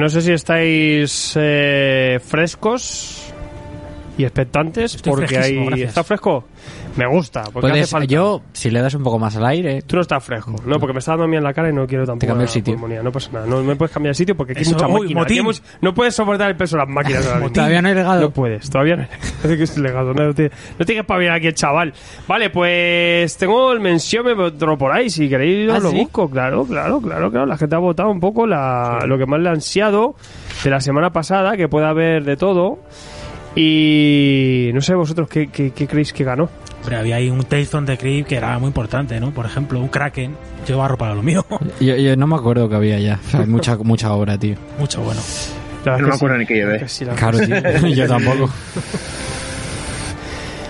No sé si estáis eh, frescos y expectantes Estoy porque gracias. está fresco. Me gusta, porque hace Puedes, falta. yo, si le das un poco más al aire, Tú no estás fresco, no, porque me está dando a mí en la cara y no quiero tampoco. cambio el sitio. pulmonía, No pasa nada, no me puedes cambiar de sitio porque aquí Eso, hay mucha uy, máquina. motín. aquí hay much- no puedes soportar el peso de las máquinas. todavía no he llegado. No puedes, todavía no. Que es legado, no, te, no tienes para bien aquí el chaval. Vale, pues tengo el menciómetro por ahí, si queréis ¿Ah, lo sí? busco. Claro, claro, claro, claro. La gente ha votado un poco la, lo que más le ha ansiado de la semana pasada, que puede haber de todo. Y no sé vosotros qué, qué, qué creéis que ganó. Hombre, había ahí un from the Crypt que era muy importante, ¿no? Por ejemplo, un Kraken. Yo barro para lo mío. yo, yo no me acuerdo que había ya. O sea, hay mucha, mucha obra, tío. Mucho bueno. No me que acuerdo sí, ni qué llevé. que sí, la Claro, tío. yo tampoco.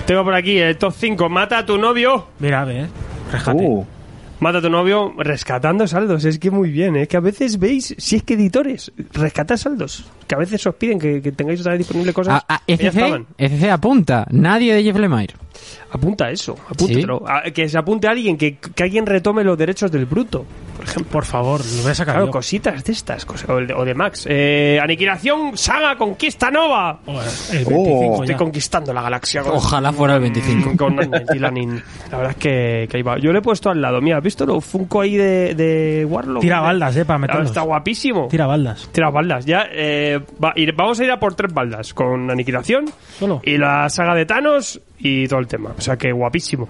Tengo por aquí el top 5. Mata a tu novio. Mira, ve, rescate. Uh, Mata a tu novio rescatando saldos. Es que muy bien, ¿eh? Que a veces veis, si es que editores, rescatar saldos. Que a veces os piden que, que tengáis otra vez disponible cosas. A, a que ya ECC, estaban. ECC apunta. Nadie de Jeff Lemire. Apunta eso, apúntatelo. A- Que se apunte a alguien, que, que alguien retome los derechos del bruto. Por ejemplo. Por favor, lo voy a sacar Claro, yo. cositas de estas, cosas, o, de, o de Max. Eh, Aniquilación, Saga, Conquista Nova. Joder, el 25 Oh, Estoy ya. conquistando la galaxia. con- Ojalá fuera el 25. con. La verdad es que, que ahí va. Yo le he puesto al lado. Mira, ¿has visto lo Funko ahí de, de Warlock? Tira baldas, eh, para meterlos. Está guapísimo. Tira baldas. Tira baldas. Ya, eh, va- vamos a ir a por tres baldas. Con Aniquilación Solo. y la saga de Thanos y todo el tema. O sea que guapísimo.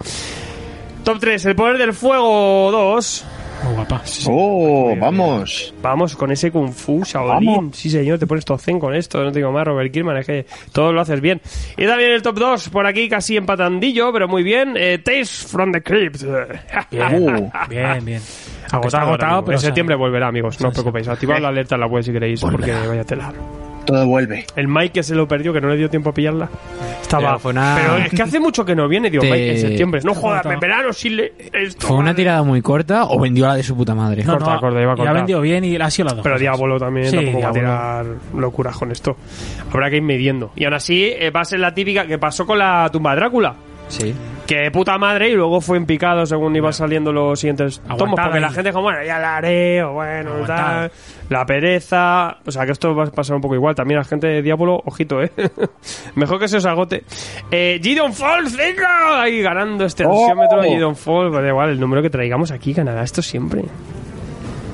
Top 3, El Poder del Fuego 2. Muy guapa. oh, vamos. Vamos con ese Kung Fu, Shaolin. Vamos. Sí, señor, te pones top 100 con esto. No te digo más, Robert Kirkman, es que todo lo haces bien. Y también el top 2, por aquí casi empatandillo, pero muy bien. Eh, Tales from the Crypt. Bien, Uh. bien, bien. Agotado, agotado, pero en septiembre volverá, amigos. No os preocupéis. Activad la alerta en la web si queréis, porque vaya tela. Todo vuelve. El Mike que se lo perdió, que no le dio tiempo a pillarla. Estaba. Pero fue una- Pero es que hace mucho que no viene, digo, Te- Mike, en septiembre. No jodas, en verano sí le. Esto, ¿Fue una madre. tirada muy corta o vendió la de su puta madre? No, Corta, no, corta, iba a y cortar. ha vendido bien y ha sido las dos. Pero cosas. Diablo también Sí, tampoco va a tirar locuras con esto. Habrá que ir midiendo. Y aún así eh, va a ser la típica que pasó con la tumba de Drácula. Sí. Que de puta madre y luego fue en picado según iban saliendo los siguientes tomos. Porque la gente como, bueno, ya la haré, o bueno, Aguantada. tal. La pereza. O sea que esto va a pasar un poco igual. También la gente de Diablo, ojito, eh. Mejor que se os agote. Eh, Gideon Fall, venga. Ahí ganando este Oh. ansiómetro. Gideon Fall, pues da igual, el número que traigamos aquí ganará esto siempre.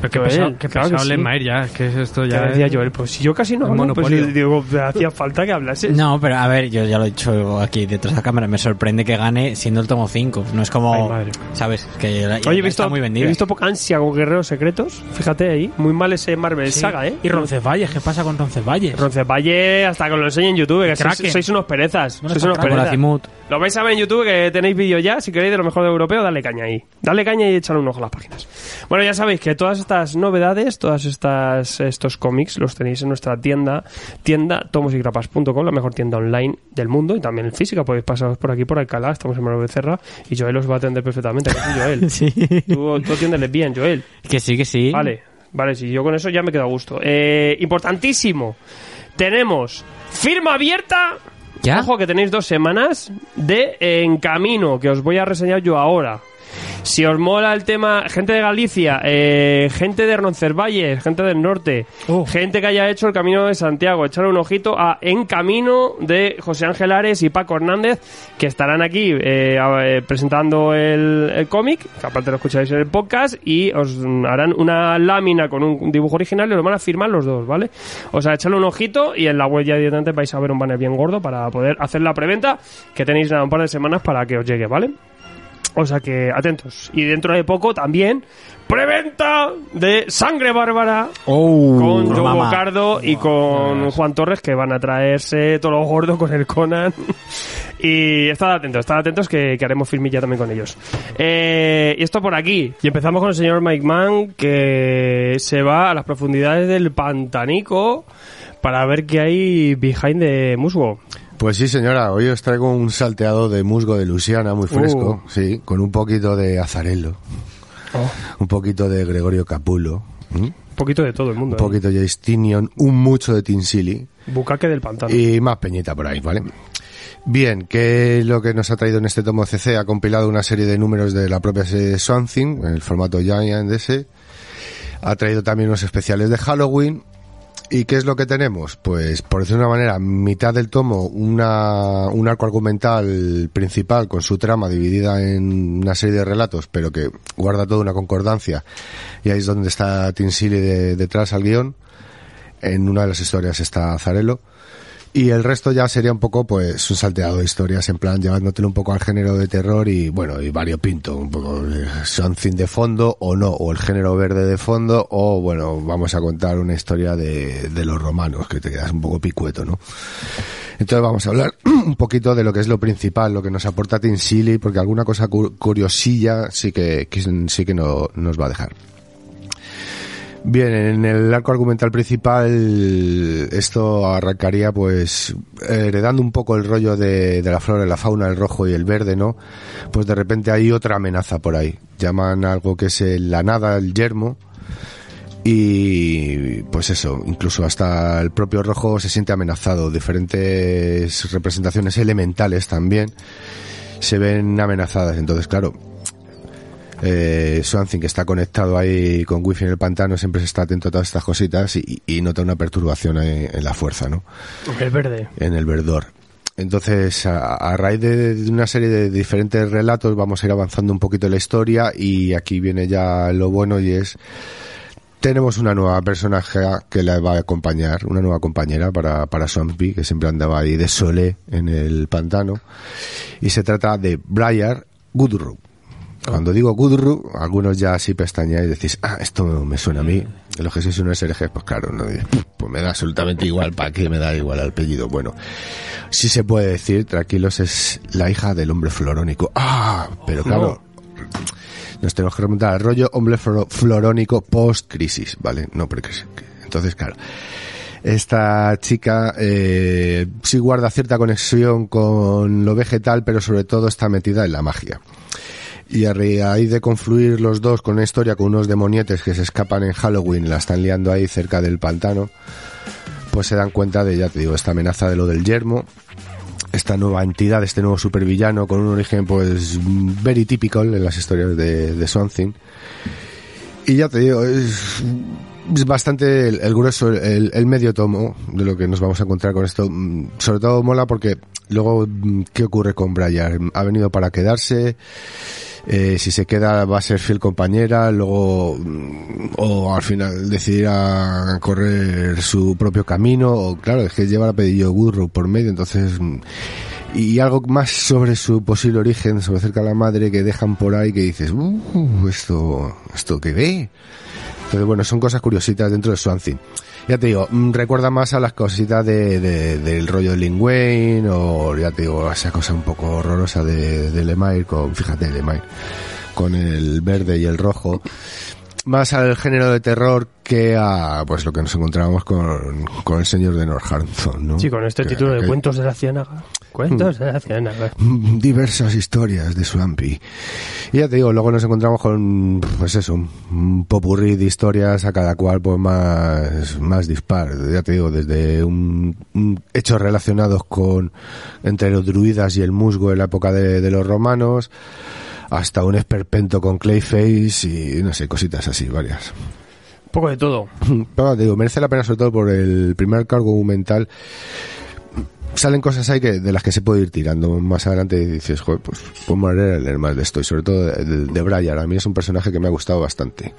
Pero qué pesado, qué claro que pesado sí. Ya, es que esto Ya decía es- Joel, pues si yo casi no hablo, pues digo, me hacía falta que hablases. No, pero a ver, yo ya lo he dicho aquí detrás de la cámara. Me sorprende que gane siendo el tomo 5. No es como. Ay, madre. ¿Sabes? Que ya- ya Oye, he visto, está muy vendida. he visto poca ansia con Guerreros Secretos. Fíjate ahí, muy mal ese Marvel Sí. Saga, ¿eh? Y Roncesvalles, ¿qué pasa con Roncesvalles? Roncesvalles, hasta que lo enseñe en YouTube, que sois, sois unos perezas. ¿Dónde Sois unos perezas. Lo vais a ver en YouTube, que tenéis vídeo ya. Si queréis de lo mejor de europeo, dale caña ahí. Dale caña y echar un ojo a las páginas. Bueno, ya sabéis que todas estas novedades, todas estas estos cómics, los tenéis en nuestra tienda, tienda tomosygrapas.com, la mejor tienda online del mundo y también en física. Podéis pasaros por aquí, por Alcalá, estamos en Manuel Becerra y Joel os va a atender perfectamente. ¿qué sí, Joel? Sí. Tú, tú atiéndele bien, Joel. Que sí, que sí. Vale, vale, si yo con eso ya me quedo a gusto. Eh, importantísimo. Tenemos firma abierta. ¿Ya? Ojo que tenéis dos semanas de En Camino, que os voy a reseñar yo ahora. Si os mola el tema, gente de Galicia, eh, gente de Roncesvalles, gente del norte, Uh. gente que haya hecho el Camino de Santiago, echarle un ojito a En Camino de José Ángel Ares y Paco Hernández, que estarán aquí eh, eh, presentando el, el cómic, que aparte lo escucháis en el podcast, y os harán una lámina con un dibujo original y lo van a firmar los dos, ¿vale? O sea, echarle un ojito y en la web ya directamente vais a ver un banner bien gordo para poder hacer la preventa, que tenéis nada, un par de semanas para que os llegue, ¿vale? O sea que atentos. Y dentro de poco también preventa de Sangre Bárbara Oh, con Joe. Bocardo y con Juan Torres que van a traerse todo lo gordo con el Conan. y estad atentos, estad atentos que, que haremos filmilla también con ellos. Eh, y esto por aquí. Y empezamos con el señor Mike Mann que se va a las profundidades del Pantanico para ver qué hay behind the musgo. Pues sí, señora, hoy os traigo un salteado de musgo de Luisiana, muy fresco, Uh. sí, con un poquito de azarelo, un poquito de Gregorio Capulo. Un poquito de todo el mundo. un poquito de Justinian, un mucho de Tinsili ¿eh? Bucaque del pantano. y más peñita por ahí, ¿vale? Bien, ¿qué es lo que nos ha traído en este tomo CC? Ha compilado una serie de números de la propia serie de Something, en el formato Giant ese. Ha traído también unos especiales de Halloween ¿Y qué es lo que tenemos? Pues, por decirlo de una manera, mitad del tomo, una, un arco argumental principal con su trama dividida en una serie de relatos, pero que guarda toda una concordancia. Y ahí es donde está Seeley de- detrás al guion. En una de las historias está Zarello. Y el resto ya sería un poco, pues, un salteado de historias, en plan, llevándotelo un poco al género de terror y, bueno, y variopinto, un poco eh, something de fondo o no, o el género verde de fondo, o, bueno, vamos a contar una historia de, los romanos, que te quedas un poco picueto, ¿no? Entonces vamos a hablar un poquito de lo que es lo principal, lo que nos aporta Tim Seeley, porque alguna cosa cu- curiosilla sí que sí que no, nos va a dejar. Bien, en el arco argumental principal esto arrancaría pues heredando un poco el rollo de, la flora la fauna, el rojo y el verde, ¿no? Pues de repente hay otra amenaza por ahí. Llaman algo que es el- la nada, el yermo. Y pues eso, incluso hasta el propio rojo se siente amenazado. Diferentes representaciones elementales también se ven amenazadas. Entonces, claro, eh, Swansea, que está conectado ahí con wifi en el pantano, siempre se está atento a todas estas cositas y, y nota una perturbación en, en la fuerza, ¿no? El verde. En el verdor. Entonces, a, a raíz de, de una serie de diferentes relatos, vamos a ir avanzando un poquito en la historia y aquí viene ya lo bueno y es tenemos una nueva personaje que la va a acompañar, una nueva compañera para, para Swampy, que siempre andaba ahí de sole en el pantano. Y se trata de Briar Goodrow. Cuando digo Gudru, algunos ya así pestañáis y decís, ah, esto me suena a mí. Los que sois unos herejes, pues claro, no, pues me da absolutamente igual, ¿para qué me da igual el apellido? Bueno, sí se puede decir, tranquilos, es la hija del hombre florónico. Ah, pero claro, nos tenemos que remontar al rollo hombre florónico post-crisis, ¿vale? No pre-crisis. Entonces, claro, esta chica eh, sí guarda cierta conexión con lo vegetal, pero sobre todo está metida en la magia. Y a raíz de confluir los dos con una historia con unos demonietes que se escapan en Halloween, la están liando ahí cerca del pantano, pues se dan cuenta de, ya te digo, esta amenaza de lo del yermo, esta nueva entidad, este nuevo supervillano con un origen pues very typical en las historias de, de Something. Y ya te digo, es, bastante el, el grueso, el, el medio tomo de lo que nos vamos a encontrar con esto. Mm, Sobre todo mola porque luego, mm, ¿qué ocurre con Brian? Ha venido para quedarse. Eh, si se queda va a ser fiel compañera, luego mm, o al final decidirá correr su propio camino, o claro, es que lleva el apellido Goodrow por medio, entonces mm, y algo más sobre su posible origen, sobre cerca de la madre que dejan por ahí que dices, uh, esto, esto que ve. Entonces, bueno, son cosas curiositas dentro de Swansea. Ya te digo, mm, recuerda más a las cositas de, de- del rollo de Lin Wayne o, ya te digo, esa cosa un poco horrorosa de, de Lemire con, fíjate, Lemire, con el verde y el rojo. Más al género de terror que a, pues lo que nos encontramos con, con el señor de Northampton, ¿no? Sí, con este Que- título de que- Cuentos de la Ciénaga. Cuentos de la Ciénaga. diversas historias de Swampy. Y ya te digo, luego nos encontramos con, pues eso, un popurrí de historias a cada cual pues más, más dispar. Ya te digo, desde un, un hechos relacionados con, entre los druidas y el musgo en la época de, de los romanos, hasta un esperpento con Clayface y no sé, cositas así, varias. Poco de todo. Pero te digo, merece la pena sobre todo por el primer cargo argumental. Salen cosas ahí que, de las que se puede ir tirando más adelante y dices, joder, pues podemos leer más de esto. Y sobre todo de, de, de Brian. A mí es un personaje que me ha gustado bastante.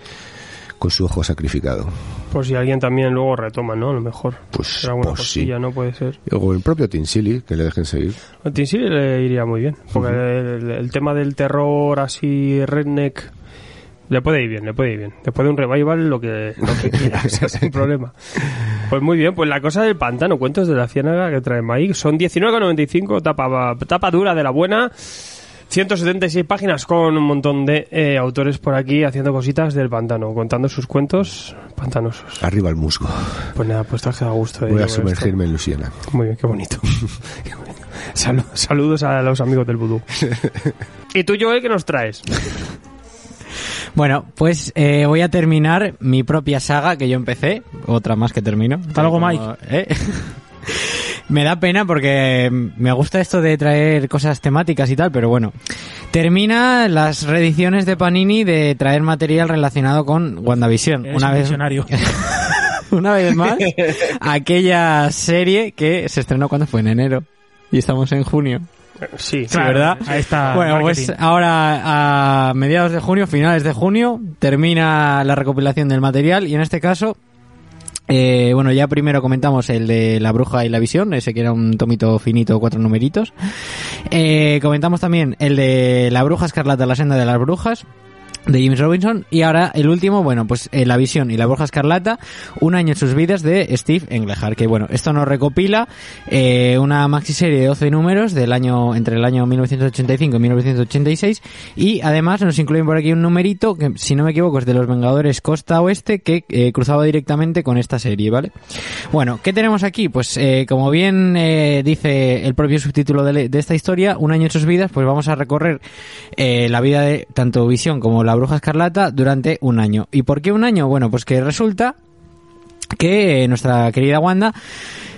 Con su ojo sacrificado. Por si alguien también luego retoma, ¿no? A lo mejor. Pues, alguna pues sí. ¿no? Puede ser. O el propio Seeley, que le dejen seguir. A Seeley le iría muy bien. Porque el, el tema del terror así redneck le puede ir bien, le puede ir bien. Después de un revival, lo que, lo que quieras, sin problema. Pues muy bien, pues la cosa del pantano, cuentos de la ciénaga que trae Mike, son 19,95, tapa, tapa dura de la buena. 176 páginas con un montón de eh, autores por aquí haciendo cositas del pantano, contando sus cuentos pantanosos. Arriba el musgo. Pues nada, pues te has quedado a gusto. eh, Voy a sumergirme en Luciana. Muy bien, qué bonito. Qué bonito. Saludos a los amigos del vudú. ¿Y tú, Joel, qué nos traes? Bueno, pues eh, voy a terminar mi propia saga que yo empecé, otra más que termino. Hasta luego, Como- Mike. ¿eh? Me da pena porque me gusta esto de traer cosas temáticas y tal, pero bueno. Termina las reediciones de Panini de traer material relacionado con WandaVision. Eres Una un vez, una vez más aquella serie que se estrenó cuando fue en enero y estamos en junio. Sí, Sí, ¿verdad? Ahí está. Bueno, marketing. pues ahora a mediados de junio, finales de junio, termina la recopilación del material y en este caso, eh, bueno, ya primero comentamos el de la bruja y la visión, ese que era un tomito finito, cuatro numeritos. Eh, comentamos también el de la bruja escarlata, la senda de las brujas de James Robinson y ahora el último, bueno, pues eh, La Visión y La Bruja Escarlata, un año en sus vidas de Steve Englehart, que bueno, esto nos recopila eh, una maxiserie de 12 números del año entre el año 1985 y 1986 y además nos incluyen por aquí un numerito que si no me equivoco es de los Vengadores Costa Oeste que eh, cruzaba directamente con esta serie, ¿vale? Bueno, ¿qué tenemos aquí? Pues eh, como bien dice el propio subtítulo de, de esta historia, un año en sus vidas, pues vamos a recorrer la vida de tanto Visión como la Bruja Escarlata durante un año. ¿Y por qué un año? Bueno, pues que resulta que eh, nuestra querida Wanda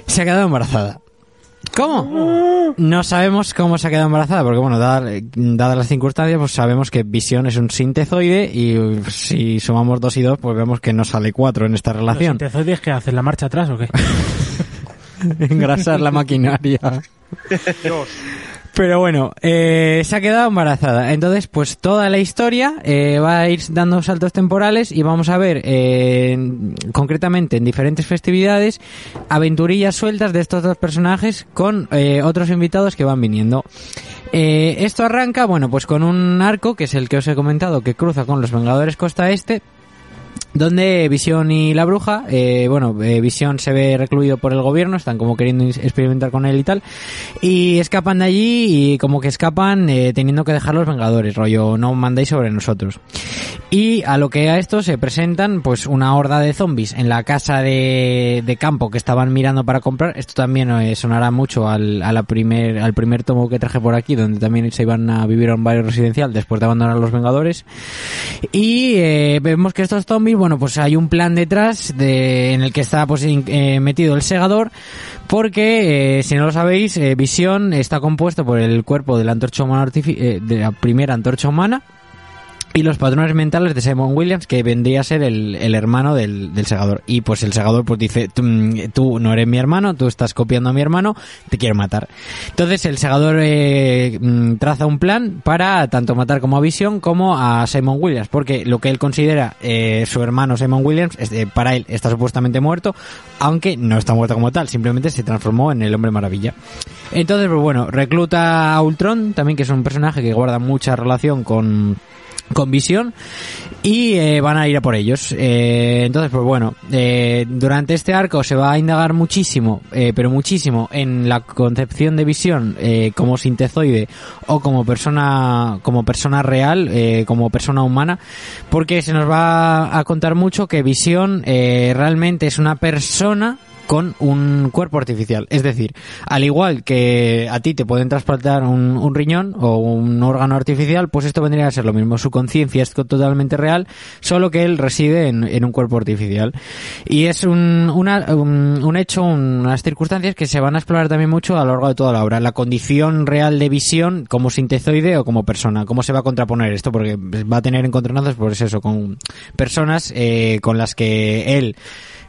se ha quedado embarazada. ¿Cómo? No sabemos cómo se ha quedado embarazada, porque bueno, dada- dadas las circunstancias, pues sabemos que Visión es un sintezoide y uh, si sumamos dos y dos, pues vemos que no sale cuatro en esta ¿Los relación. sintezoides que hacen la marcha atrás o qué? Engrasar la maquinaria. Pero bueno, eh, se ha quedado embarazada. Entonces, pues toda la historia eh, va a ir dando saltos temporales y vamos a ver, eh, en- concretamente en diferentes festividades, aventurillas sueltas de estos dos personajes con eh, otros invitados que van viniendo. Esto arranca, bueno, pues con un arco, que es el que os he comentado, que cruza con los Vengadores Costa Este, donde Visión y la bruja, eh, bueno, eh, Visión se ve recluido por el gobierno, están como queriendo experimentar con él y tal, y escapan de allí y como que escapan eh, teniendo que dejar los Vengadores, rollo, no mandáis sobre nosotros. Y a lo que a esto se presentan pues una horda de zombies en la casa de, de campo que estaban mirando para comprar. Esto también eh, sonará mucho al, a primer, al primer tomo que traje por aquí, donde también se iban a vivir a un barrio residencial después de abandonar los Vengadores. Y vemos que estos zombies, bueno, pues hay un plan detrás de, en el que está pues eh, metido el segador, porque eh, si no lo sabéis, eh, Visión está compuesto por el cuerpo de la antorcha humana de la primera antorcha humana y los patrones mentales de Simon Williams, que vendría a ser el, el hermano del, del segador. Y pues el segador pues dice, tú, mm, no eres mi hermano, tú estás copiando a mi hermano, te quiero matar. Entonces el segador eh, mm, traza un plan para tanto matar como a Vision como a Simon Williams, porque lo que él considera eh, su hermano Simon Williams, eh, para él está supuestamente muerto, aunque no está muerto como tal, simplemente se transformó en el hombre maravilla. Entonces, pues bueno, recluta a Ultron, también que es un personaje que guarda mucha relación con con visión y eh, van a ir a por ellos. Eh, entonces, pues bueno, eh, durante este arco se va a indagar muchísimo, eh, pero muchísimo, en la concepción de visión eh, como sintezoide o como persona, como persona real, como persona humana, porque se nos va a contar mucho que visión realmente es una persona con un cuerpo artificial. Es decir, al igual que a ti te pueden trasplantar un, riñón o un órgano artificial, pues esto vendría a ser lo mismo. Su conciencia es totalmente real, solo que él reside en, en un cuerpo artificial. Y es un, una- un, un hecho, unas circunstancias que se van a explorar también mucho a lo largo de toda la obra. La condición real de visión como sintezoide o como persona. ¿Cómo se va a contraponer esto? Porque va a tener encontronazos, pues eso, con personas eh, con las que él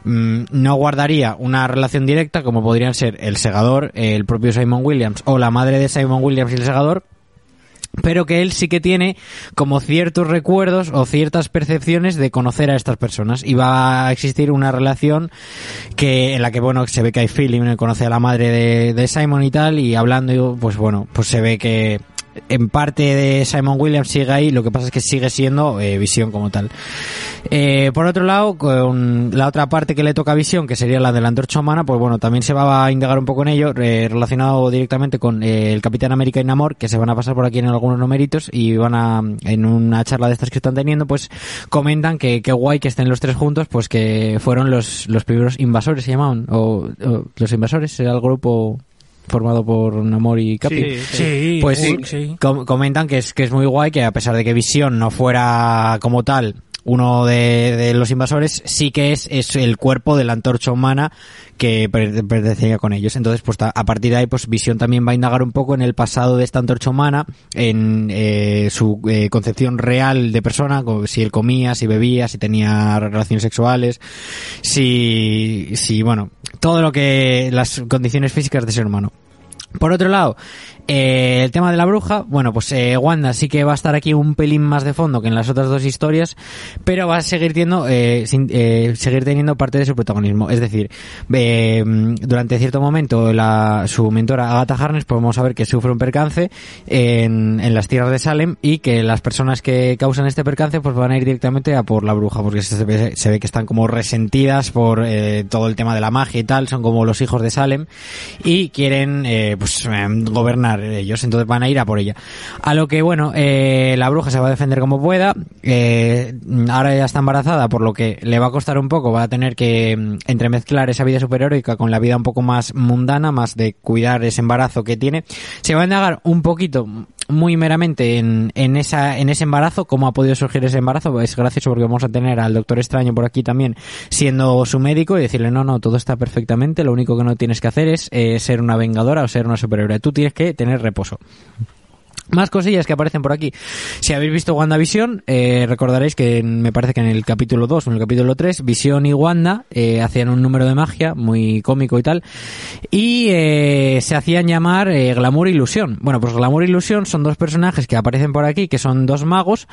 mm, no guardaría una relación directa como podrían ser el segador, el propio Simon Williams o la madre de Simon Williams y el segador, pero que él sí que tiene como ciertos recuerdos o ciertas percepciones de conocer a estas personas. Y va a existir una relación que en la que bueno se ve que hay feeling conoce a la madre de, de Simon y tal y hablando pues bueno pues se ve que en parte de Simon Williams sigue ahí, lo que pasa es que sigue siendo eh, Visión como tal. Eh, por otro lado, con la otra parte que le toca a Visión, que sería la de la antorcha humana, pues bueno, también se va a indagar un poco en ello, relacionado directamente con eh, el Capitán América y Namor, que se van a pasar por aquí en algunos numeritos y van a, en una charla de estas que están teniendo, pues comentan que qué guay que estén los tres juntos, pues que fueron los, los primeros invasores, se llamaban, o, o los invasores, era el grupo formado por Namor y Capi. Sí, Pues sí, sí. com- comentan que es, que es muy guay que a pesar de que Visión no fuera como tal uno de, de los invasores sí que es, es el cuerpo de la antorcha humana que per- pertenecía con ellos. Entonces, pues a partir de ahí, pues Visión también va a indagar un poco en el pasado de esta antorcha humana, en eh, su eh, concepción real de persona, si él comía, si bebía, si tenía relaciones sexuales, si, si bueno, todo lo que, las condiciones físicas de ser humano. Por otro lado, eh, el tema de la bruja, bueno, pues eh, Wanda sí que va a estar aquí un pelín más de fondo que en las otras dos historias, pero va a seguir teniendo, eh, sin- eh, seguir teniendo parte de su protagonismo. Es decir, eh, durante cierto momento la, su mentora Agatha Harness podemos saber que sufre un percance en, en las tierras de Salem y que las personas que causan este percance pues van a ir directamente a por la bruja porque se ve, se ve que están como resentidas por eh, todo el tema de la magia y tal, son como los hijos de Salem y quieren pues eh, gobernar ellos, entonces van a ir a por ella. A lo que bueno, eh, la bruja se va a defender como pueda, eh, ahora ya está embarazada, por lo que le va a costar un poco, va a tener que mm, entremezclar esa vida superheroica con la vida un poco más mundana, más de cuidar ese embarazo que tiene. Se va a indagar un poquito, muy meramente en, en esa en ese embarazo, cómo ha podido surgir ese embarazo, es gracioso porque vamos a tener al Doctor Extraño por aquí también siendo su médico y decirle no, no, todo está perfectamente, lo único que no tienes que hacer es eh, ser una vengadora o ser una superhéroe, tú tienes que tener reposo. Más cosillas que aparecen por aquí. Si habéis visto WandaVision, eh, recordaréis que me parece que en el capítulo 2 o en el capítulo 3, Visión y Wanda eh, hacían un número de magia muy cómico y tal. Y eh, se hacían llamar eh, Glamour e Ilusión. Bueno, pues Glamour e Ilusión son dos personajes que aparecen por aquí, que son dos magos,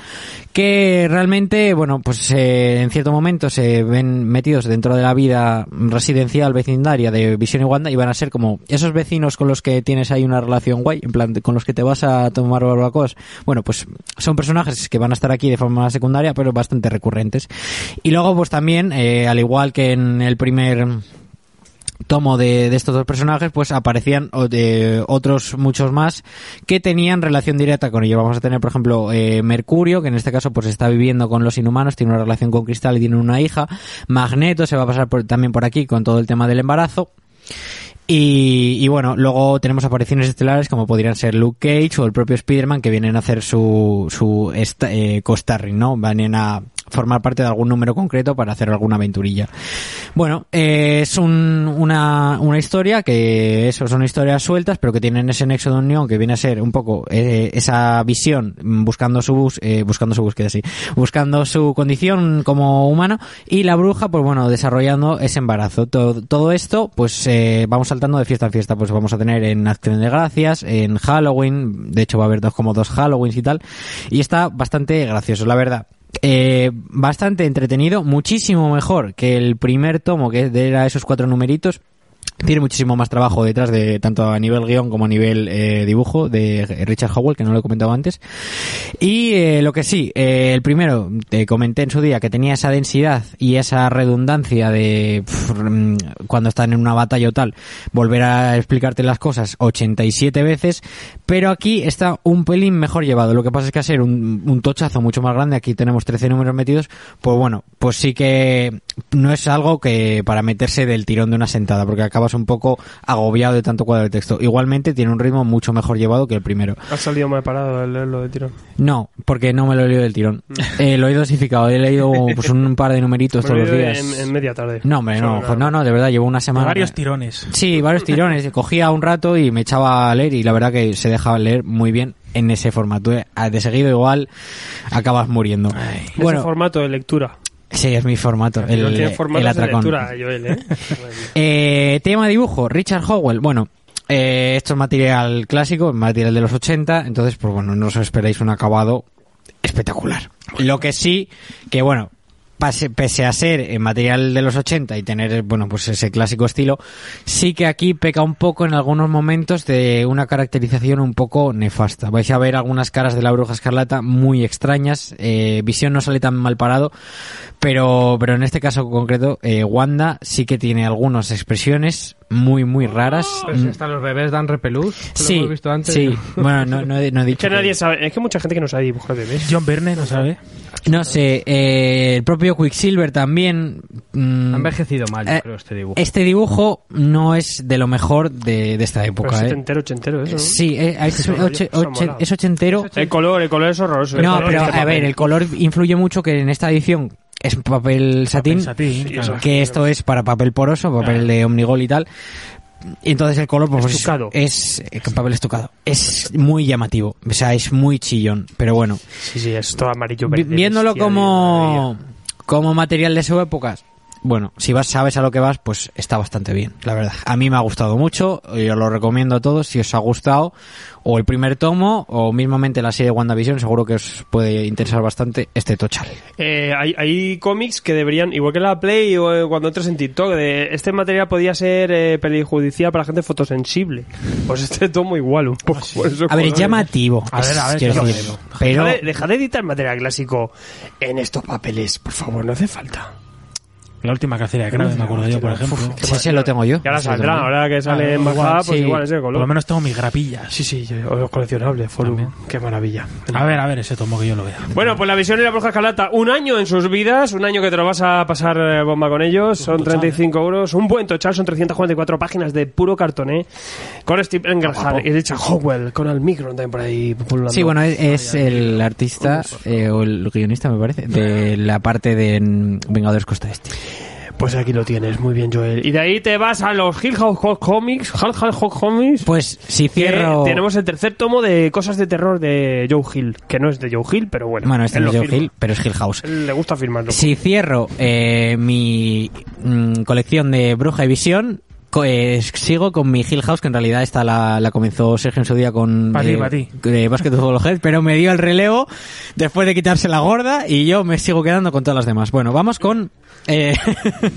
que realmente, bueno, pues eh, en cierto momento se ven metidos dentro de la vida residencial vecindaria de Visión y Wanda y van a ser como esos vecinos con los que tienes ahí una relación guay, en plan, con los que te vas a tomar barbacoas. Bueno, pues son personajes que van a estar aquí de forma secundaria, pero bastante recurrentes. Y luego, pues también, eh, al igual que en el primer tomo de, de estos dos personajes, pues aparecían de otros muchos más que tenían relación directa con ellos. Vamos a tener, por ejemplo, eh, Mercurio, que en este caso pues está viviendo con los inhumanos, tiene una relación con Cristal y tiene una hija. Magneto se va a pasar por- también por aquí con todo el tema del embarazo. Y, y bueno, luego tenemos apariciones estelares como podrían ser Luke Cage o el propio Spider-Man que vienen a hacer su, su eh, co-starring, ¿no? Vienen a formar parte de algún número concreto para hacer alguna aventurilla. Bueno, eh, es un- una, una historia que eso son historias sueltas, pero que tienen ese nexo de unión que viene a ser un poco eh, esa visión mm, buscando su bus, eh, buscando su búsqueda, sí, buscando su condición como humano y la bruja, pues bueno, desarrollando ese embarazo. Todo, todo esto, pues eh, vamos saltando de fiesta en fiesta, pues vamos a tener en Acción de Gracias, en Halloween, de hecho va a haber dos como dos Halloweens y tal, y está bastante gracioso, la verdad. Eh, bastante entretenido, muchísimo mejor que el primer tomo que era esos cuatro numeritos. Tiene muchísimo más trabajo detrás de tanto a nivel guion como a nivel eh, dibujo de Richard Howell, que no lo he comentado antes. Y eh, lo que sí, eh, el primero, te comenté en su día que tenía esa densidad y esa redundancia de mm, cuando están en una batalla o tal, volver a explicarte las cosas 87 veces, pero aquí está un pelín mejor llevado. Lo que pasa es que a ser un, un tochazo mucho más grande, aquí tenemos 13 números metidos, pues bueno, pues sí que no es algo que para meterse del tirón de una sentada, porque acabas un poco agobiado de tanto cuadro de texto. Igualmente tiene un ritmo mucho mejor llevado que el primero. Ha salido mal parado el leerlo de tiro. No, porque no me lo he leído del tirón. Eh, lo he dosificado, he leído pues un par de numeritos Me todos los días. En, en media tarde. No, hombre, no, no, no, de verdad, llevo una semana. Varios tirones. Sí, varios tirones. Cogía un rato y me echaba a leer y la verdad que se dejaba leer muy bien en ese formato. Eh, De seguido igual acabas muriendo. Ese Bueno, formato de lectura. Sí, es mi formato. El, no tiene el formatos de atracón. lectura, Joel, ¿eh? Eh, tema dibujo, Richard Howell. Bueno, eh, esto es material clásico, material de los 80, entonces, pues bueno, no os esperáis un acabado espectacular. Lo que sí, que bueno, pese a ser eh, material de los 80 y tener, bueno, pues ese clásico estilo, sí que aquí peca un poco en algunos momentos de una caracterización un poco nefasta. Vais a ver algunas caras de la bruja escarlata muy extrañas, eh, Visión no sale tan mal parado, pero, pero en este caso concreto, eh, Wanda sí que tiene algunas expresiones muy, muy raras. Pues Mm, hasta los bebés dan repelús. lo Sí, hemos visto antes. sí. Bueno, no, no he, no he Es dicho. que que- nadie sabe, es que mucha gente que no sabe dibujar bebés. John Byrne, ¿no sabe? No sé, eh, el propio Quicksilver también. mm, Ha envejecido mal, yo Eh, creo, este dibujo. este dibujo no es de lo mejor de, de esta Pero época, es ¿eh? setentero, ochentero eso, ¿no? Sí, eh, es, Eso oche- mola. oche- es ochentero. El color, el color es horroroso. No, pero es a ver, el color influye mucho que en esta edición es papel satín, Satín, claro. eso. que esto es para papel poroso, papel de omnigol y tal. Y entonces el color pues, es- Estucado. es, eh, papel estucado. Es muy llamativo, o sea, es muy chillón, pero bueno, Sí, sí, es todo amarillo. Verde, viéndolo como, como material de su época, bueno, si vas, sabes a lo que vas, pues está bastante bien, la verdad. A mí me ha gustado mucho, yo lo recomiendo a todos, si os ha gustado, o el primer tomo, o mismamente la serie de WandaVision, seguro que os puede interesar bastante este tochal. Eh, hay, hay cómics que deberían, igual que la Play o eh, cuando entres en TikTok, de este material podía ser eh, perjudicial para gente fotosensible. Pues este tomo igual, un poco. por esos A ver, es llamativo, A ver, a ver, sí, decir, sí. pero... Deja de, deja de editar material clásico en estos papeles, por favor, no hace falta. La última cacería de Kraven, me acuerdo yo, por ejemplo. Sí, sí, lo tengo yo. Y ahora saldrá, ahora que sale en igual, bajada, pues sí. igual ese Por lo color. menos tengo mis grapillas. Sí, sí, los coleccionables, Forum. También. Qué maravilla. A ver, a ver, ese tomo que yo lo vea. Bueno, pues la visión y la bruja escarlata, un año en sus vidas, un año que te lo vas a pasar eh, bomba con ellos, son 35 euros, un buen tochal, son 344 páginas de puro cartoné, con Steve Engelhardt y Richard Howell, con Almigron también por ahí pululando. Sí, bueno, es, es el artista eh, o el guionista, me parece, de la parte de Vengadores Costa Este. Pues aquí lo tienes, muy bien, Joel. Y de ahí te vas a los Hill House Hot Comics, Hill House Hot Comics. Pues si cierro... tenemos el tercer tomo de cosas de terror de Joe Hill, que no es de Joe Hill, pero bueno. Bueno, este no es Joe firma. Hill, pero es Hill House. Le gusta firmarlo. Si cierro eh, mi mm, colección de Bruja y Visión, eh, sigo con mi Hill House, que en realidad esta la, la comenzó Sergio en su día con Pa' ti, eh, ti. de Basketball Head, pero me dio el relevo después de quitarse la gorda y yo me sigo quedando con todas las demás. Bueno, vamos con... eh,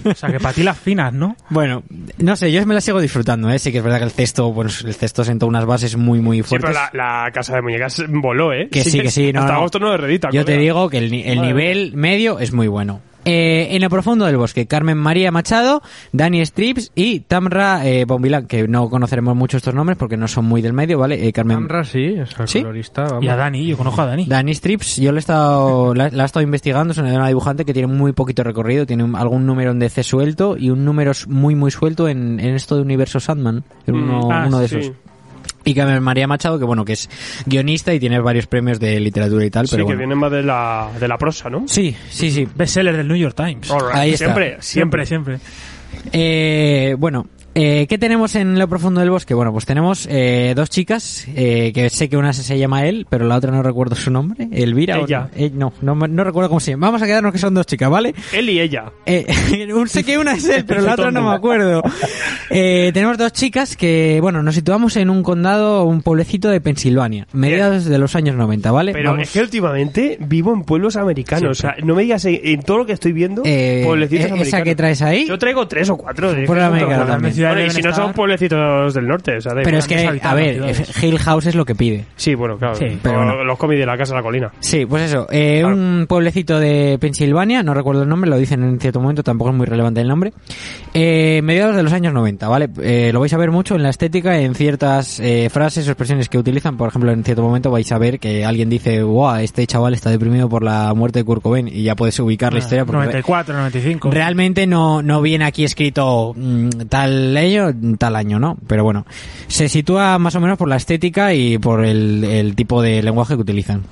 O sea, que para ti las finas, ¿no? bueno, no sé, yo me la sigo disfrutando, ¿eh? Sí que es verdad que el cesto, bueno, el cesto sentó unas bases muy, muy Sí, fuertes. pero la, la casa de muñecas voló, ¿eh? Que sí, que sí, no, Hasta no. agosto no le redita. Yo te digo que el, ni- el nivel medio es muy bueno. Eh, en el profundo del bosque, Carmen María Machado, Dani Strips y Tamra eh, Bombilán, que no conoceremos mucho estos nombres porque no son muy del medio, ¿vale? Eh, Carmen Amra sí, es el ¿Sí? colorista. vamos. Y a Dani, yo conozco a Dani. Dani Strips, yo le he estado, la, la he estado investigando, es una, dibujante que tiene muy poquito recorrido, tiene un- algún número en DC suelto y un número muy muy suelto en, en esto de Universo Sandman, en uno, Mm, ah, uno de sí. esos. Y Carmen María Machado, que bueno, que es guionista y tiene varios premios de literatura y tal, Sí, pero que bueno. viene más de la, de la prosa, ¿no? Sí, sí, sí. Bestseller del New York Times. Right. Ahí está. Siempre, Siempre, siempre. siempre. Eh, bueno, eh, ¿qué tenemos en lo profundo del bosque? Bueno, pues tenemos eh, dos chicas, eh, que sé que una se llama él, pero la otra no recuerdo su nombre. Elvira. o Ella. no? Eh, no, no, no recuerdo cómo se llama. Vamos a quedarnos que son dos chicas, ¿vale? Él y ella. Eh, un- sé que una es él, pero la otra no me acuerdo. Eh, tenemos dos chicas que, bueno, nos situamos en un condado, un pueblecito de Pensilvania, mediados de los años 90, ¿vale? Pero Vamos- es que últimamente vivo en pueblos americanos. O sea, no me digas en, todo lo que estoy viendo, pueblecitos ¿esa americanos. que traes ahí? Yo traigo tres o cuatro. De Pueblo que Bueno, y si no son pueblecitos del norte. O sea, da Pero es que, a ver. Hill House es lo que pide. Sí, bueno, claro. Sí, pero O bueno. Los cómics de la casa de la colina. Sí, pues eso, eh, Claro. un pueblecito de Pensilvania, no recuerdo el nombre, lo dicen en cierto momento, tampoco es muy relevante el nombre, eh, mediados de los años 90, ¿vale? Eh, lo vais a ver mucho en la estética, en ciertas eh, frases o expresiones que utilizan, por ejemplo, en cierto momento vais a ver que alguien dice, wow, este chaval está deprimido por la muerte de Kurt Cobain, y ya puedes ubicar la Ah, historia porque... 94, 95. Realmente no, no viene aquí escrito mm, tal año, tal año, ¿no? Pero bueno, se sitúa más o menos por la estética y por el, el tipo de lenguaje que utilizan.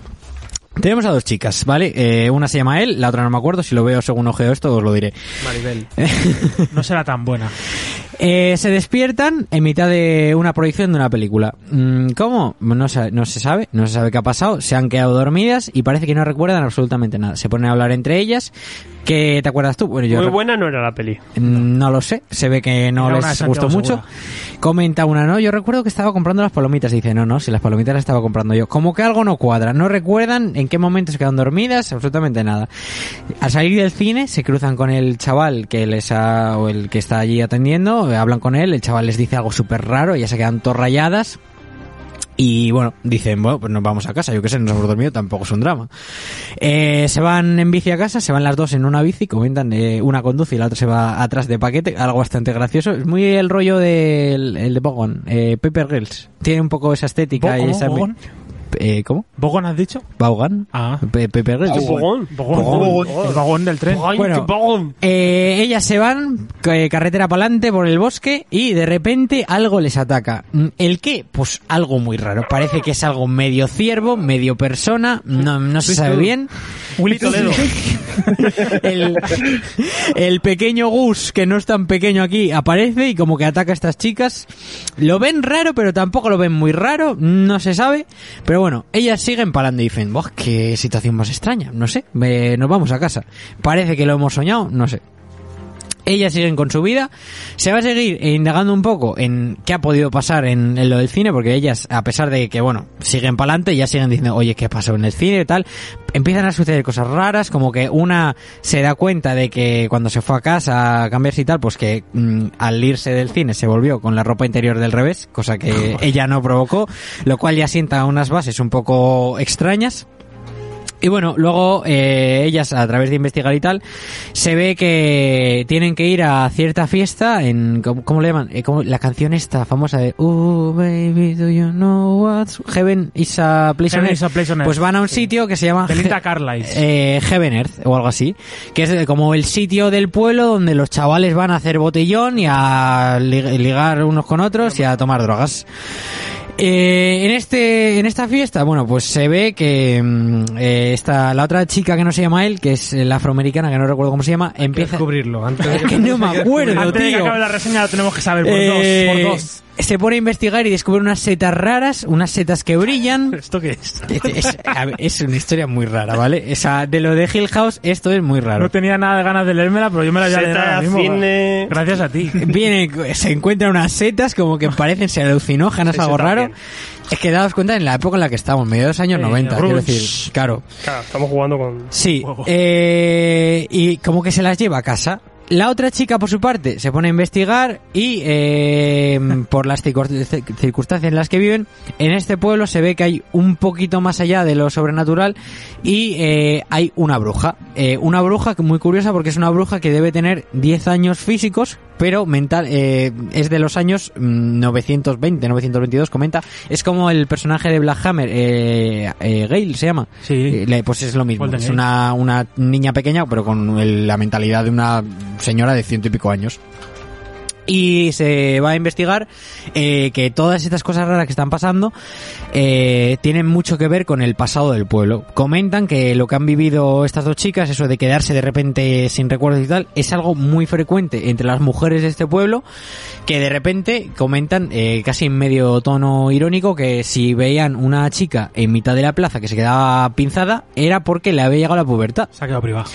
Tenemos a dos chicas, ¿vale? Eh, una se llama él, la otra no me acuerdo, si lo veo según ojeo esto os lo diré. Maribel. No será tan buena. Eh, se despiertan en mitad de una proyección de una película. Mm, ¿Cómo? No se, no se sabe, no se sabe qué ha pasado. Se han quedado dormidas y parece que no recuerdan absolutamente nada. Se ponen a hablar entre ellas. ¿Qué te acuerdas tú? Bueno, yo Muy buena no era la peli. Mm, No lo sé, se ve que no Era les gustó mucho. Comenta una, ¿no? Yo recuerdo que estaba comprando las palomitas. Dice, no, no, si las palomitas las estaba comprando yo. Como que algo no cuadra. No recuerdan en qué momento se quedan dormidas, absolutamente nada. Al salir del cine, se cruzan con el chaval que les ha, o el que está allí atendiendo, hablan con él, el chaval les dice algo súper raro, ya se quedan todas rayadas. Y bueno, dicen, bueno, pues nos vamos a casa, yo qué sé, nos hemos dormido, tampoco es un drama. Eh, se van en bici a casa, se van las dos en una bici, comentan, eh, una conduce y la otra se va atrás de paquete, algo bastante gracioso. Es muy el rollo del el de Bogon, eh, Paper Girls. Tiene un poco esa estética y esa... ¿Bogon? Eh, ¿Cómo? ¿Bogon has dicho? Vaughan. Ah. Pe- Paper Girls. ¡Qué fogón! Bogón. El vagón del tren. ¡Ay, Bueno. Eh, ellas se van, eh, carretera para adelante por el bosque y de repente algo les ataca. Mm, ¿El qué? Pues algo muy raro. Parece que es algo medio ciervo, medio persona, no, no se sabe bien. Willy Toledo. El, el pequeño Gus, que no es tan pequeño aquí, aparece y como que ataca a estas chicas. Lo ven raro, pero tampoco lo ven muy raro, no se sabe. Pero bueno, ellas siguen parando y dicen, "Buah, qué situación más extraña, no sé, eh, nos vamos a casa. Parece que lo hemos soñado, no sé. Ellas siguen con su vida. Se va a seguir indagando un poco en qué ha podido pasar en, en lo del cine, porque ellas, a pesar de que, bueno, siguen para adelante, ya siguen diciendo, oye, ¿qué pasó en el cine y tal? Empiezan a suceder cosas raras, como que una se da cuenta de que cuando se fue a casa a cambiarse y tal, pues que mm, al irse del cine se volvió con la ropa interior del revés, cosa que ella no provocó, lo cual ya sienta unas bases un poco extrañas. Y bueno, luego eh, ellas, a través de investigar y tal, se ve que tienen que ir a cierta fiesta en... ¿Cómo, cómo le llaman? Eh, como la canción esta famosa de... Oh, baby, do you know what's... Heaven is a place on earth". is a place on earth. Pues van a un sitio que se llama... De Linda He- Carlisle. eh, Heaven Earth o algo así, que es como el sitio del pueblo donde los chavales van a hacer botellón y a li- ligar unos con otros y a tomar drogas. Eh, en este en esta fiesta, bueno, pues se ve que mm, eh, esta la otra chica que no se llama él, que es la afroamericana que no recuerdo cómo se llama, empieza descubrirlo. Antes de es que no me acuerdo, Antes de que tío. acabe la reseña lo tenemos que saber por Eh, dos. Por dos. Se pone a investigar y descubre unas setas raras, unas setas que brillan. ¿Esto qué es? Es, ver, una historia muy rara, ¿vale? Esa, de lo de Hill House, esto es muy raro. No tenía nada de ganas de leérmela, pero yo me la voy a leer Seta, ahora mismo. cine. Gracias a ti. Viene, se encuentran unas setas como que parecen ser alucinógenas, Eso algo raro. Es que daos cuenta en la época en la que estamos, medio de los años Eh, 90, quiero decir, claro. Claro, estamos jugando con... Sí, eh, y como que se las lleva a casa. La otra chica, por su parte, se pone a investigar y eh, por las circun- circunstancias en las que viven, en este pueblo se ve que hay un poquito más allá de lo sobrenatural y eh, hay una bruja. Eh, una bruja que muy curiosa porque es una bruja que debe tener 10 años físicos, pero mental eh, es de los años mm, 920, 922, comenta. Es como el personaje de Black Hammer, eh, eh, Gale se llama. Sí. Eh, pues es lo mismo. Golden Es una, una niña pequeña, pero con el- la mentalidad de una señora de ciento y pico años. Y se va a investigar eh, que todas estas cosas raras que están pasando eh, tienen mucho que ver con el pasado del pueblo. Comentan que lo que han vivido estas dos chicas, eso de quedarse de repente sin recuerdos y tal, es algo muy frecuente entre las mujeres de este pueblo, que de repente comentan, eh, casi en medio tono irónico, que si veían una chica en mitad de la plaza que se quedaba pinzada, era porque le había llegado la pubertad. Se ha quedado privado.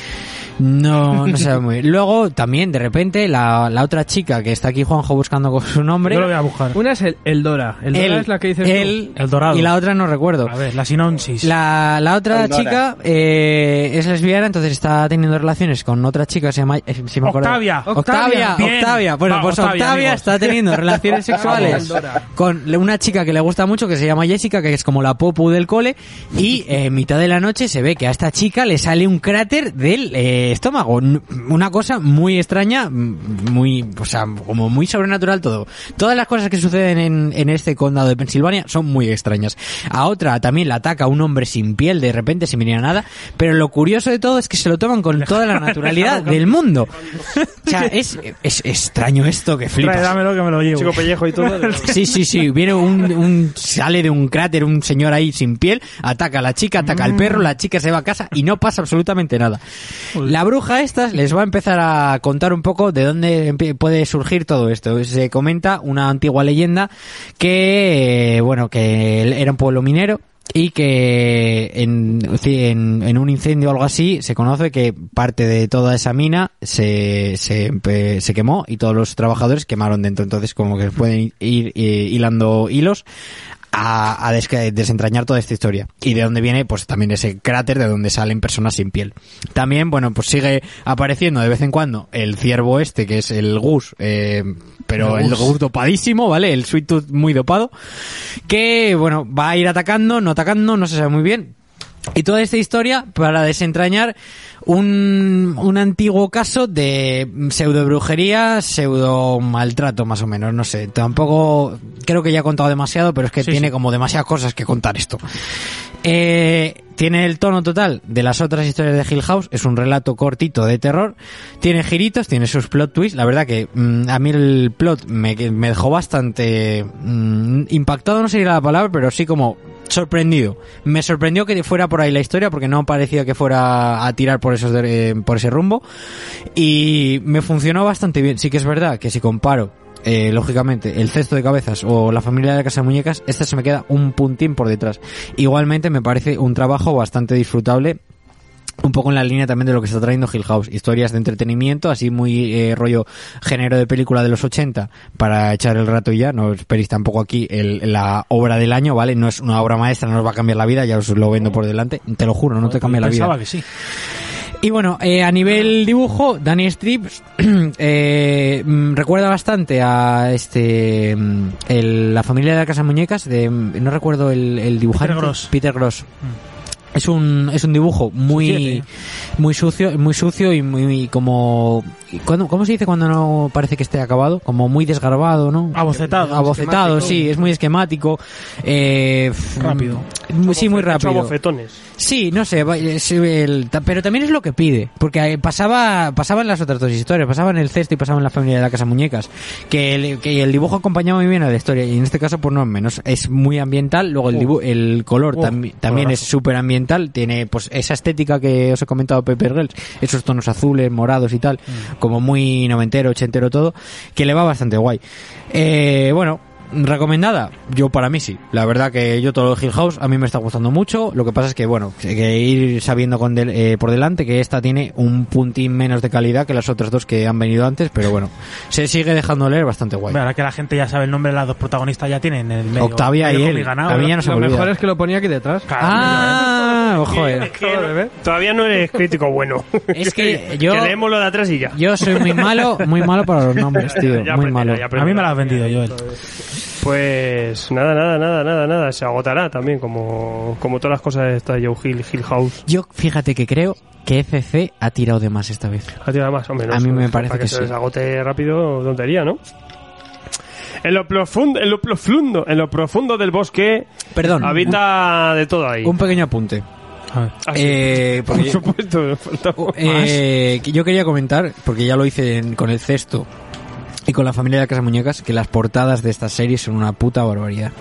No, no se sabe muy bien. Luego, también, de repente, la, la otra chica que está aquí, Juanjo, buscando con su nombre. Yo lo voy a buscar. Una es el, el Dora. El Dora es la que dices él, El dorado. Y la otra no recuerdo. A ver, la sinopsis. La, la otra Eldora. chica eh, es lesbiana, entonces está teniendo relaciones con otra chica, se llama... eh, si me acuerdo- Octavia. Octavia. Octavia. Bueno, Va, pues Octavia, está teniendo relaciones sexuales con una chica que le gusta mucho, que se llama Jessica, que es como la popu del cole, y eh, en mitad de la noche se ve que a esta chica le sale un cráter del estómago. Una cosa muy extraña, muy, o sea, como muy sobrenatural todo. Todas las cosas que suceden en, en este condado de Pensilvania son muy extrañas. A otra también la ataca un hombre sin piel de repente, sin venir a nada, pero lo curioso de todo es que se lo toman con toda la naturalidad del mundo. O sea, es, es extraño esto que flipas. Trae, dámelo que me lo llevo. Chico pellejo y todo. Sí, sí, sí. Viene un, un- sale de un cráter un señor ahí sin piel, ataca a la chica, ataca al perro, la chica se va a casa y no pasa absolutamente nada. La bruja esta les va a empezar a contar un poco de dónde puede surgir todo esto. Se comenta una antigua leyenda que, eh, bueno, que era un pueblo minero y que en, un incendio o algo así se conoce que parte de toda esa mina se, se quemó y todos los trabajadores quemaron dentro. Entonces como que pueden ir eh, hilando hilos a, a des- desentrañar toda esta historia. Y de dónde viene, pues también ese cráter de donde salen personas sin piel. También, bueno, pues sigue apareciendo de vez en cuando el ciervo este, que es el Gus, eh, pero el Gus dopadísimo, ¿vale? El Sweet Tooth muy dopado, que, bueno, va a ir atacando, no atacando, no se sabe muy bien. Y toda esta historia para desentrañar un, un antiguo caso de pseudo brujería, pseudo maltrato más o menos, no sé. Tampoco creo que ya he contado demasiado, pero es que Sí, tiene sí. como demasiadas cosas que contar esto. Eh, tiene el tono total de las otras historias de Hill House, es un relato cortito de terror, tiene giritos, tiene sus plot twists, la verdad que mm, a mí el plot me, me dejó bastante mm, impactado, no sería la palabra, pero sí como sorprendido. Me sorprendió que fuera por ahí la historia porque no parecía que fuera a tirar por esos de- eh, por ese rumbo y me funcionó bastante bien. Sí que es verdad que si comparo eh, lógicamente, el cesto de cabezas o la familia de la casa de muñecas, este se me queda un puntín por detrás. Igualmente me parece un trabajo bastante disfrutable. Un poco en la línea también de lo que está trayendo Hill House. Historias de entretenimiento, así muy eh, rollo género de película de los 80 para echar el rato y ya. No esperéis tampoco aquí el- la obra del año, ¿vale? No es una obra maestra, no os va a cambiar la vida, ya os lo vendo por delante. Te lo juro, no te cambia la vida. Pensaba que sí. Y bueno, eh, a nivel dibujo, Danny Strips eh, mm, recuerda bastante a este mm, el- la familia de la casa de muñecas de mm, no recuerdo el, el dibujante Peter Gross. Peter Gross. Es un, es un dibujo muy Suciete. muy sucio, muy sucio y muy como ¿cuándo- ¿cómo se dice cuando no parece que esté acabado? Como muy desgarbado, ¿no? Abocetado. Abocetado, sí, es muy esquemático. Eh, Rápido. muy- Sí, muy Hecho rápido. bofetones. Sí, no sé, el- pero también es lo que pide, porque eh, pasaba, pasaba en las otras dos historias, pasaba en el cesto y pasaba en la familia de la casa muñecas, que el, que el dibujo acompañaba muy bien a la historia y en este caso pues no es menos, es muy ambiental, luego el dibu- el color Uh, tambi- también es súper ambiental, tiene pues esa estética que os he comentado Pepper Girls, esos tonos azules, morados y tal, como muy noventero, ochentero todo, que le va bastante guay. Eh, bueno, recomendada, yo para mí sí. La verdad que yo todo lo de Hill House a mí me está gustando mucho. Lo que pasa es que, bueno, hay que ir sabiendo con del- eh, por delante que esta tiene un puntín menos de calidad que las otras dos que han venido antes, pero bueno, se sigue dejando leer bastante guay. Ahora que la gente ya sabe el nombre de las dos protagonistas, ya tienen el medio. Octavia medio y él. ganado. A mí ya no se me Lo olvida. mejor es que lo ponía aquí detrás. Claro, Ah, ojo, eh. Todavía no eres crítico bueno. Es que yo- Que leemos lo de atrás y ya. Yo soy muy malo, muy malo para los nombres, tío, Ya muy malo. ya A mí me la has vendido, Joel. Pues nada, nada, nada, nada, nada. Se agotará también, como, como todas las cosas de esta Joe Hill, Hill House. Yo, fíjate que creo que FC ha tirado de más esta vez. Ha tirado más o menos. A mí me Para parece que, que se sí. les agote rápido, tontería, ¿no? En lo profundo, en lo profundo, en lo profundo del bosque Perdón, habita de todo ahí. un pequeño apunte. Ah, sí. Eh, Por supuesto, me faltaba Eh, yo quería comentar, porque ya lo hice en- con el cesto y con la familia de la Casa Muñecas, que las portadas de esta serie son una puta barbaridad.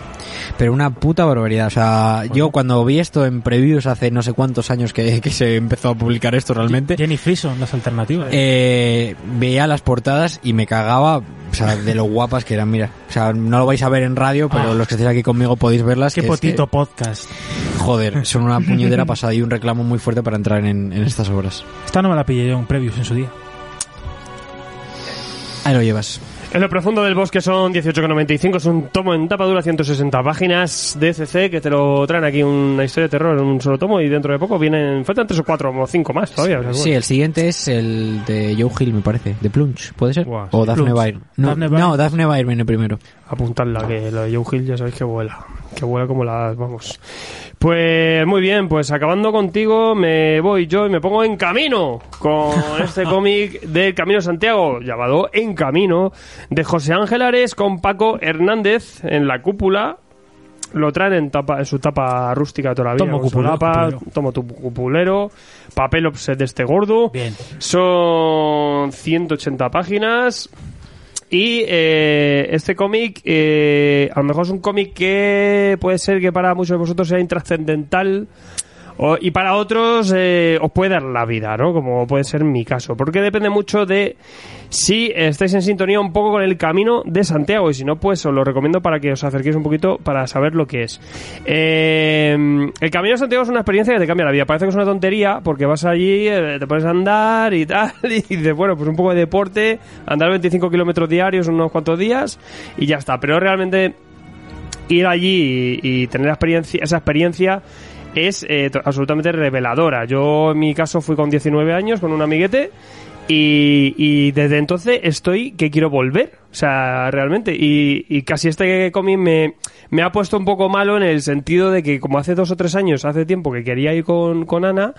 Pero una puta barbaridad. O sea, yo cuando vi esto en previews hace no sé cuántos años que, que se empezó a publicar esto realmente, Jenny Frison, las alternativas. eh, veía las portadas y me cagaba, o sea, de lo guapas que eran, mira. O sea, no lo vais a ver en radio, pero Ah. los que estéis aquí conmigo podéis verlas. Qué que es que- potito podcast. joder, son una puñetera pasada y un reclamo muy fuerte para entrar en, en estas obras. Esta no me la pillé yo en previews en su día. Ahí lo llevas. En lo profundo del bosque son 18,95. Es un tomo en tapa dura 160 páginas de CC que te lo traen aquí una historia de terror en un solo tomo y dentro de poco vienen. Faltan tres o cuatro o cinco más todavía. o sea, Sí, bueno. el siguiente es el de Joe Hill, me parece. De Plunge, ¿puede ser? O sí. Daphne Plunge. Byr. No, Daphne Byr. no, Daphne Byr viene primero. Apuntadla, que lo de Joe Hill ya sabéis que vuela. Que vuela como las. Vamos. Pues muy bien, pues acabando contigo, me voy yo y me pongo en camino con este cómic del Camino Santiago, llamado En Camino, de José Ángel Ares con Paco Hernández en la cúpula. Lo traen en, tapa, en su tapa rústica todavía. Tomo cupulero, cupulero. tomo tu cupulero, papel offset de este gordo. Bien. Son 180 páginas. Y eh, este cómic, eh, a lo mejor es un cómic que puede ser que para muchos de vosotros sea intrascendental. O- y para otros eh, os puede dar la vida, ¿no? Como puede ser mi caso. Porque depende mucho de si estáis en sintonía un poco con el camino de Santiago. Y si no, pues os lo recomiendo para que os acerquéis un poquito para saber lo que es. Eh, el camino de Santiago es una experiencia que te cambia la vida. Parece que es una tontería porque vas allí, eh, te pones a andar y tal. Y dices, bueno, pues un poco de deporte, andar 25 kilómetros diarios unos cuantos días y ya está. Pero realmente ir allí y, tener experiencia, esa experiencia es eh, absolutamente reveladora. Yo en mi caso fui con 19 años con un amiguete y, y desde entonces estoy que quiero volver. O sea, realmente. Y, y casi este cómic me, me ha puesto un poco malo en el sentido de que como hace dos o tres años, hace tiempo que quería ir con, con Ana,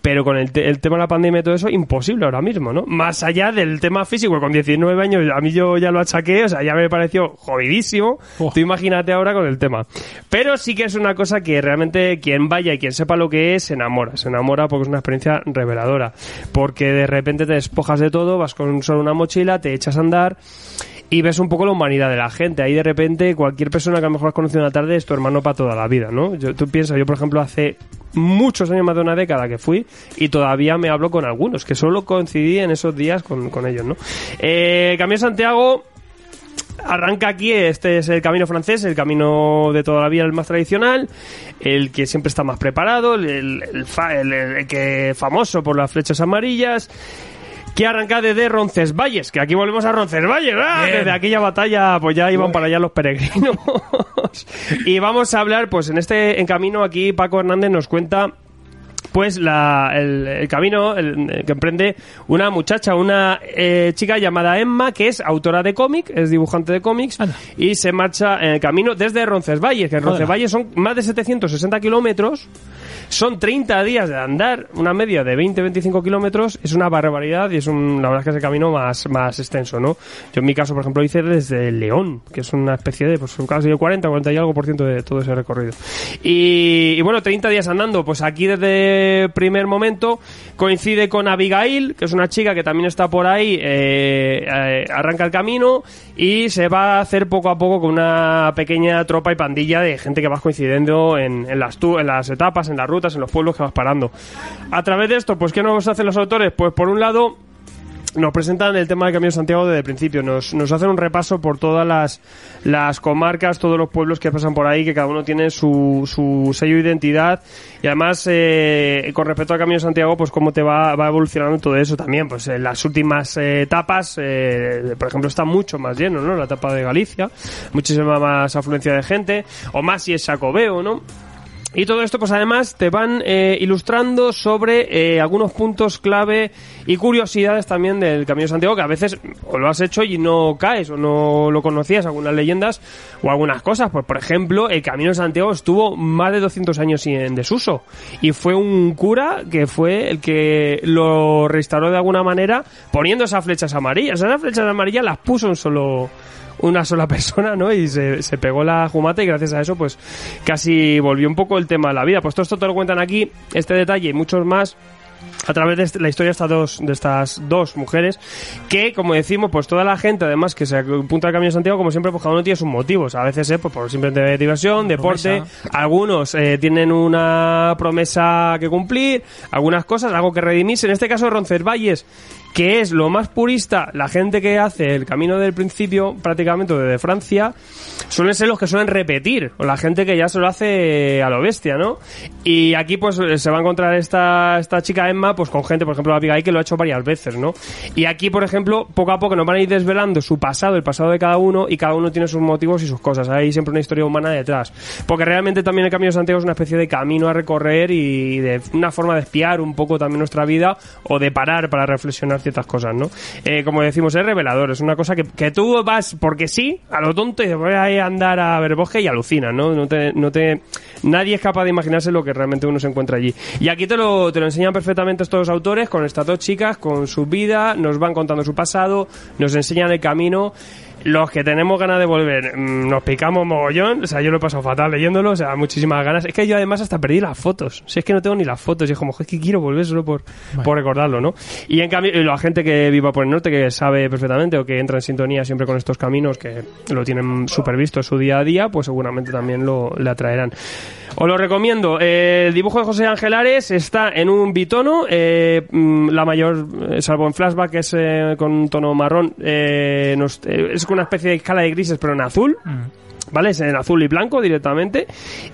pero con el, te- el tema de la pandemia y todo eso, imposible ahora mismo, ¿no? Más allá del tema físico, con 19 años a mí yo ya lo achaqué, o sea, ya me pareció jodidísimo. Oh. Tú imagínate ahora con el tema. Pero sí que es una cosa que realmente quien vaya y quien sepa lo que es, se enamora. Se enamora porque es una experiencia reveladora. Porque de repente te despojas de todo, vas con solo una mochila, te echas a andar y ves un poco la humanidad de la gente. Ahí de repente cualquier persona que a lo mejor has conocido una tarde es tu hermano para toda la vida, ¿no? Yo, tú piensas, yo por ejemplo hace muchos años, más de una década que fui y todavía me hablo con algunos, que solo coincidí en esos días con, con ellos, ¿no? Eh, Camino Santiago arranca aquí, este es el camino francés, el camino de toda la vida, el más tradicional, el que siempre está más preparado, el, el- el- el que famoso por las flechas amarillas, que arranca desde Roncesvalles, que aquí volvemos a Roncesvalles, ¡ah! Desde aquella batalla pues ya iban para allá los peregrinos. y vamos a hablar, pues en este en camino aquí Paco Hernández nos cuenta pues la, el, el camino el- el que emprende una muchacha, una eh, chica llamada Emma, que es autora de cómic, es dibujante de cómics, Anda. y se marcha en el camino desde Roncesvalles, que en. Roncesvalles son más de 760 kilómetros, son 30 días de andar, una media de 20-25 kilómetros, es una barbaridad y es un, la verdad es que es el camino más, más extenso, ¿no? Yo en mi caso, por ejemplo, hice desde León, que es una especie de, pues casi 40, 40 y algo por ciento de todo ese recorrido. Y, y bueno, 30 días andando, pues aquí desde primer momento coincide con Abigail, que es una chica que también está por ahí, eh, eh, arranca el camino y se va a hacer poco a poco con una pequeña tropa y pandilla de gente que vas coincidiendo en, en las, tu- en las etapas, en las rutas, en los pueblos que vas parando. A través de esto, pues ¿qué nos hacen los autores? Pues por un lado nos presentan el tema del Camino de Santiago desde el principio, nos, nos hacen un repaso por todas las, las comarcas, todos los pueblos que pasan por ahí, que cada uno tiene su, su sello de identidad y además eh, con respecto al Camino de Santiago, pues cómo te va, va evolucionando todo eso también, pues en las últimas eh, etapas, eh, por ejemplo, está mucho más lleno, ¿no? La etapa de Galicia, muchísima más afluencia de gente, o más si es Sacobeo, ¿no? Y todo esto, pues además, te van eh, ilustrando sobre eh, algunos puntos clave y curiosidades también del Camino de Santiago, que a veces o lo has hecho y no caes, o no lo conocías, algunas leyendas o algunas cosas. Pues, por ejemplo, el Camino de Santiago estuvo más de 200 años en desuso. Y fue un cura que fue el que lo restauró de alguna manera poniendo esas flechas amarillas. Esas flechas amarillas las puso un solo una sola persona, ¿no? Y se, se pegó la jumata y gracias a eso, pues casi volvió un poco el tema a la vida. Pues todo esto te lo cuentan aquí, este detalle y muchos más a través de la historia de estas dos de estas dos mujeres que como decimos pues toda la gente además que se apunta al camino de Santiago como siempre pues cada uno tiene sus motivos a veces eh, pues por simplemente diversión deporte Promesa. algunos eh, tienen una promesa que cumplir algunas cosas algo que redimirse en este caso Roncesvalles que es lo más purista la gente que hace el camino del principio prácticamente desde Francia suelen ser los que suelen repetir o la gente que ya se lo hace a lo bestia ¿no? y aquí pues se va a encontrar esta, esta chica Emma pues con gente por ejemplo Abigail que lo ha hecho varias veces ¿no? y aquí por ejemplo poco a poco nos van a ir desvelando su pasado el pasado de cada uno y cada uno tiene sus motivos y sus cosas hay siempre una historia humana detrás porque realmente también el Camino de Santiago es una especie de camino a recorrer y de una forma de espiar un poco también nuestra vida o de parar para reflexionar ciertas cosas, ¿no? Eh, como decimos, es revelador, es una cosa que, que tú vas porque sí, a lo tonto y voy a andar a ver bosque y alucinas, ¿no? No te, no te, nadie es capaz de imaginarse lo que realmente uno se encuentra allí. Y aquí te lo, te lo enseñan perfectamente estos autores con estas dos chicas, con su vida, nos van contando su pasado, nos enseñan el camino. Los que tenemos ganas de volver, mm, nos picamos mogollón. O sea, yo lo he pasado fatal leyéndolo, o sea, muchísimas ganas. Es que yo además hasta perdí las fotos. Si es que no tengo ni las fotos, y es como, "Jo, es que quiero volver solo por, por recordarlo, ¿no? Y en cambio, la gente que viva por el norte, que sabe perfectamente o que entra en sintonía siempre con estos caminos, que lo tienen súper visto su día a día, pues seguramente también lo, le atraerán. Os lo recomiendo. Eh, el dibujo de José Ángel Ares está en un bitono, eh, mm, la mayor, eh, salvo en flashback, que es eh, con un tono marrón, eh, nos- es con una especie de escala de grises, pero en azul. ¿Vale? Es en azul y blanco directamente.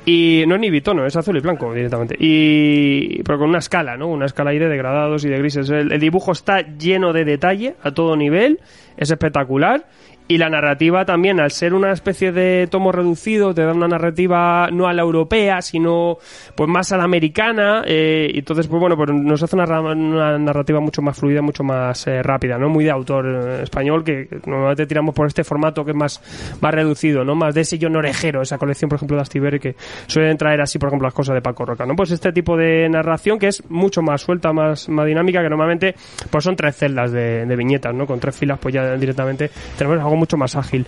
Y no es ni bitono, es azul y blanco directamente. Y. Pero con una escala, ¿no? Una escala ahí de degradados y de grises. El, el dibujo está lleno de detalle a todo nivel. Es espectacular. Y la narrativa también, al ser una especie de tomo reducido, te da una narrativa no a la europea, sino pues más a la americana. eh, y entonces, pues bueno, pues nos hace una, una narrativa mucho más fluida, mucho más eh, rápida, ¿no? Muy de autor eh, español, que que normalmente tiramos por este formato que es más, más reducido, ¿no? Más de sillón orejero, esa colección, por ejemplo, de Astiberri, que suelen traer así, por ejemplo, las cosas de Paco Roca, ¿no? Pues este tipo de narración que es mucho más suelta, más, más dinámica, que normalmente pues son tres celdas de, de viñetas, ¿no? Con tres filas, pues ya directamente tenemos mucho más ágil.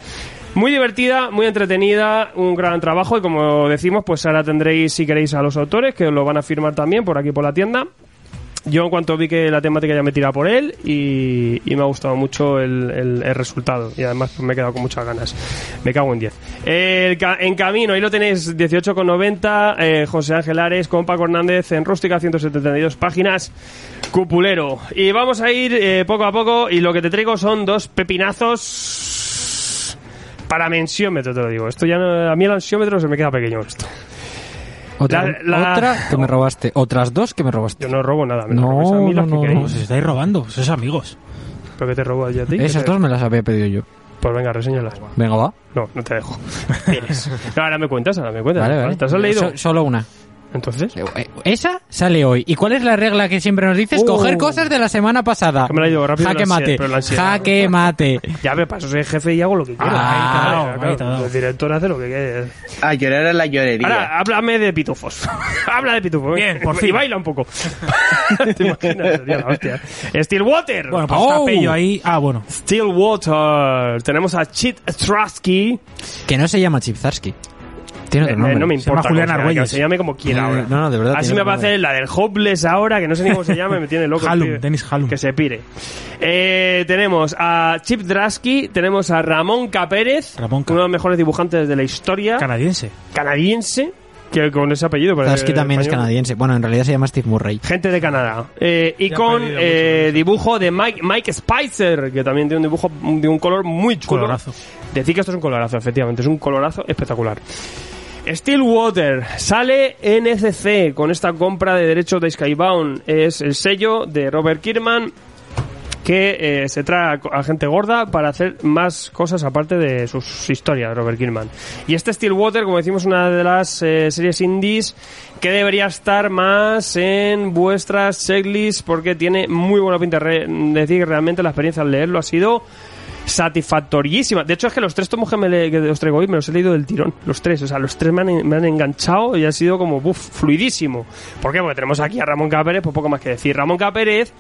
Muy divertida, muy entretenida, un gran trabajo y como decimos, pues ahora tendréis, si queréis, a los autores que os lo van a firmar también por aquí por la tienda. Yo en cuanto vi que la temática ya me tira por él y, me ha gustado mucho el, resultado y además pues, me he quedado con muchas ganas. Me cago en 10. El ca- en camino, ahí lo tenéis, 18,90, eh, José Ángel Ares con Paco Hernández en Rústica, 172 páginas, Cupulero. Y vamos a ir eh, poco a poco y lo que te traigo son dos pepinazos para mensiómetro, te lo digo. Esto ya no- a mí el ansiómetro se me queda pequeño esto. Otra, La- la- otra que me robaste. Otras dos que me robaste. Yo no robo nada, me No, a mí las no, que no, queréis. Pues os estáis robando, sois amigos. ¿Pero que te robo yo a ti? Esas ¿Qué te- dos me las había pedido yo. Pues venga, reseñalas. Venga, va. No, no te dejo. No, ahora me cuentas, ahora me cuentas. Vale, vale. ¿Te has leído? So- solo una. Entonces. Esa sale hoy. ¿Y cuál es la regla que siempre nos dices? Uh. Coger cosas de la semana pasada. Que me la ido rápido Jaque la ansiedad, mate. pero la ansiedad. Jaque mate. Ya me paso, soy jefe y hago lo que quiero. Ah, Ahí está, ahí claro, está. El director hace lo que quiere. A llorar a la llorería. Ahora, háblame de pitufos. Habla de pitufos. Bien, por Y fin. baila un poco. ¿Te imaginas? Sería la hostia. Stillwater. Bueno, pues Oh. Capello ahí. Ah, bueno. Stillwater. Tenemos a Chit Strasky. Que no se llama Chipzarsky. Tiene otro Eh, nombre. no me Se llama importa. Julián cómo sea, Argüelles. que se llame como quiera ahora. no, no, de verdad Así me va a hacer la del Hopeless ahora, que no sé ni cómo se llama, me tiene loco. Halum. Dennis Halum. Que se pire. Eh, tenemos a Chip Drasky, tenemos a Ramón Capérez, Ramón Ca- uno de los mejores dibujantes de la historia, Canadiense. canadiense, que con ese apellido. parece Zarsky también es canadiense. Bueno, en realidad se llama Steve Murray. Gente de Canadá. Eh, y Ya con eh, dibujo de Mike, Mike Spicer, que también tiene un dibujo de un color muy chulo. Colorazo. Decir que esto es un colorazo, efectivamente, es un colorazo espectacular. Stillwater sale NCC con esta compra de derechos de Skybound. Es el sello de Robert Kirkman que eh, se trae a, gente gorda para hacer más cosas aparte de sus historias, Robert Kirkman. Y este Stillwater, como decimos, una de las eh, series indies que debería estar más en vuestras checklists porque tiene muy buena pinta. Decir que realmente la experiencia al leerlo ha sido satisfactorísima. De hecho, es que los tres tomos que, me le- que os traigo hoy me los he leído del tirón. Los tres. O sea, los tres me han, me han enganchado y ha sido como, buf, fluidísimo. ¿Por qué? Porque tenemos aquí a Ramón Capérez, pues poco más que decir. Ramón Capérez,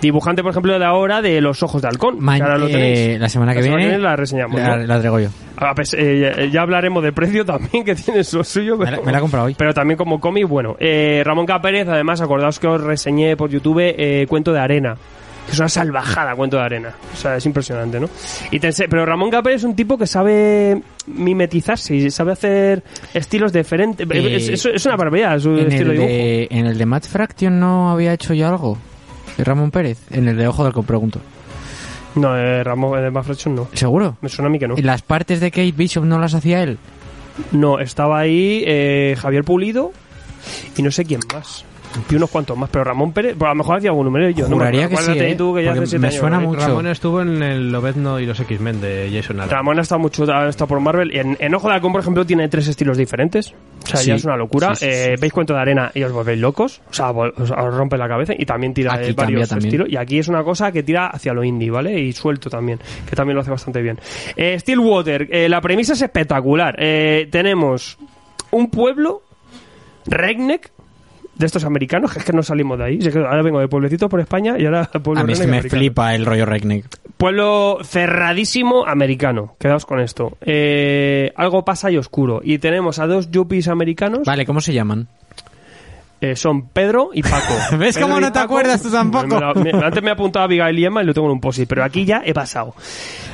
dibujante, por ejemplo, de ahora de Los Ojos de Halcón. Ma- ahora lo eh, la semana que viene la reseñamos. La, ¿no? la traigo yo. A pes- eh, ya- ya hablaremos de precio también, que tiene su suyo. Me Pero, la, me la he comprado hoy. pero también como cómic, bueno. Eh, Ramón Capérez, además, acordaos que os reseñé por YouTube eh, Cuento de Arena. Que es una salvajada, Cuento de Arena. O sea, es impresionante, ¿no? Y te pero Ramón Capérez es un tipo que sabe mimetizarse y sabe hacer estilos diferentes. Eh, es, es- es una barbaridad su En estilo el, de en el de Matt Fraction no había hecho yo algo. ¿De Ramón Pérez? En el de Ojo del Halcón, pregunto. No, eh, Ramón de Mafrechon no. ¿Seguro? Me suena a mí que no. ¿Y las partes de Kate Bishop no las hacía él? No, estaba ahí eh, Javier Pulido y no sé quién más. Y unos cuantos más, pero Ramón Pérez, pues a lo mejor hacía algún número y yo. no me Juraría acuerdo. que sí, ¿eh? tú que ya hace siete me años, suena ¿eh? mucho. Ramón estuvo en el Lobezno y los X-Men de Jason Aaron. Ramón ha estado mucho ha estado por Marvel. En, en Ojo de Halcón, por ejemplo, tiene tres estilos diferentes. O sea, Sí. ya es una locura. Sí, sí, sí, Eh, Veis cuento de arena y os volvéis locos. O sea, os, os rompe la cabeza. Y también tira Aquí cambia varios también. estilos. Y aquí es una cosa que tira hacia lo indie, ¿vale? Y suelto también. Que también lo hace bastante bien. Eh, Stillwater. eh, la premisa es espectacular. Eh, tenemos un pueblo, Redneck, de estos americanos, que es que no salimos de ahí. Ahora vengo de pueblecitos por España y ahora pueblo A mí redneck me americano. flipa el rollo Redneck. Pueblo cerradísimo americano. Quedaos con esto. Eh, algo pasa y oscuro. Y tenemos a dos yuppies americanos. Vale, ¿cómo se llaman? Eh, son Pedro y Paco. ¿Ves Pedro cómo no te Paco- acuerdas tú tampoco? Me me- antes me he apuntado a Abigail y Emma y lo tengo en un posit, pero aquí ya he pasado.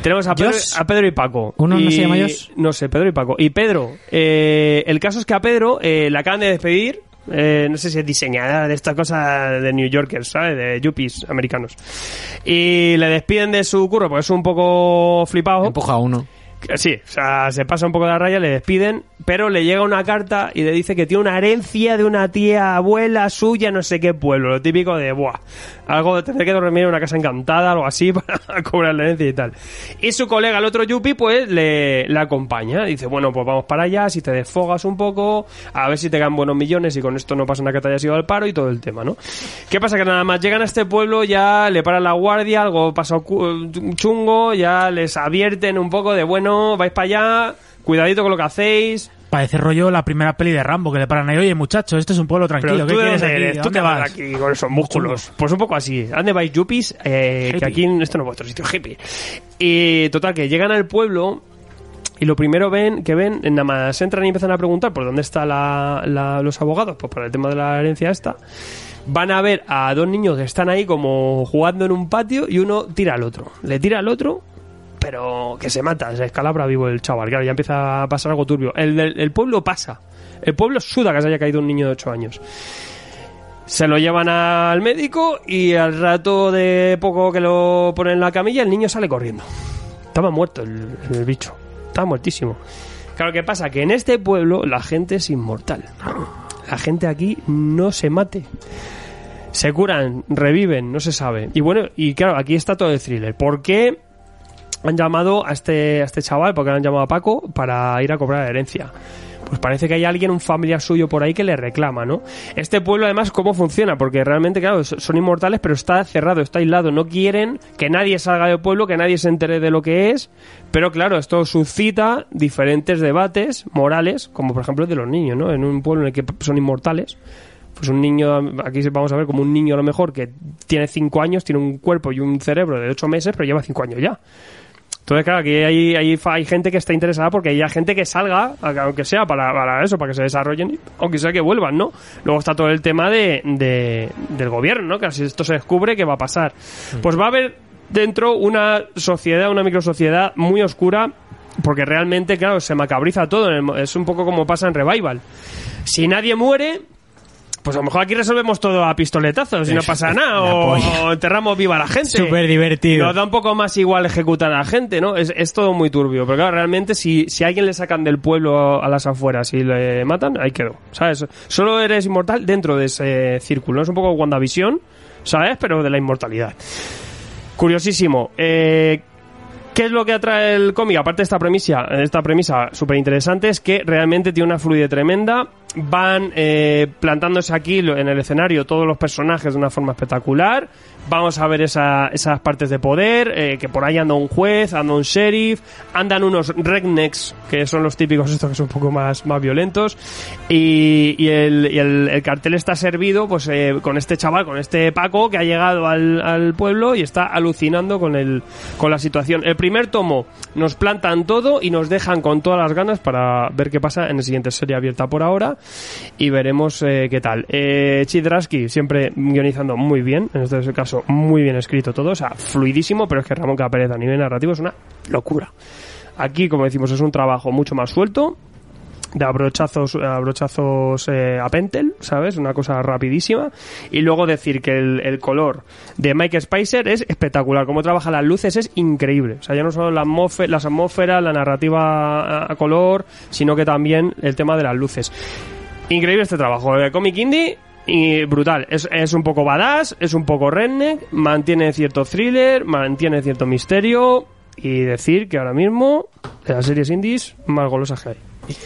Tenemos a Pedro, a Pedro y Paco. ¿Uno no se llama Jos? No sé, Pedro y Paco. Y Pedro, eh, el caso es que a Pedro eh, le acaban de despedir. Eh, no sé si es diseñadora de esta cosa de New Yorkers, ¿sabes? De yuppies americanos. Y le despiden de su curro porque es un poco flipado. Empuja a uno. Sí, o sea, se pasa un poco de la raya, le despiden, pero le llega una carta y le dice que tiene una herencia de una tía abuela suya, no sé qué pueblo, lo típico de, buah, algo de tener que dormir en una casa encantada, algo así, para cobrar la herencia y tal. Y su colega, el otro Yuppie, pues le, le acompaña. Dice, bueno, pues vamos para allá, si te desfogas un poco, a ver si te ganan buenos millones y con esto no pasa nada que te hayas ido al paro y todo el tema, ¿no? ¿Qué pasa? Que nada más llegan a este pueblo, ya le paran la guardia, algo pasó cu- chungo, ya les advierten un poco de, bueno, vais para allá, cuidadito con lo que hacéis. Parece rollo la primera peli de Rambo, que le paran ahí, oye muchacho, este es un pueblo tranquilo, tú ¿qué de quieres aquí? eres? ¿A ¿Tú dónde qué vas vas? aquí con esos músculos? Pues un poco así. ¿Dónde vais, yuppies? Eh, que aquí esto no es vuestro sitio, hippie. Y total, que llegan al pueblo y lo primero ven que ven, nada más entran y empiezan a preguntar por dónde están los abogados, pues por el tema de la herencia esta. Van a ver a dos niños que están ahí como jugando en un patio y uno tira al otro. Le tira al otro, pero que se mata, se escalabra vivo el chaval. Claro, ya empieza a pasar algo turbio. El, el pueblo pasa. El pueblo suda que se haya caído un niño de 8 años. Se lo llevan al médico y al rato de poco que lo ponen en la camilla, el niño sale corriendo. Estaba muerto el, el bicho. Estaba muertísimo. Claro, ¿qué pasa? Que en este pueblo la gente es inmortal. La gente aquí no se mate. Se curan, reviven, no se sabe. Y bueno, y claro, aquí está todo el thriller. ¿Por qué han llamado a este, a este chaval? ¿Por qué han llamado a Paco para ir a cobrar herencia? Pues parece que hay alguien, un familiar suyo por ahí que le reclama, ¿no? Este pueblo, además, ¿cómo funciona? Porque realmente, claro, so- son inmortales, pero está cerrado, está aislado. No quieren que nadie salga del pueblo, que nadie se entere de lo que es. Pero claro, esto suscita diferentes debates morales, como por ejemplo el de los niños, ¿no? En un pueblo en el que son inmortales. Pues un niño, aquí vamos a ver como un niño a lo mejor que tiene 5 años, tiene un cuerpo y un cerebro de 8 meses, pero lleva 5 años ya. Entonces, claro, aquí hay, hay, fa- hay gente que está interesada porque hay gente que salga, aunque sea para, para eso, para que se desarrollen, aunque sea que vuelvan, ¿no? Luego está todo el tema de, de- del gobierno, ¿no? Que si esto se descubre, ¿qué va a pasar? Pues va a haber dentro una sociedad, una microsociedad muy oscura, porque realmente, claro, se macabriza todo. Es un poco como pasa en Revival. Si nadie muere, pues a lo mejor aquí resolvemos todo a pistoletazos y no pasa nada. O, o enterramos viva a la gente. Súper divertido. Nos da un poco más igual ejecutar a la gente, ¿no? Es, es todo muy turbio. Pero claro, realmente si, si a alguien le sacan del pueblo a las afueras y le matan, ahí quedó. ¿Sabes? Solo eres inmortal dentro de ese círculo. Es un poco WandaVision, ¿sabes? Pero de la inmortalidad. Curiosísimo. Eh, ¿Qué es lo que atrae el cómic? Aparte de esta premisa, esta premisa súper interesante, es que realmente tiene una fluidez tremenda. Van eh, plantándose aquí en el escenario todos los personajes de una forma espectacular. Vamos a ver esa- esas partes de poder, eh, que por ahí anda un juez, anda un sheriff, andan unos rednecks, que son los típicos estos que son un poco más, más violentos. Y, el, cartel está servido pues eh, con este chaval, con este Paco, que ha llegado al, pueblo y está alucinando con, el, con la situación. El primer tomo nos plantan todo y nos dejan con todas las ganas para ver qué pasa en el siguiente serie abierta por ahora y veremos eh, qué tal. Eh, Chidrasky siempre guionizando muy bien, en este caso muy bien escrito todo, o sea, fluidísimo, pero es que Ramón Capérez a nivel narrativo es una locura. Aquí, como decimos, es un trabajo mucho más suelto, de abrochazos, abrochazos eh, a Pentel, ¿sabes? Una cosa rapidísima. Y luego decir que el, color de Mike Spicer es espectacular. Cómo trabaja las luces es increíble. O sea, ya no solo la las atmósferas, la narrativa a, color, sino que también el tema de las luces. Increíble este trabajo. El cómic indie y brutal. Es, es un poco badass, es un poco redneck, mantiene cierto thriller, mantiene cierto misterio. Y decir que ahora mismo, de las series indies, más golosas que hay.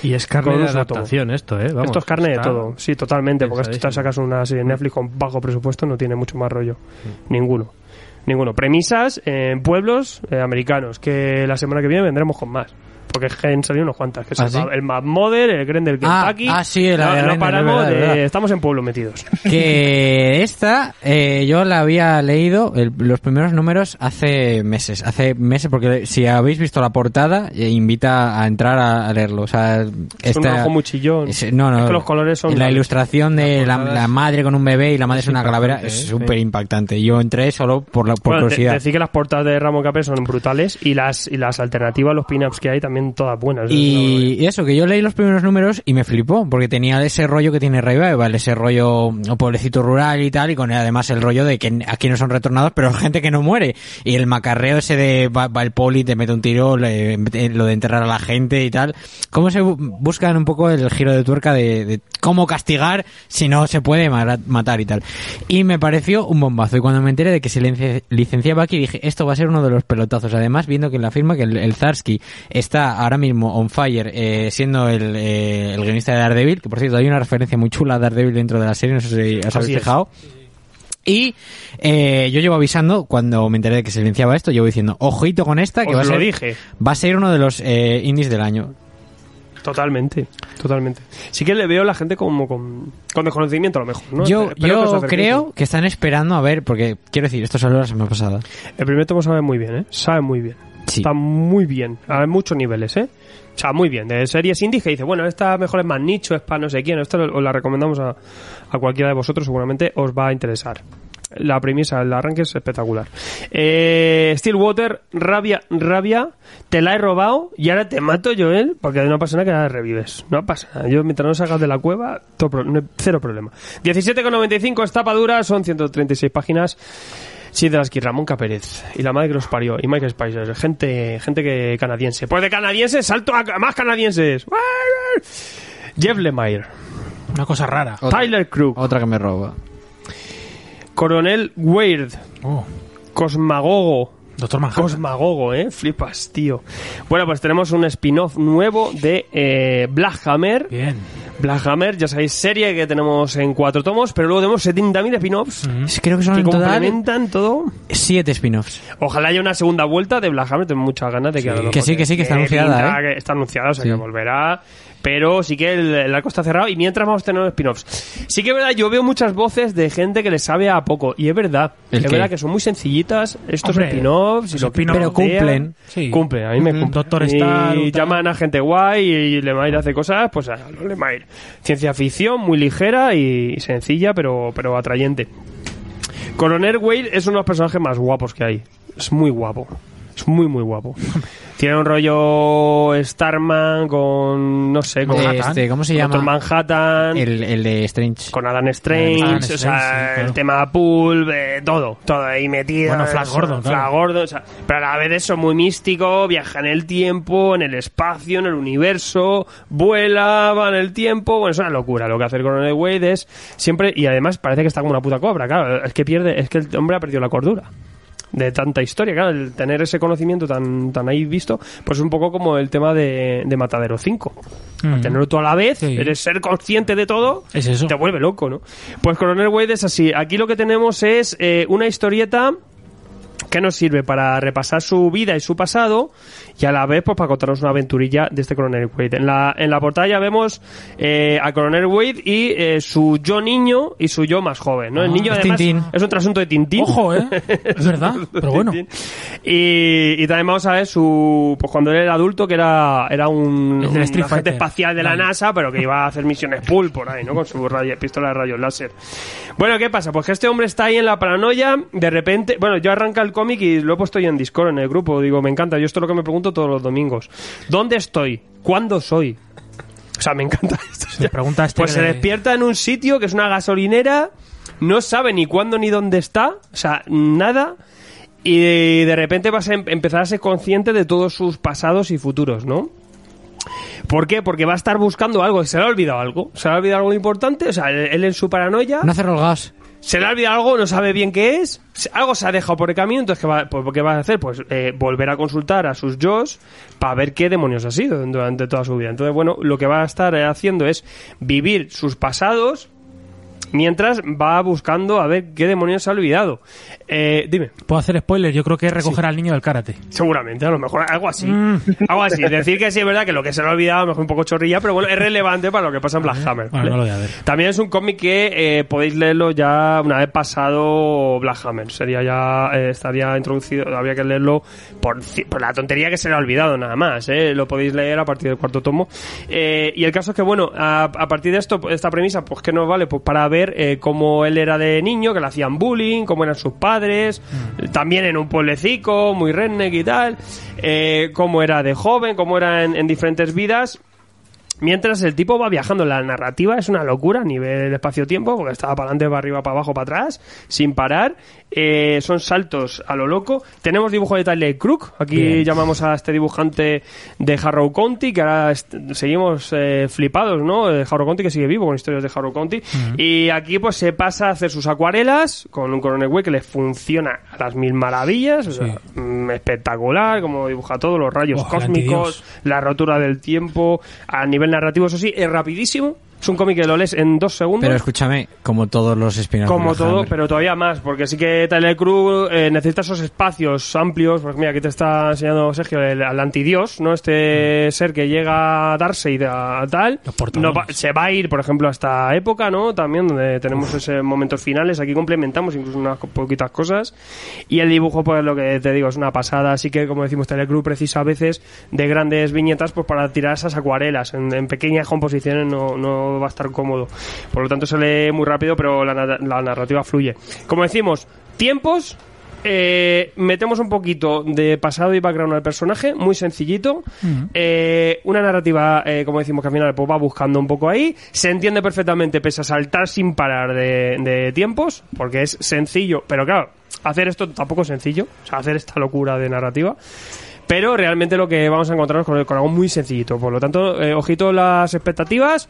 Y es carne de adaptación esto, ¿eh? Vamos, Esto es carne de todo, sí, totalmente, porque esto te sacas una serie de Netflix con bajo presupuesto, no tiene mucho más rollo. Ninguno. Ninguno. Premisas en pueblos eh, americanos, que la semana que viene vendremos con más. Porque es que han salido unos cuantas, que es ¿Ah, el, sí? El Mad Mother, el Grendel Ah, Kentucky. ah, sí, la no, de no paramos de... verdad. Estamos en pueblo metidos. que esta eh, yo la había leído el- los primeros números hace meses hace meses porque si habéis visto la portada eh, invita a entrar a, a leerlo o sea Es un esta- rojo muy chillón. es- no no Es que los colores son... la ilustración de la, la madre con un bebé y la madre es, es una calavera es ¿eh? súper Sí. impactante yo entré solo por la por Bueno, curiosidad decir que las portadas de Ramón Capé son brutales y las y las alternativas, los pin-ups que hay también salen todas buenas. Y, y eso, que yo leí los primeros números y me flipó, porque tenía ese rollo que tiene Revival, ese rollo pueblecito rural y tal, y con además el rollo de que aquí no son retornados, pero gente que no muere. Y el macarreo ese de va, va el poli, te mete un tiro, le- lo de enterrar a la gente y tal. ¿Cómo se bu- buscan un poco el giro de tuerca de, de cómo castigar si no se puede ma- matar y tal? Y me pareció un bombazo. Y cuando me enteré de que se lic- licenciaba aquí, dije, esto va a ser uno de los pelotazos. Además, viendo que en la firma que el, el Zarsky está ahora mismo on fire, eh, siendo el, eh, el guionista de Daredevil, que por cierto hay una referencia muy chula a Daredevil dentro de la serie, no sé si os habéis fijado. Y eh, yo llevo avisando, cuando me enteré de que se licenciaba esto, llevo diciendo, ojito con esta, que Os va a, ser, dije. va a ser uno de los eh, indies del año. Totalmente, totalmente. Sí que le veo a la gente como con, con desconocimiento a lo mejor, ¿no? Yo, que yo creo que están esperando a ver, porque quiero decir, esto salió la semana pasada. El primer tomo sabe muy bien, ¿eh? Sabe muy bien. Está muy bien, a muchos niveles, ¿eh? O sea, muy bien. De series indies que dice, bueno, esta mejor es más nicho, es para no sé quién. Esto lo- os la recomendamos a, a cualquiera de vosotros, seguramente os va a interesar. La premisa, el arranque es espectacular. Eh, Stillwater, rabia, rabia, te la he robado y ahora te mato, Joel, porque no pasa nada que la revives. No pasa nada. Yo, mientras no salgas de la cueva, todo cero problema. 17,95 es tapa dura, son 136 páginas. Sí, de las que Ramón Capérez y la madre que los parió y Michael Spicer, gente, gente que canadiense. Pues de canadienses salto a más canadienses. Jeff Lemire, Una cosa rara. Tyler Crook, Otra que me roba. Coronel Weird, Oh, Cosmagogo. Doctor Manhattan. Cosmagogo, eh, flipas, tío. Bueno, pues tenemos un spin-off nuevo de eh, Black Hammer. Bien. Black Hammer, ya sabéis, serie que tenemos en cuatro tomos, pero luego tenemos 70.000 spin-offs Sí, Creo que son que en total complementan todo. siete spin-offs. Ojalá haya una segunda vuelta de Black Hammer, tengo muchas ganas de que mejor Que sí, que sí, que está anunciada, pinta ¿eh? que está anunciada, o sea Sí. que volverá. Pero sí que el, el arco está cerrado y mientras vamos a tener spin-offs. Sí que es verdad, yo veo muchas voces de gente que le sabe a poco. Y es verdad, ¿El es qué? verdad que son muy sencillitas estos spin-offs y spin-offs- Pero cumplen. Sí. Cumple, a mí me Ujú. cumple. Doctor y Star, tal. llaman a gente guay y Lemaire hace cosas, pues a lo Lemaire. Ciencia ficción, muy ligera y sencilla, pero, pero atrayente. Coronel Wade es uno de los personajes más guapos que hay. Es muy guapo. Es muy, muy guapo. Tiene un rollo Starman con, no sé, con este, ¿Cómo se llama? Manhattan, El, el de Strange. con Adam Strange, Adam o sea, sí, claro. el tema pool, eh, todo, todo ahí metido. Bueno, Flash Gordon, claro. Flash Gordon, o sea, pero a la vez eso, muy místico, viaja en el tiempo, en el espacio, en el universo, vuela, va en el tiempo, bueno, es una locura lo que hace el Coronel Wade es siempre, y además parece que está como una puta cobra, claro, es que pierde, es que el hombre ha perdido la cordura de tanta historia, claro, el tener ese conocimiento tan, tan ahí visto, pues es un poco como el tema de, de Matadero 5. Mm. Tenerlo todo a la vez, Sí. eres ser consciente de todo, Es eso. te vuelve loco, ¿no? Pues Coronel Wade es así. Aquí lo que tenemos es eh, una historieta que nos sirve para repasar su vida y su pasado y a la vez pues para contarnos una aventurilla de este Coronel Wade. En la, en la portada ya vemos eh, a Coronel Wade y eh, su yo niño y su yo más joven, ¿no? El Ah, niño es además Tintín. es un trasunto de Tintín. Ojo, ¿eh? Es verdad, pero bueno. Y, y también vamos a ver su. Pues cuando él era adulto, que era, era un, un agente Fighter. espacial de la Vale. NASA, pero que iba a hacer misiones pool por ahí, ¿no? Con su rayo- pistola de rayos láser. Bueno, ¿qué pasa? Pues que este hombre está ahí en la paranoia, de repente. Bueno, yo arranca el cómic y lo he puesto yo en Discord, en el grupo. Digo, me encanta. Yo esto es lo que me pregunto todos los domingos. ¿Dónde estoy? ¿Cuándo soy? O sea, me encanta esto. Se pregunta este Pues se de- despierta en un sitio que es una gasolinera, no sabe ni cuándo ni dónde está, o sea, nada, y de repente vas a em- empezar a ser consciente de todos sus pasados y futuros, ¿no? ¿Por qué? Porque va a estar buscando algo, se le ha olvidado algo, se le ha olvidado algo importante, o sea, él, él en su paranoia, No cerró el gas. se le ha olvidado algo, no sabe bien qué es, algo se ha dejado por el camino, entonces ¿qué va, pues, ¿qué va a hacer? Pues eh, volver a consultar a sus yo's para ver qué demonios ha sido durante toda su vida. Entonces, bueno, lo que va a estar haciendo es vivir sus pasados mientras va buscando a ver qué demonios se ha olvidado. Eh, dime. Puedo hacer spoiler, yo creo que es recoger al niño del karate. Seguramente, a lo mejor algo así. Mm. Algo así. Decir que sí es verdad que lo que se le ha olvidado, a lo mejor un poco chorrilla, pero bueno, es relevante para lo que pasa en Black Hammer. Bueno, ¿vale? no lo voy a ver. También es un cómic que eh, podéis leerlo ya una vez pasado Black Hammer. Sería ya, eh, estaría introducido, habría que leerlo por, la tontería que se le ha olvidado nada más. ¿eh? Lo podéis leer a partir del cuarto tomo. Y el caso es que, bueno, a, a partir de esto, esta premisa, pues que nos vale? Pues para ver ver eh, cómo él era de niño, que le hacían bullying, cómo eran sus padres, también en un pueblecico, muy redneck y tal, eh, cómo era de joven, cómo era en, en diferentes vidas. Mientras el tipo va viajando, la narrativa es una locura a nivel espacio-tiempo, porque estaba para adelante, para arriba, para abajo, para atrás, sin parar. Eh, son saltos a lo loco. Tenemos dibujo de Tyler Crook. Aquí Bien. llamamos a este dibujante de Harrow County, que ahora seguimos eh, flipados, ¿no? De Harrow County, que sigue vivo con historias de Harrow County. Y aquí pues se pasa a hacer sus acuarelas con un Coronel Way que le funciona a las mil maravillas. o sea, mm, espectacular, como dibuja todo, los rayos cósmicos, la rotura del tiempo, a nivel narrativo, eso sí, es rapidísimo. Es un cómic que lo lees en dos segundos. Pero escúchame, como todos los spin-offs. Como todo, Warhammer. pero todavía más, porque sí que Tyler Crew eh, necesita esos espacios amplios. Pues mira, aquí te está enseñando Sergio el, al antidios, ¿no? Este ser que llega a darse y a tal. No se va a ir, por ejemplo, a esta época, ¿no? También, donde tenemos esos momentos finales. Aquí complementamos incluso unas poquitas cosas. Y el dibujo, pues lo que te digo, es una pasada. Así que, como decimos, Tyler Crew precisa a veces de grandes viñetas pues para tirar esas acuarelas. En, en pequeñas composiciones no, no va a estar cómodo. Por lo tanto, se lee muy rápido, pero la, la narrativa fluye. Como decimos, tiempos. eh, metemos un poquito de pasado y background al personaje, muy sencillito. Eh, una narrativa, eh, como decimos, que al final pues, va buscando un poco ahí. Se entiende perfectamente, pese a saltar sin parar de, de tiempos, porque es sencillo. Pero claro, hacer esto tampoco es sencillo. O sea, hacer esta locura de narrativa. Pero realmente lo que vamos a encontrarnos con, con algo muy sencillito. Por lo tanto, eh, ojito las expectativas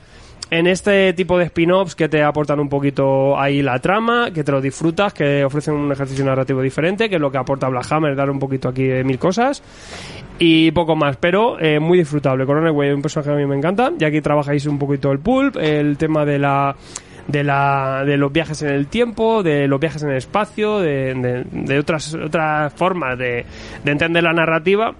en este tipo de spin-offs que te aportan un poquito ahí la trama, que te lo disfrutas, que ofrecen un ejercicio narrativo diferente, que es lo que aporta Black Hammer, dar un poquito aquí de mil cosas. Y poco más, pero eh, muy disfrutable. Coronel Way, un personaje que a mí me encanta. Y aquí trabajáis un poquito el pulp, el tema de la de la de los viajes en el tiempo, de los viajes en el espacio, de, de- de otras otras formas de, de entender la narrativa.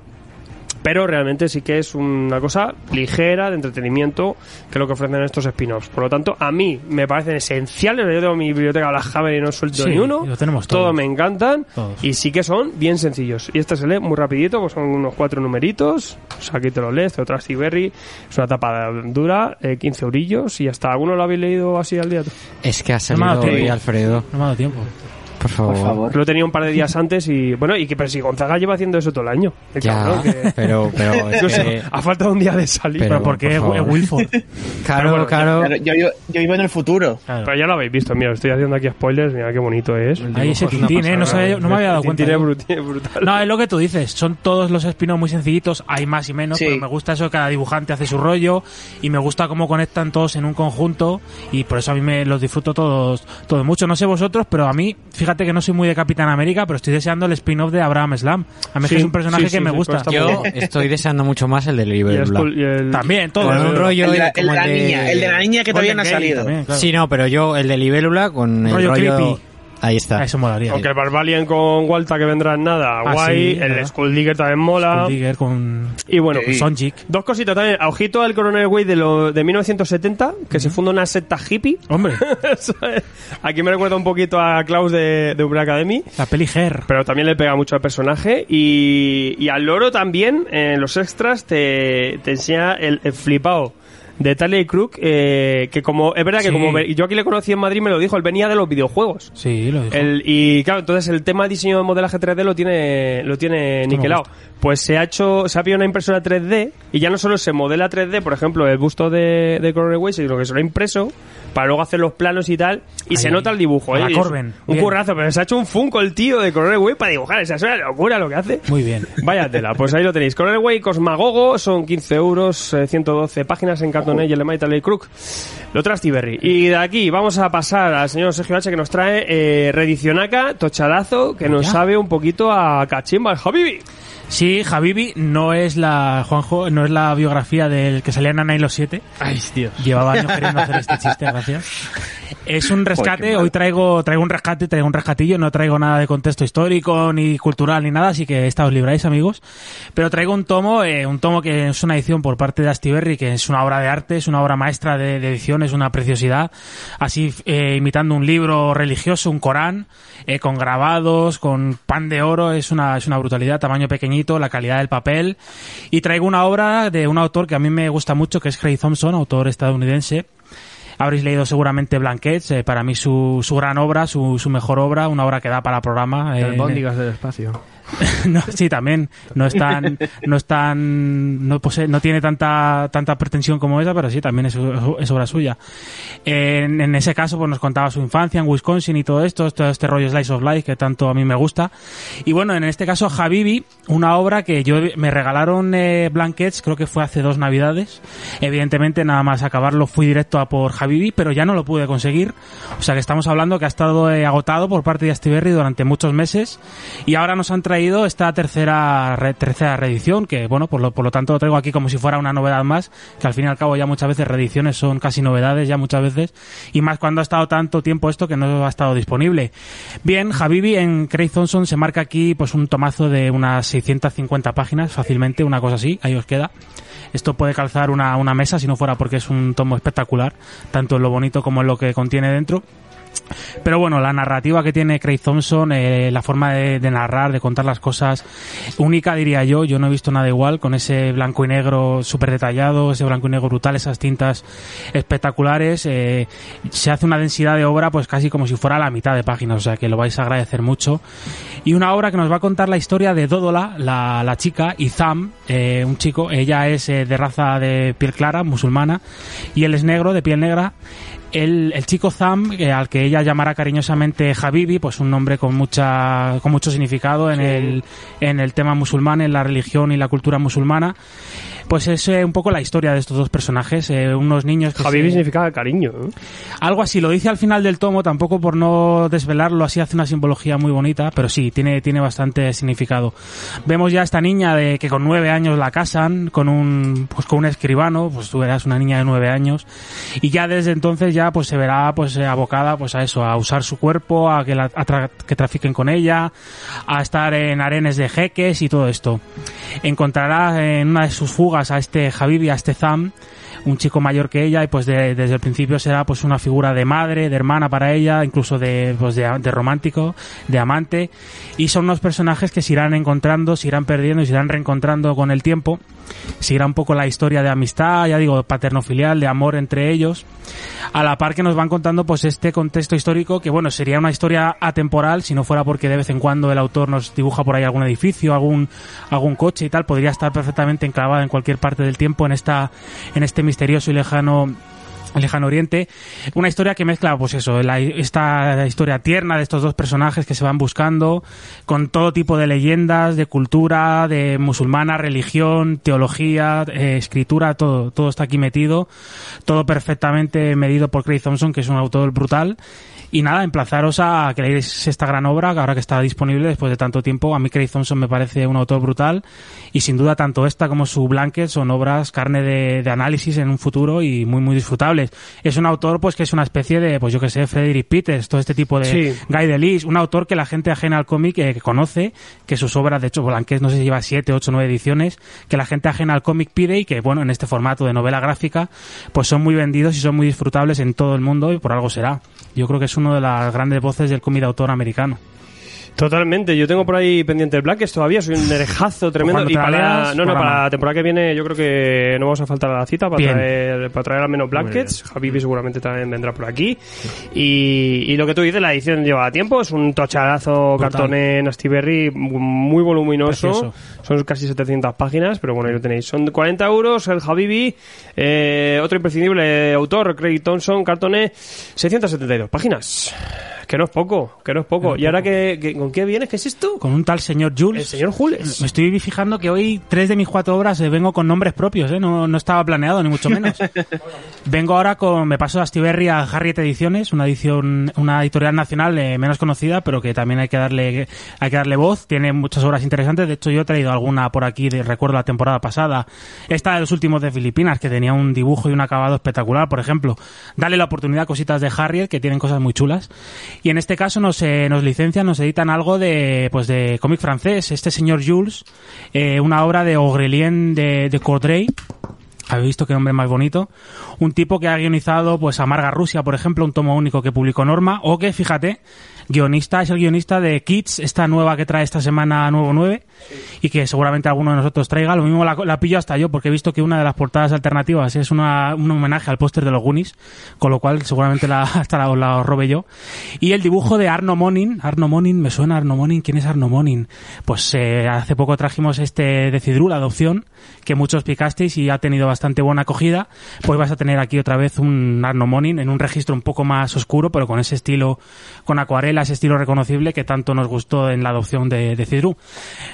Pero realmente sí que es una cosa ligera, de entretenimiento, que es lo que ofrecen estos spin-offs. Por lo tanto, a mí me parecen esenciales. Yo tengo mi biblioteca Black Hammer y no suelto Sí, ni uno. lo tenemos Todos todos. me encantan. Todos. Y sí que son bien sencillos. Y este se lee muy rapidito, pues son unos cuatro numeritos. Pues aquí te lo lees, te lo traes Berry. Es una tapa dura, eh, 15 eurillos. Y hasta alguno lo habéis leído así al día. Es que ha No salido dado hoy. Alfredo. No me ha dado tiempo. Por favor. Por favor. Lo tenía un par de días antes y bueno, y que pero si Gonzaga lleva haciendo eso todo el año. El Ya, cabrón, que- pero, pero es no sé, que- ha faltado un día de salir. Pero- Pero porque por es favor. es Wilford. Claro, bueno, claro. Yo, yo, yo vivo en el futuro. Claro. Pero ya lo habéis visto, mira, estoy haciendo aquí spoilers, mira qué bonito es. Ahí ese Tintín, ¿eh? No, sabía- no me había dado cuenta. Es brutal. No, es lo que tú dices. Son todos los spin muy sencillitos. Hay más y menos, Sí. pero me gusta eso. que Cada dibujante hace su rollo y me gusta cómo conectan todos en un conjunto. Y por eso a mí me los disfruto todos, todos mucho. No sé vosotros, pero a mí, fíjate que no soy muy de Capitán América, pero estoy deseando el spin-off de Abraham Slam. A mí es Sí, que es un personaje sí, sí, que me sí, gusta. está Yo estoy deseando mucho más el del Y Libre el También, todo. Con un rollo El de la, como el de la el de- niña, el de la niña que todavía no ha salido. también, claro. Sí, no, pero yo el de Libélula con el Rollo rollo... Ahí está. Eso molaría. Aunque el Barbalian con Walta que vendrá en nada, Ah, guay. sí, el ¿verdad? Skull Digger también mola. Skull Digger con Y bueno, Sí. Sonjik. dos cositas también. A Ojito al Coronel Way de, lo, de 1970, que se funda una secta hippie. Hombre, Aquí me recuerda un poquito a Klaus de, de Umbrella Academy. la peli Her. Pero también le pega mucho al personaje. Y, y al loro también, en los extras, te, te enseña el, el flipado de Tally Crook. eh, que como, es verdad que como yo aquí le conocí en Madrid, me lo dijo, él venía de los videojuegos. Sí, lo dijo. El, y claro, entonces el tema de diseño de modelaje 3D lo tiene, lo tiene niquelado. Pues se ha hecho, se ha pillado una impresora 3D y ya no solo se modela 3D, por ejemplo, el busto de, de Way, sino que se lo ha impreso para luego hacer los planos y tal. Y Ahí, se nota el dibujo, ¿eh? Corben, Un bien. currazo, pero se ha hecho un funko el tío de Coronel Way para dibujar. Esa es una locura lo que hace. Muy bien. Vaya tela, pues ahí lo tenéis. Coronel Way Cosmagogo son 15 euros, eh, 112 páginas en cartoné y Crook. Lo. Y de aquí vamos a pasar al señor Sergio H que nos trae eh, Redicionaca, Tochadazo, que nos sabe un poquito a Cachimba, el Habibi. Sí, Habibi no es la Juanjo, no es la biografía del que salía en Ana y los siete. Ay, Dios. Llevaba años queriendo hacer este chiste, gracias. Es un rescate, hoy traigo, traigo un rescate, traigo un rescatillo, no traigo nada de contexto histórico, ni cultural, ni nada, así que esta os libráis, amigos. Pero traigo un tomo, eh, un tomo que es una edición por parte de Astiberri, que es una obra de arte, es una obra maestra de, de edición, es una preciosidad, así eh, imitando un libro religioso, un Corán, eh, con grabados, con pan de oro, es una, es una brutalidad, tamaño pequeñito, la calidad del papel. Y traigo una obra de un autor que a mí me gusta mucho, que es Craig Thompson, autor estadounidense, Habréis leído seguramente Blankets, eh, para mí su, su gran obra, su, su mejor obra, una obra que da para programa. El eh, Bóndigas del espacio. no, sí, también. No es tan, no es no posee, no tiene tanta, tanta pretensión como esa, pero sí, también es, obra suya. En, en ese caso, pues nos contaba su infancia en Wisconsin y todo esto, todo este rollo Slice of Life que tanto a mí me gusta. Y bueno, en este caso, Habibi, una obra que yo me regalaron eh, Blankets, creo que fue hace dos navidades. Evidentemente, nada más acabarlo fui directo a por Habibi, pero ya no lo pude conseguir. O sea que estamos hablando que ha estado eh, agotado por parte de Astiberri durante muchos meses. Y ahora nos han traído esta tercera re- tercera reedición, que bueno, por lo, por lo tanto lo traigo aquí como si fuera una novedad más, que al fin y al cabo ya muchas veces reediciones son casi novedades ya muchas veces, y más cuando ha estado tanto tiempo esto que no ha estado disponible. Bien, Habibi en Craig Thompson se marca aquí pues un tomazo de unas 650 páginas, fácilmente, una cosa así, ahí os queda. Esto puede calzar una, una mesa si no fuera porque es un tomo espectacular, tanto en lo bonito como en lo que contiene dentro. Pero bueno, la narrativa que tiene Craig Thompson, eh, la forma de, narrar, de contar las cosas, única diría yo, yo no he visto nada igual, con ese blanco y negro súper detallado, ese blanco y negro brutal, esas tintas espectaculares, eh, se hace una densidad de obra pues casi como si fuera la mitad de páginas, o sea que lo vais a agradecer mucho. Y una obra que nos va a contar la historia de Dodola, la, la chica, y Zam, eh, un chico, ella es de raza de piel clara, musulmana, y él es negro, de piel negra, el, el chico Zam, eh, al que ella llamará cariñosamente Habibi, pues un nombre con mucha, con mucho significado en el, en el tema musulmán, en la religión y la cultura musulmana, pues es eh, un poco la historia de estos dos personajes, eh, unos niños que Habibi se- significa cariño. ¿eh? algo así, lo dice al final del tomo, tampoco por no desvelarlo, así hace una simbología muy bonita, pero sí, tiene, tiene bastante significado. Vemos ya a esta niña de que con nueve años la casan, con un, pues con un escribano, pues tú verás una niña de nueve años, y ya desde entonces ya pues se verá pues eh, abocada pues a eso, a usar su cuerpo, a que la, a tra- que trafiquen con ella, a estar en arenes de jeques y todo esto. Encontrará en una de sus fugas a este Habibi, a este Zam, un chico mayor que ella y pues de- desde el principio será pues una figura de madre, de hermana para ella, incluso de, pues de, de romántico, de amante y son unos personajes que se irán encontrando, se irán perdiendo y se irán reencontrando con el tiempo. Seguirá un poco la historia de amistad, ya digo, paterno-filial, de amor entre ellos, a la par que nos van contando pues este contexto histórico que bueno, sería una historia atemporal si no fuera porque de vez en cuando el autor nos dibuja por ahí algún edificio, algún algún coche y tal, podría estar perfectamente enclavada en cualquier parte del tiempo en esta en este misterioso y lejano Lejano Oriente, una historia que mezcla, pues eso, la- esta historia tierna de estos dos personajes que se van buscando, con todo tipo de leyendas, de cultura, de musulmana, religión, teología, eh, escritura, todo, todo está aquí metido, todo perfectamente medido por Craig Thompson, que es un autor brutal. Y nada, emplazaros a que leáis esta gran obra, que ahora que está disponible después de tanto tiempo. A mí Craig Thompson me parece un autor brutal y sin duda tanto esta como su Blanket son obras carne de, de análisis en un futuro y muy muy disfrutables. Es un autor pues que es una especie de, pues yo que sé, Frederick Peters, todo este tipo de Sí. Guy Delis, un autor que la gente ajena al cómic eh, que conoce, que sus obras, de hecho Blanquet no sé si lleva siete, ocho, nueve ediciones, que la gente ajena al cómic pide y que bueno, en este formato de novela gráfica, pues son muy vendidos y son muy disfrutables en todo el mundo y por algo será. Yo creo que es una de las grandes voces del cómic de autor americano. Totalmente, yo tengo por ahí pendiente el Blackest todavía, soy un herejazo tremendo. Y para, no, no, para la temporada que viene yo creo que no vamos a faltar a la cita para Bien. traer, para traer al menos Blankets. Habibi seguramente también vendrá por aquí. Y, y lo que tú dices, la edición lleva tiempo, es un tocharazo Brutal. cartón en Astiberri muy voluminoso. Precioso. Son casi 700 páginas, pero bueno, ahí lo tenéis. Son 40 euros el Habibi, eh, otro imprescindible autor, Craig Thompson, cartone, 672 páginas. Que no es poco, que no es poco. ¿Y ahora que, que- con qué vienes? ¿Qué es esto? Con un tal señor Jules. El señor Jules. Me estoy fijando que hoy tres de mis cuatro obras eh, vengo con nombres propios, ¿eh? no, no estaba planeado, ni mucho menos. vengo ahora con, me paso de Astiberri a Harriet Ediciones, una edición, una editorial nacional eh, menos conocida, pero que también hay que darle, hay que darle voz. Tiene muchas obras interesantes. De hecho, yo he traído alguna por aquí, de, recuerdo la temporada pasada. Esta de los últimos de Filipinas, que tenía un dibujo y un acabado espectacular, por ejemplo. Dale la oportunidad a cositas de Harriet, que tienen cosas muy chulas. Y en este caso nos, eh, nos licencian, nos editan algo de, pues de cómic francés. Este señor Jules, eh, una obra de Aurélien de, de Cordray, Habéis visto qué nombre más bonito. Un tipo que ha guionizado pues Amarga Rusia, por ejemplo, un tomo único que publicó Norma, o que, fíjate, guionista, es el guionista de Kids, esta nueva que trae esta semana Nuevo 9, y que seguramente alguno de nosotros traiga. Lo mismo la, la pillo hasta yo, porque he visto que una de las portadas alternativas es una, un homenaje al póster de los Goonies, con lo cual seguramente la, hasta la, la robe yo. Y el dibujo de Arno Monin, Arno Monin, me suena Arno Monin, ¿quién es Arno Monin? Pues eh, hace poco trajimos este de Cidru, la adopción, que muchos picasteis y ha tenido bastante buena acogida, pues vas a tener aquí otra vez un Arno Monin en un registro un poco más oscuro, pero con ese estilo, con acuarela, estilo reconocible que tanto nos gustó en la adopción de, Cidru.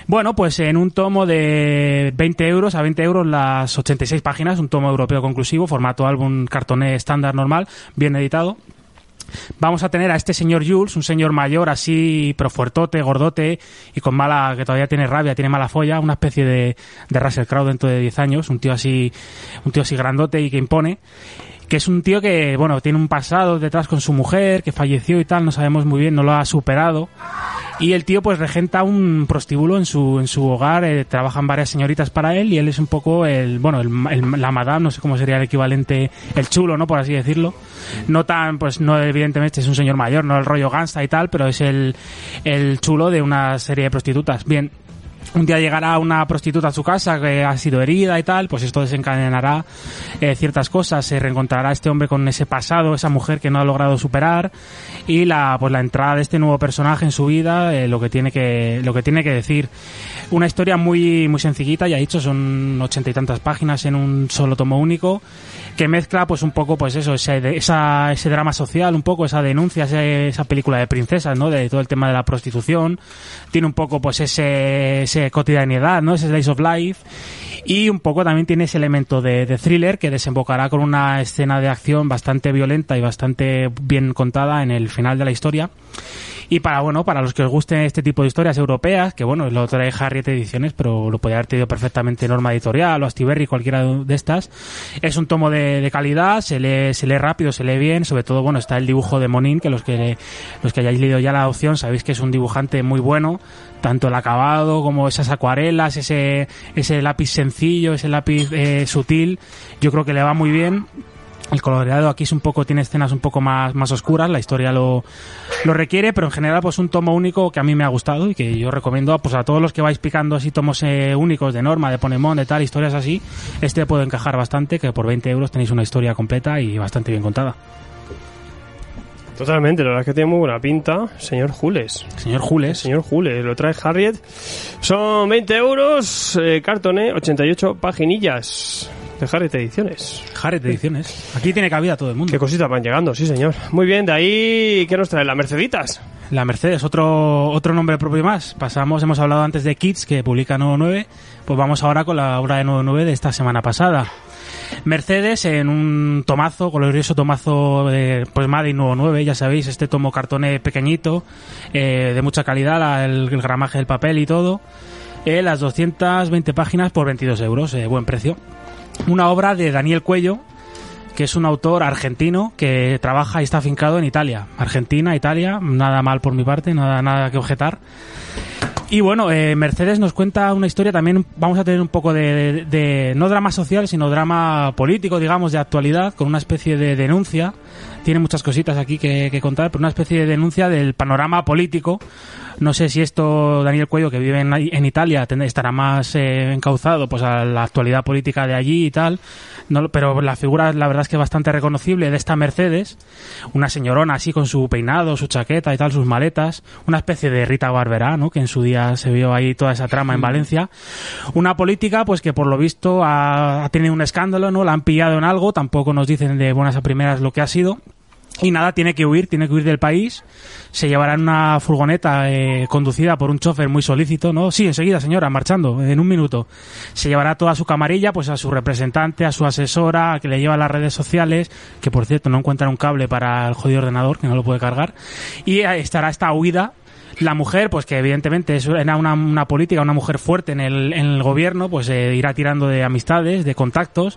Bueno, pues en un tomo de 20 euros a 20 euros las 86 páginas, un tomo europeo conclusivo, formato álbum cartoné estándar normal, bien editado. Vamos a tener a este señor Jules, un señor mayor así, pero fuertote, gordote y con mala, que todavía tiene rabia, tiene mala folla, una especie de, de Russell Crowe dentro de 10 años, un tío así, un tío así grandote y que impone que es un tío que, bueno, tiene un pasado detrás con su mujer, que falleció y tal, no sabemos muy bien, no lo ha superado. Y el tío pues regenta un prostíbulo en su, en su hogar, eh, trabajan varias señoritas para él y él es un poco el, bueno, el, el- la madame, no sé cómo sería el equivalente, el chulo, ¿no? Por así decirlo. No tan, pues no evidentemente es un señor mayor, no el rollo gangsta y tal, pero es el, el chulo de una serie de prostitutas. Bien, un día llegará una prostituta a su casa que ha sido herida y tal, pues esto desencadenará eh, ciertas cosas, se reencontrará este hombre con ese pasado, esa mujer que no ha logrado superar y la pues la entrada de este nuevo personaje en su vida, eh, lo que tiene que lo que tiene que decir. Una historia muy muy sencillita, ya he dicho, son ochenta y tantas páginas en un solo tomo único que mezcla pues un poco pues eso ese, esa, ese drama social un poco esa denuncia ese- esa película de princesas no de todo el tema de la prostitución. Tiene un poco pues ese, ese cotidianidad no ese slice of life. Y un poco también tiene ese elemento de, de thriller que desembocará con una escena de acción bastante violenta y bastante bien contada en el final de la historia. Y para, bueno, para los que os gusten este tipo de historias europeas, que bueno, lo trae Harriet Ediciones, pero lo podría haber tenido perfectamente Norma Editorial o Astiberri, cualquiera de estas. Es un tomo de, de calidad, se lee, se lee rápido, se lee bien, sobre todo, bueno, está el dibujo de Monin, que los que, los que hayáis leído ya la opción sabéis que es un dibujante muy bueno, tanto el acabado como esas acuarelas, ese, ese lápiz sencillo, ese lápiz eh, sutil, yo creo que le va muy bien. El coloreado aquí es un poco, tiene escenas un poco más, más oscuras, la historia lo, lo requiere, pero en general pues un tomo único que a mí me ha gustado y que yo recomiendo pues a todos los que vais picando así tomos eh, únicos de Norma, de Ponemon, de tal, historias así, este puede encajar bastante, que por 20 euros tenéis una historia completa y bastante bien contada. Totalmente, la verdad es que tiene muy buena pinta. Señor Jules. Señor Jules. Señor Jules, lo trae Harriet. Son 20 euros, eh, cartoné, 88 paginillas de Ediciones. Harriet Ediciones. Aquí tiene cabida todo el mundo. Qué cositas van llegando, sí señor. Muy bien, de ahí, ¿qué nos trae? ¿La Merceditas? La Mercedes, otro, otro nombre propio más. Pasamos, hemos hablado antes de Kids, que publica 99, pues vamos ahora con la obra de 99 de esta semana pasada. Mercedes en un tomazo, glorioso tomazo de, pues Made in 99, ya sabéis, este tomo cartoné pequeñito, eh, de mucha calidad, el gramaje del papel y todo. Eh, las 220 páginas por 22 euros, eh, buen precio. Una obra de Daniel Cuello, que es un autor argentino que trabaja y está afincado en Italia. Argentina, Italia, nada mal por mi parte, nada, nada que objetar. Y bueno, eh, Mercedes nos cuenta una historia también, vamos a tener un poco de, de- no drama social, sino drama político, digamos, de actualidad, con una especie de denuncia. Tiene muchas cositas aquí que, que contar, pero una especie de denuncia del panorama político. No sé si esto, Daniel Cuello, que vive en, en Italia, estará más eh, encauzado pues a la actualidad política de allí y tal. No, pero la figura, la verdad es que es bastante reconocible de esta Mercedes. Una señorona así con su peinado, su chaqueta y tal, sus maletas. Una especie de Rita Barberá, ¿no? Que en su día se vio ahí toda esa trama en Valencia. Una política, pues que por lo visto ha, ha tenido un escándalo, ¿no? La han pillado en algo. Tampoco nos dicen de buenas a primeras lo que ha sido. Y nada, tiene que huir, tiene que huir del país. Se llevará en una furgoneta eh, conducida por un chofer muy solícito, ¿no? Sí, enseguida, señora, marchando, en un minuto. Se llevará toda su camarilla, pues a su representante, a su asesora, a que le lleva a las redes sociales, que por cierto no encuentra un cable para el jodido ordenador, que no lo puede cargar. Y eh, estará esta huida la mujer, pues que evidentemente es- era una, una política, una mujer fuerte en el, en el gobierno, pues eh, irá tirando de amistades, de contactos.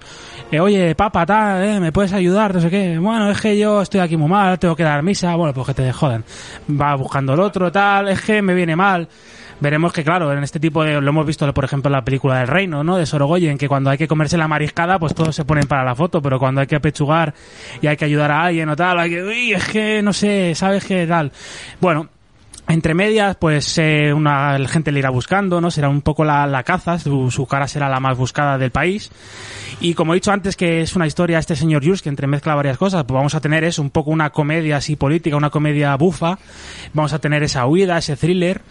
Eh, Oye, papa, tal, eh, ¿me puedes ayudar? No sé qué. Bueno, es que yo estoy aquí muy mal, tengo que dar misa. Bueno, pues que te jodan. Va buscando el otro, tal, es que me viene mal. veremos que, claro, en este tipo de. Lo hemos visto, por ejemplo, en la película del Reino, ¿no? De Sorogoyen, que cuando hay que comerse la mariscada, pues todos se ponen para la foto, pero cuando hay que apechugar y hay que ayudar a alguien o tal, hay que. Uy, es que no sé, ¿sabes qué tal? Bueno, entre medias, pues eh, una, la gente le irá buscando, ¿no? Será un poco la, la caza, su, su cara será la más buscada del país. Y como he dicho antes que es una historia este señor Jules que entremezcla varias cosas, pues vamos a tener es un poco una comedia así política, una comedia bufa. Vamos a tener esa huida, ese thriller,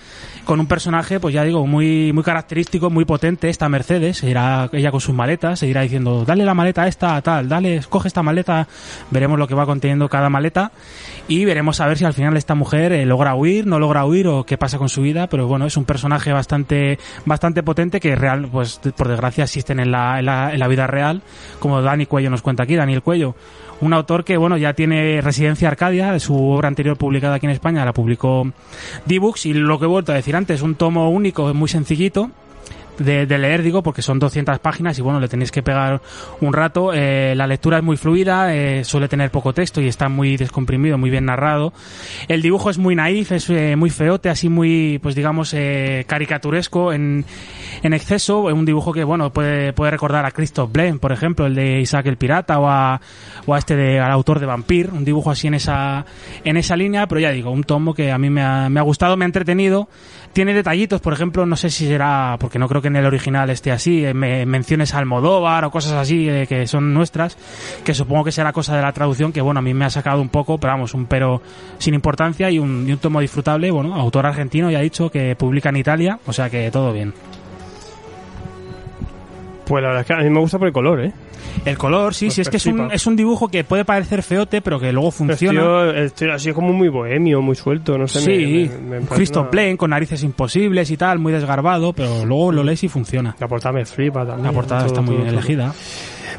con un personaje, pues ya digo, muy, muy característico, muy potente, esta Mercedes, se irá ella con sus maletas, se irá diciendo, dale la maleta a esta, tal, dale, coge esta maleta, veremos lo que va conteniendo cada maleta y veremos a ver si al final esta mujer eh, logra huir, no logra huir o qué pasa con su vida, pero bueno, es un personaje bastante, bastante potente que real, pues por desgracia existen en la, en la, en la vida real, como Dani Cuello nos cuenta aquí, Daniel Cuello, un autor que bueno ya tiene residencia Arcadia, su obra anterior publicada aquí en España la publicó D-Books y lo que he vuelto a decir antes, un tomo único, muy sencillito, de, leer, digo, porque son 200 páginas y bueno, le tenéis que pegar un rato. Eh, la lectura es muy fluida, eh, suele tener poco texto y está muy descomprimido, muy bien narrado. El dibujo es muy naif, es eh, muy feote, así muy, pues digamos, eh, caricaturesco en, en exceso. Un dibujo que, bueno, puede, puede recordar a Christoph Blaine, por ejemplo, el de Isaac el Pirata o a, o este de, al autor de Vampir. Un dibujo así en esa, en esa línea, pero ya digo, un tomo que a mí me ha, me ha gustado, me ha entretenido. Tiene detallitos, por ejemplo, no sé si será, porque no creo que en el original esté así, eh, me, menciones a Almodóvar o cosas así eh, que son nuestras, que supongo que será cosa de la traducción, que bueno, a mí me ha sacado un poco, pero vamos, un pero sin importancia y un, y un tomo disfrutable, bueno, autor argentino ya ha dicho que publica en Italia, o sea que todo bien. Pues la verdad es que a mí me gusta por el color, ¿eh? El color, sí, Pues sí, es que es un, es un dibujo que puede parecer feote, pero que luego funciona. Tío, el tío así como muy bohemio, muy suelto, no sé. sí, me- Christoph Blaine con narices imposibles y tal, muy desgarbado, pero luego lo lees y funciona. La portada me flipa también. La portada todo, está muy todo, bien todo. elegida.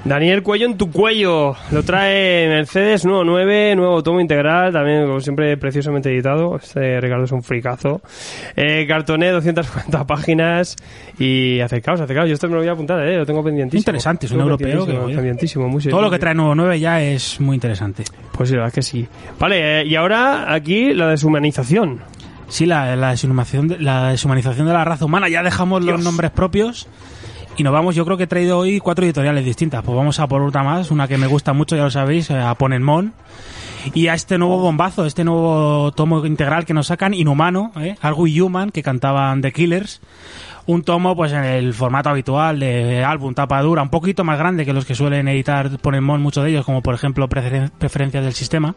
Daniel Cuello en tu cuello. Lo trae Mercedes nuevo 9, nuevo tomo integral, también como siempre preciosamente editado. Este Ricardo es un fricazo. Eh, cartoné 240 páginas y acercaos, acercaos. Yo esto me lo voy a apuntar, eh, lo tengo pendientísimo. Interesante, es un europeo pendientísimo, pendientísimo, muy Todo lo que trae Nuevo 9 ya es muy interesante. Pues sí, la verdad es que sí. Vale, eh, y ahora aquí la deshumanización. Sí, la, la, deshumanización de, la deshumanización de la raza humana. Ya dejamos los Dios. nombres propios y nos vamos. Yo creo que he traído hoy cuatro editoriales distintas. Pues vamos a por otra más, una que me gusta mucho, ya lo sabéis, eh, a Ponenmon. Y a este nuevo bombazo, este nuevo tomo integral que nos sacan, Inhumano, ¿eh? algo Human, que cantaban The Killers. Un tomo, pues en el formato habitual de álbum, tapa dura, un poquito más grande que los que suelen editar Ponenmon, muchos de ellos, como por ejemplo Preferen- Preferencias del Sistema.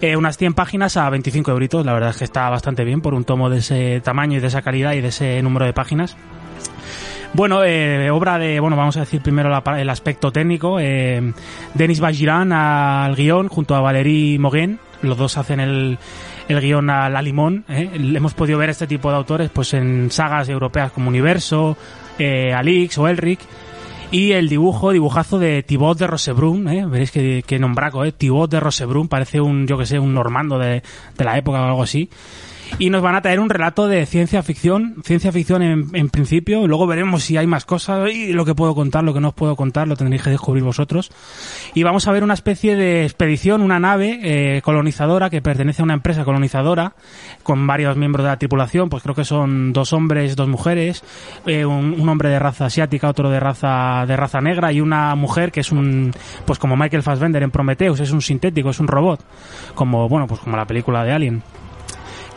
Eh, unas 100 páginas a 25 euritos, la verdad es que está bastante bien por un tomo de ese tamaño y de esa calidad y de ese número de páginas. Bueno, eh, obra de, bueno, vamos a decir primero la el aspecto técnico. Eh, Denis Bajiran al guion junto a Valérie Moguen. Los dos hacen el, el guion a la limón. ¿eh? Hemos podido ver este tipo de autores pues en sagas europeas como Universo, eh, Alix o Elric. Y el dibujo, dibujazo de Thibaut de Rosebrun, ¿eh? veréis que, que nombraco, ¿eh? Thibaut de Rosebrun, parece un, yo que sé, un normando de, de la época o algo así. Y nos van a traer un relato de ciencia ficción, ciencia ficción en, principio, luego veremos si hay más cosas y lo que puedo contar, lo que no os puedo contar, lo tendréis que descubrir vosotros. Y vamos a ver una especie de expedición, una nave eh, colonizadora que pertenece a una empresa colonizadora con varios miembros de la tripulación, pues creo que son dos hombres, dos mujeres, eh, un, un hombre de raza asiática, otro de raza de raza negra y una mujer que es un pues como Michael Fassbender en Prometheus, es un sintético, es un robot, como bueno, pues como la película de Alien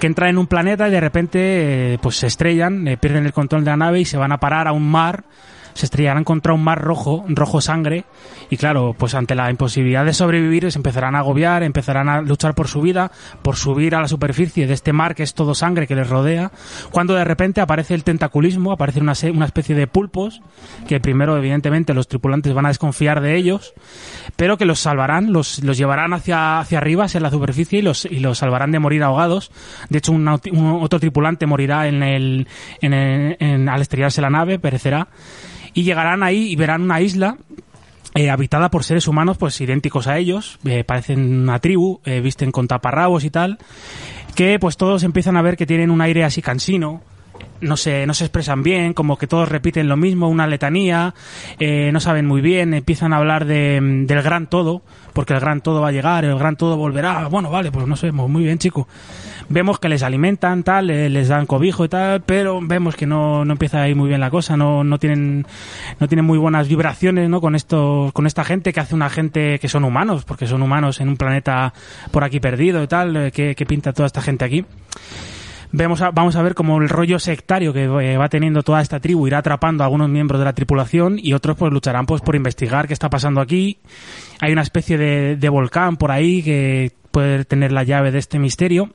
que entran en un planeta y de repente eh, pues se estrellan, eh, pierden el control de la nave y se van a parar a un mar, se estrellarán contra un mar rojo, rojo sangre, y claro, pues ante la imposibilidad de sobrevivir se empezarán a agobiar, empezarán a luchar por su vida, por subir a la superficie de este mar que es todo sangre que les rodea, cuando de repente aparece el tentaculismo, aparece una, una especie de pulpos, que primero evidentemente los tripulantes van a desconfiar de ellos, pero que los salvarán, los, los llevarán hacia, hacia arriba, hacia la superficie y los, y los salvarán de morir ahogados. De hecho, un, un- otro tripulante morirá en el, en el- en- al estrellarse la nave, perecerá. Y llegarán ahí y verán una isla eh, habitada por seres humanos pues idénticos a ellos, eh, parecen una tribu, eh, visten con taparrabos y tal, que pues todos empiezan a ver que tienen un aire así cansino, no se, no se expresan bien, como que todos repiten lo mismo, una letanía, eh, no saben muy bien, empiezan a hablar de, del gran todo, porque el gran todo va a llegar, el gran todo volverá. Bueno, vale, pues no sé, muy bien, chico. Vemos que les alimentan, tal, eh, les dan cobijo y tal, pero vemos que no, no empieza a ir muy bien la cosa, no, no tienen, no tienen muy buenas vibraciones, ¿no? Con esto, con esta gente que hace una gente que son humanos, porque son humanos en un planeta por aquí perdido y tal, eh, que, que pinta toda esta gente aquí vemos a- vamos a ver cómo el rollo sectario que eh, va teniendo toda esta tribu irá atrapando a algunos miembros de la tripulación y otros pues lucharán pues por investigar qué está pasando aquí. Hay una especie de, de volcán por ahí que puede tener la llave de este misterio.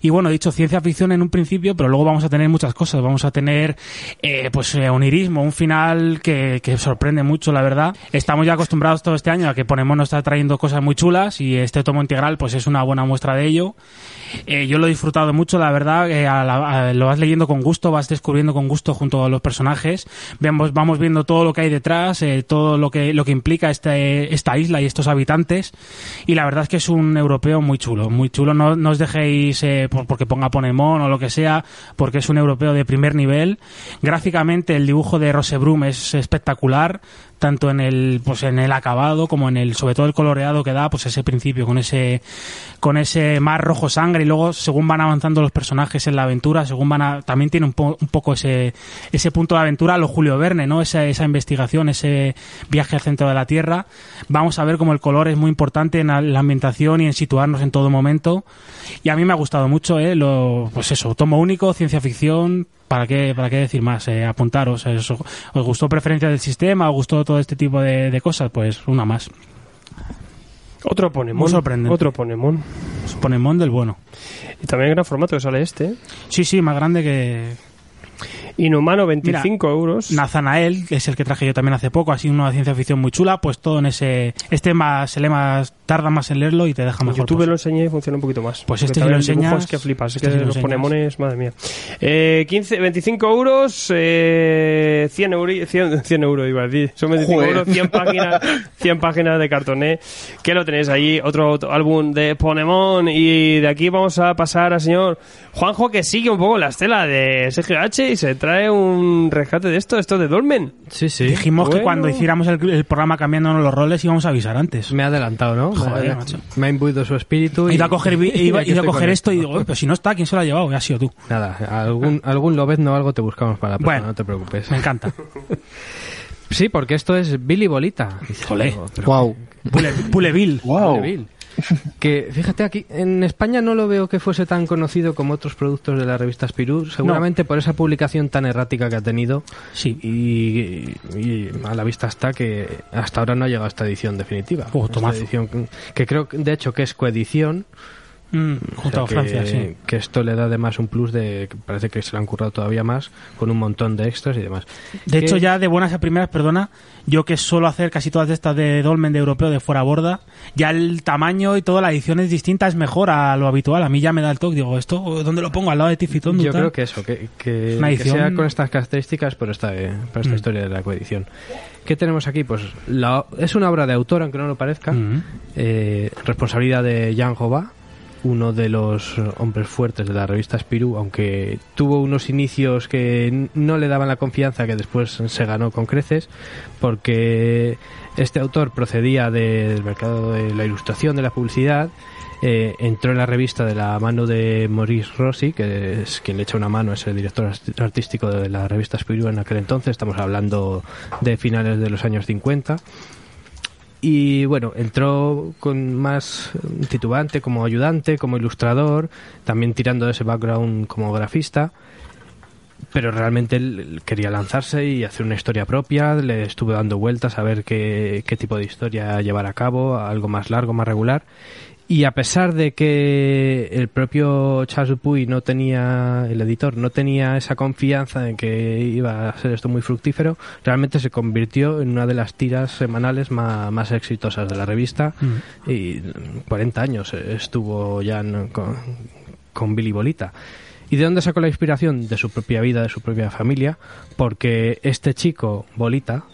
Y bueno, he dicho ciencia ficción en un principio, pero luego vamos a tener muchas cosas. Vamos a tener, eh, pues, eh, onirismo, un final que, que sorprende mucho, la verdad. Estamos ya acostumbrados todo este año a que Ponemos nos está trayendo cosas muy chulas y este tomo integral, pues, es una buena muestra de ello. Eh, yo lo he disfrutado mucho, la verdad. eh, a la- a- lo vas leyendo con gusto, vas descubriendo con gusto junto a los personajes. Vemos, vamos viendo todo lo que hay detrás, eh, todo lo que, lo que implica este, esta isla y estos habitantes. Y la verdad es que es un europeo muy chulo, muy chulo. No, no os dejéis por- porque ponga Ponemon o lo que sea, porque es un europeo de primer nivel. Gráficamente el dibujo de Rosebrum es espectacular tanto en el pues en el acabado como en el sobre todo el coloreado que da pues ese principio con ese con ese mar rojo sangre. Y luego según van avanzando los personajes en la aventura según van a, también tiene un, po- un poco ese ese punto de aventura lo Julio Verne no esa, esa investigación ese viaje al centro de la tierra. Vamos a ver como el color es muy importante en la ambientación y en situarnos en todo momento. Y a mí me ha gustado mucho eh lo pues eso tomo único ciencia ficción ¿Para qué, ¿Para qué decir más? Eh, apuntaros. eh, ¿Os, ¿Os gustó preferencia del sistema? ¿Os gustó todo este tipo de, de cosas? Pues una más. Otro Ponemon. Muy sorprendente. Otro Ponemon. Ponemon del bueno. Y también en gran formato que sale este. ¿eh? Sí, sí, más grande que Inhumano, 25 euros. Nazanael, que es el que traje yo también hace poco, así una ciencia ficción muy chula, pues todo en ese... Este más, se lee más, tarda más en leerlo y te deja mejor. YouTube pues. lo enseñé y funciona un poquito más. Pues este lo enseñas- que flipas. Es este que los enseñas. Ponemones, madre mía. Eh, 15, 25 euros, eh, 100 euros, 100, 100 euros iba a decir. Son 25 Joder. euros, 100 páginas, 100 páginas de cartoné. Que lo tenéis ahí, otro, otro álbum de Ponemon. Y de aquí vamos a pasar al señor Juanjo, que sigue un poco la estela de SGH y se trae un rescate de esto, esto de Dolmen. Sí, sí. Dijimos que cuando hiciéramos el, el programa cambiándonos los roles íbamos a avisar antes. Me ha adelantado, ¿no? Joder, me, ha- macho. me ha imbuido su espíritu. He ido a coger, ido- ido a coger esto y digo, "Oye, pero si no está, ¿quién se lo ha llevado? Y ha sido tú. Nada, algún, algún lobezno o algo te buscamos para la próxima, Bueno. no te preocupes. Me encanta. Sí, porque esto es Billy Bolita. Olé. Pero- Wow. Pule, Puleville. Wow. Bill. Que fíjate aquí, en España no lo veo que fuese tan conocido como otros productos de la revista Spirou, seguramente por esa publicación tan errática que ha tenido. Sí. Y, y a la vista está que hasta ahora no ha llegado a esta edición definitiva. Oh, Esta edición que- que creo, de hecho, que es coedición. Mm, o junto sea a que, Francia, sí. que esto le da además un plus de parece que se lo han currado todavía más con un montón de extras y demás. De Que- hecho, ya de buenas a primeras, perdona, yo que suelo hacer casi todas estas de Dolmen de europeo de fuera borda, ya el tamaño y toda la edición es distinta, es mejor a lo habitual. A mí ya me da el toque, digo, ¿esto dónde lo pongo? ¿Al lado de Tifitón? Yo creo que eso, que, que, Una que edición- sea con estas características por esta, eh, por esta Mm. historia de la coedición. ¿Qué tenemos aquí? Pues la- es una obra de autor, aunque no lo parezca. Mm. Eh, responsabilidad de Jan Jova, uno de los hombres fuertes de la revista Spirou, aunque tuvo unos inicios que no le daban la confianza que después se ganó con creces, porque este autor procedía del mercado de la ilustración, de la publicidad, eh, entró en la revista de la mano de Maurice Rossi, que es quien le echa una mano, es el director art- artístico de la revista Spirou en aquel entonces, estamos hablando de finales de los años 50. Y bueno, entró con más titubante como ayudante, como ilustrador, también tirando de ese background como grafista. Pero realmente él quería lanzarse y hacer una historia propia. Le estuve dando vueltas a ver qué, qué tipo de historia llevar a cabo, algo más largo, más regular. Y a pesar de que el propio Charles Dupuy no tenía, el editor, no tenía esa confianza en que iba a ser esto muy fructífero, realmente se convirtió en una de las tiras semanales más, más exitosas de la revista. Mm. Y 40 años estuvo ya en- con, con Billy Bolita. ¿Y de dónde sacó la inspiración? De su propia vida, de su propia familia, porque este chico, Bolita,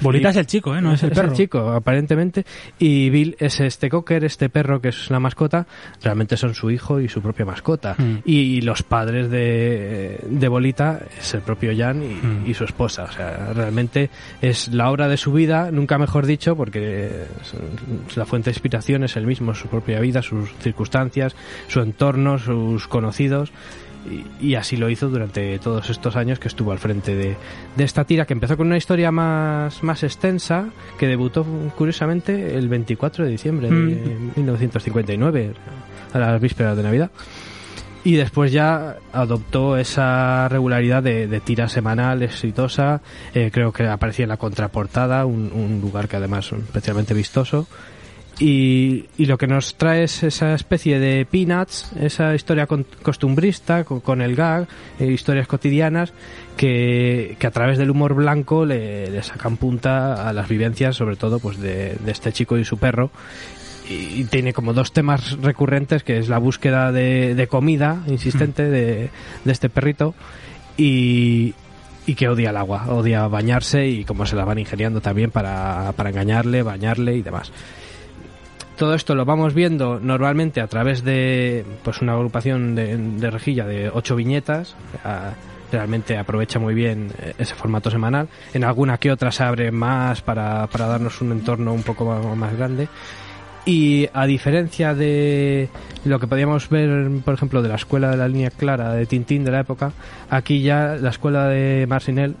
Bolita es el chico, ¿eh? No es el perro. chico, aparentemente. Y Bill es este cocker, este perro que es la mascota. Realmente son su hijo y su propia mascota. Mm. Y los padres de, de Bolita es el propio Jan y, Mm. y su esposa. O sea, realmente es la obra de su vida, nunca mejor dicho, porque es- la fuente de inspiración es el mismo, su propia vida, sus circunstancias, su entorno, sus conocidos. Y, y así lo hizo durante todos estos años que estuvo al frente de, de esta tira, que empezó con una historia más, más extensa, que debutó curiosamente el 24 de diciembre de Mm. 1959, a las vísperas de Navidad. Y después ya adoptó esa regularidad de, de tira semanal exitosa. Eh, creo que aparecía en la contraportada, un, un lugar que además es especialmente vistoso. Y, y lo que nos trae es esa especie de peanuts, esa historia con- costumbrista, con, con el gag, eh, historias cotidianas, que, que a través del humor blanco le, le sacan punta a las vivencias, sobre todo pues de, de este chico y su perro. Y, y tiene como dos temas recurrentes, que es la búsqueda de, de comida insistente de, de este perrito y, y que odia el agua, odia bañarse y cómo se la van ingeniando también para, para engañarle, bañarle y demás. Todo esto lo vamos viendo normalmente a través de pues una agrupación de, rejilla de ocho viñetas. ah, realmente aprovecha muy bien eh, ese formato semanal. En alguna que otra se abre más para, para darnos un entorno un poco más grande. Y a diferencia de lo que podíamos ver, por ejemplo, de la escuela de la línea clara de Tintín de la época, aquí ya la escuela de Marcinel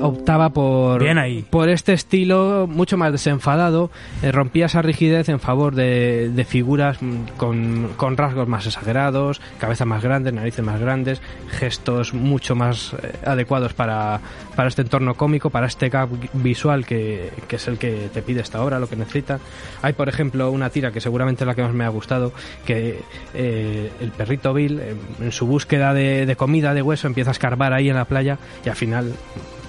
optaba por, Bien ahí. por este estilo mucho más desenfadado, eh, rompía esa rigidez en favor de, de figuras mm, con, con rasgos más exagerados, cabezas más grandes, narices más grandes, gestos mucho más eh, adecuados para, para este entorno cómico, para este gag visual que, que es el que te pide esta obra, lo que necesita. Hay, por ejemplo, una tira que seguramente es la que más me ha gustado, que eh, el perrito Bill, en su búsqueda de, de comida, de hueso, empieza a escarbar ahí en la playa y al final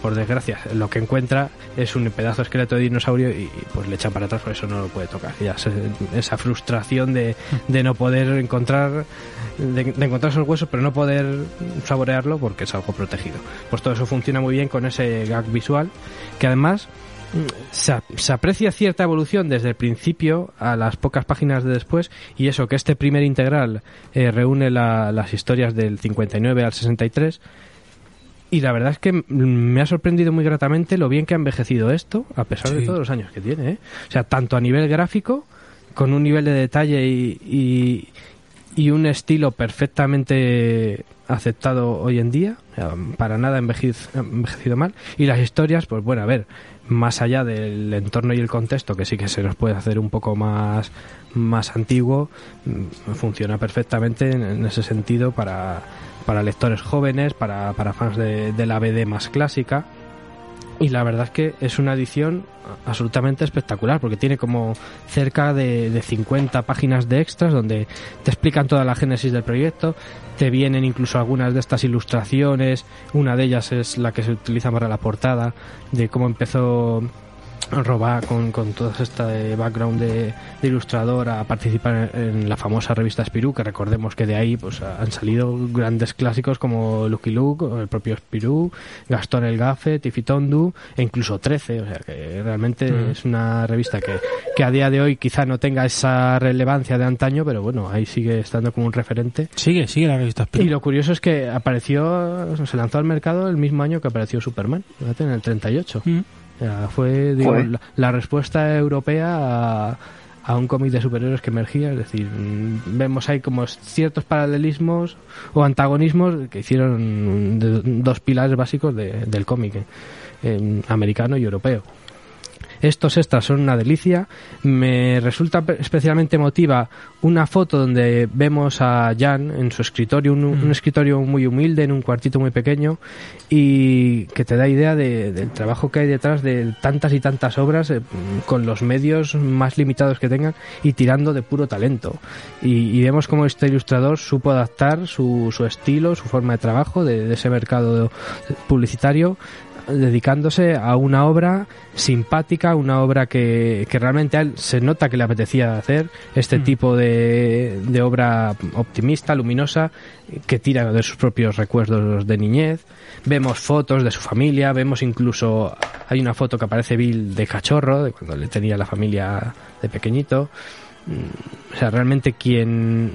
por desgracia, lo que encuentra es un pedazo de esqueleto de dinosaurio y, pues le echan para atrás, por eso no lo puede tocar. Ya se- esa frustración de, de no poder encontrar de, encontrar esos huesos, pero no poder saborearlo porque es algo protegido. Pues todo eso funciona muy bien con ese gag visual, que además mm, se, se aprecia cierta evolución desde el principio a las pocas páginas de después y eso que este primer integral eh, reúne la- las historias del 59 al 63 y la verdad es que me ha sorprendido muy gratamente lo bien que ha envejecido esto, a pesar de todos los años que tiene. ¿eh? O sea, tanto a nivel gráfico, con un nivel de detalle y, y, y un estilo perfectamente aceptado hoy en día, o sea, para nada envejez- envejecido mal. Y las historias, pues bueno, a ver, más allá del entorno y el contexto, que sí que se nos puede hacer un poco más, más antiguo, mm, funciona perfectamente en, en ese sentido para, para lectores jóvenes, para, para fans de, de la BD más clásica. Y la verdad es que es una edición absolutamente espectacular porque tiene como cerca de, de 50 páginas de extras donde te explican toda la génesis del proyecto, te vienen incluso algunas de estas ilustraciones, una de ellas es la que se utiliza para la portada, de cómo empezó Roba con, con todo este background de, de ilustrador a participar en, en la famosa revista Spirou, que recordemos que de ahí pues han salido grandes clásicos como Lucky Luke, el propio Spirou, Gastón el Gafe, Tifitondu e incluso 13, o sea que realmente Mm. es una revista que, que a día de hoy quizá no tenga esa relevancia de antaño, pero bueno, ahí sigue estando como un referente. Sigue, sigue la revista Y Spirou. lo curioso es que apareció, se lanzó al mercado el mismo año que apareció Superman, en el 38. Mm. Fue digo, la, la respuesta europea a, a un cómic de superhéroes que emergía. Es decir, mm, vemos ahí como ciertos paralelismos o antagonismos que hicieron de- dos pilares básicos de- del cómic eh, en americano y europeo. Estos extras son una delicia. Me resulta pe- especialmente emotiva una foto donde vemos a Jan en su escritorio, un, un escritorio muy humilde, en un cuartito muy pequeño, y que te da idea de- del trabajo que hay detrás de tantas y tantas obras eh, con los medios más limitados que tengan y tirando de puro talento. Y, y vemos cómo este ilustrador supo adaptar su, su estilo, su forma de trabajo de, de ese mercado publicitario dedicándose a una obra simpática, una obra que, que realmente a él se nota que le apetecía hacer, este Mm. tipo de, de obra optimista, luminosa, que tira de sus propios recuerdos de niñez. Vemos fotos de su familia, vemos incluso, hay una foto que aparece Bill de cachorro, de cuando le tenía la familia de pequeñito. Mm, O sea, realmente quien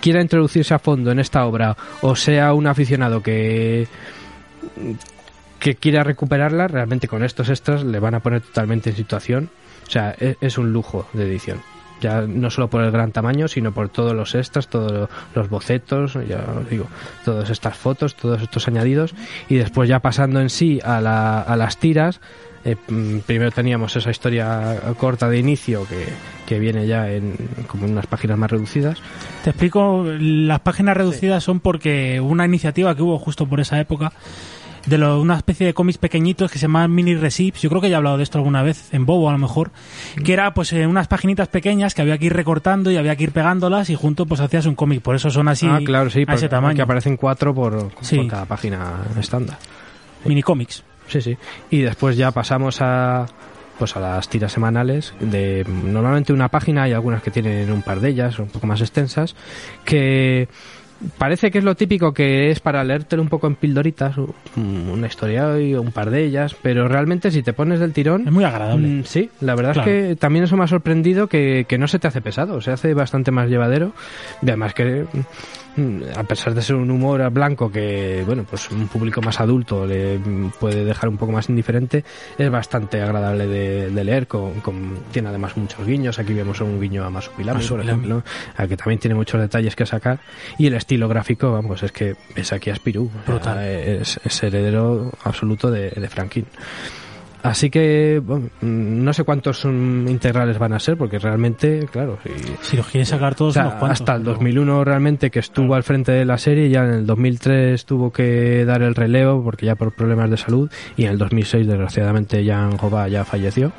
quiera introducirse a fondo en esta obra o sea un aficionado que que quiera recuperarla, realmente con estos extras le van a poner totalmente en situación. O sea, e- es, un lujo de edición. Ya no solo por el gran tamaño, sino por todos los extras, todos los bocetos, ya os digo, todas estas fotos, todos estos añadidos. Y después ya pasando en sí a, la- a las tiras, eh, mm, primero teníamos esa historia corta de inicio que, que viene ya en como unas páginas más reducidas. Te explico, las páginas reducidas son porque una iniciativa que hubo justo por esa época de lo- una especie de cómics pequeñitos que se llaman mini receipts, yo creo que ya he hablado de esto alguna vez en Bobo a lo mejor, que era pues eh, unas paginitas pequeñas que había que ir recortando y había que ir pegándolas y junto pues hacías un cómic, por eso son así ah, claro, sí, a ese tamaño, que aparecen cuatro por, Sí. por cada página estándar. mini cómics. Sí, sí. Y después ya pasamos a pues a las tiras semanales de normalmente una página y algunas que tienen un par de ellas, un poco más extensas, que parece que es lo típico que es para leértelo un poco en pildoritas, un- una historia y un par de ellas, pero realmente si te pones del tirón Es muy agradable. Mm, sí, la verdad Claro. es que también eso me ha sorprendido que, que no se te hace pesado, se hace bastante más llevadero y además que a pesar de ser un humor blanco que, bueno, pues un público más adulto le mm, puede dejar un poco más indiferente, es bastante agradable de, de leer, con, con- tiene además muchos guiños, aquí vemos un guiño a Masupilami, por ejemplo, al que también tiene muchos detalles que sacar. Y el estilo gráfico, vamos, es que es aquí a Spirou, es heredero absoluto de, de Franklin. Así que bueno, mm, no sé cuántos mm, integrales van a ser, porque realmente, claro, si, Si los quieres sacar todos o sea, unos cuantos. hasta el pero- 2001 realmente que estuvo al frente de la serie, ya en el 2003 tuvo que dar el relevo porque ya por problemas de salud y en el 2006 desgraciadamente Jan Jova ya falleció.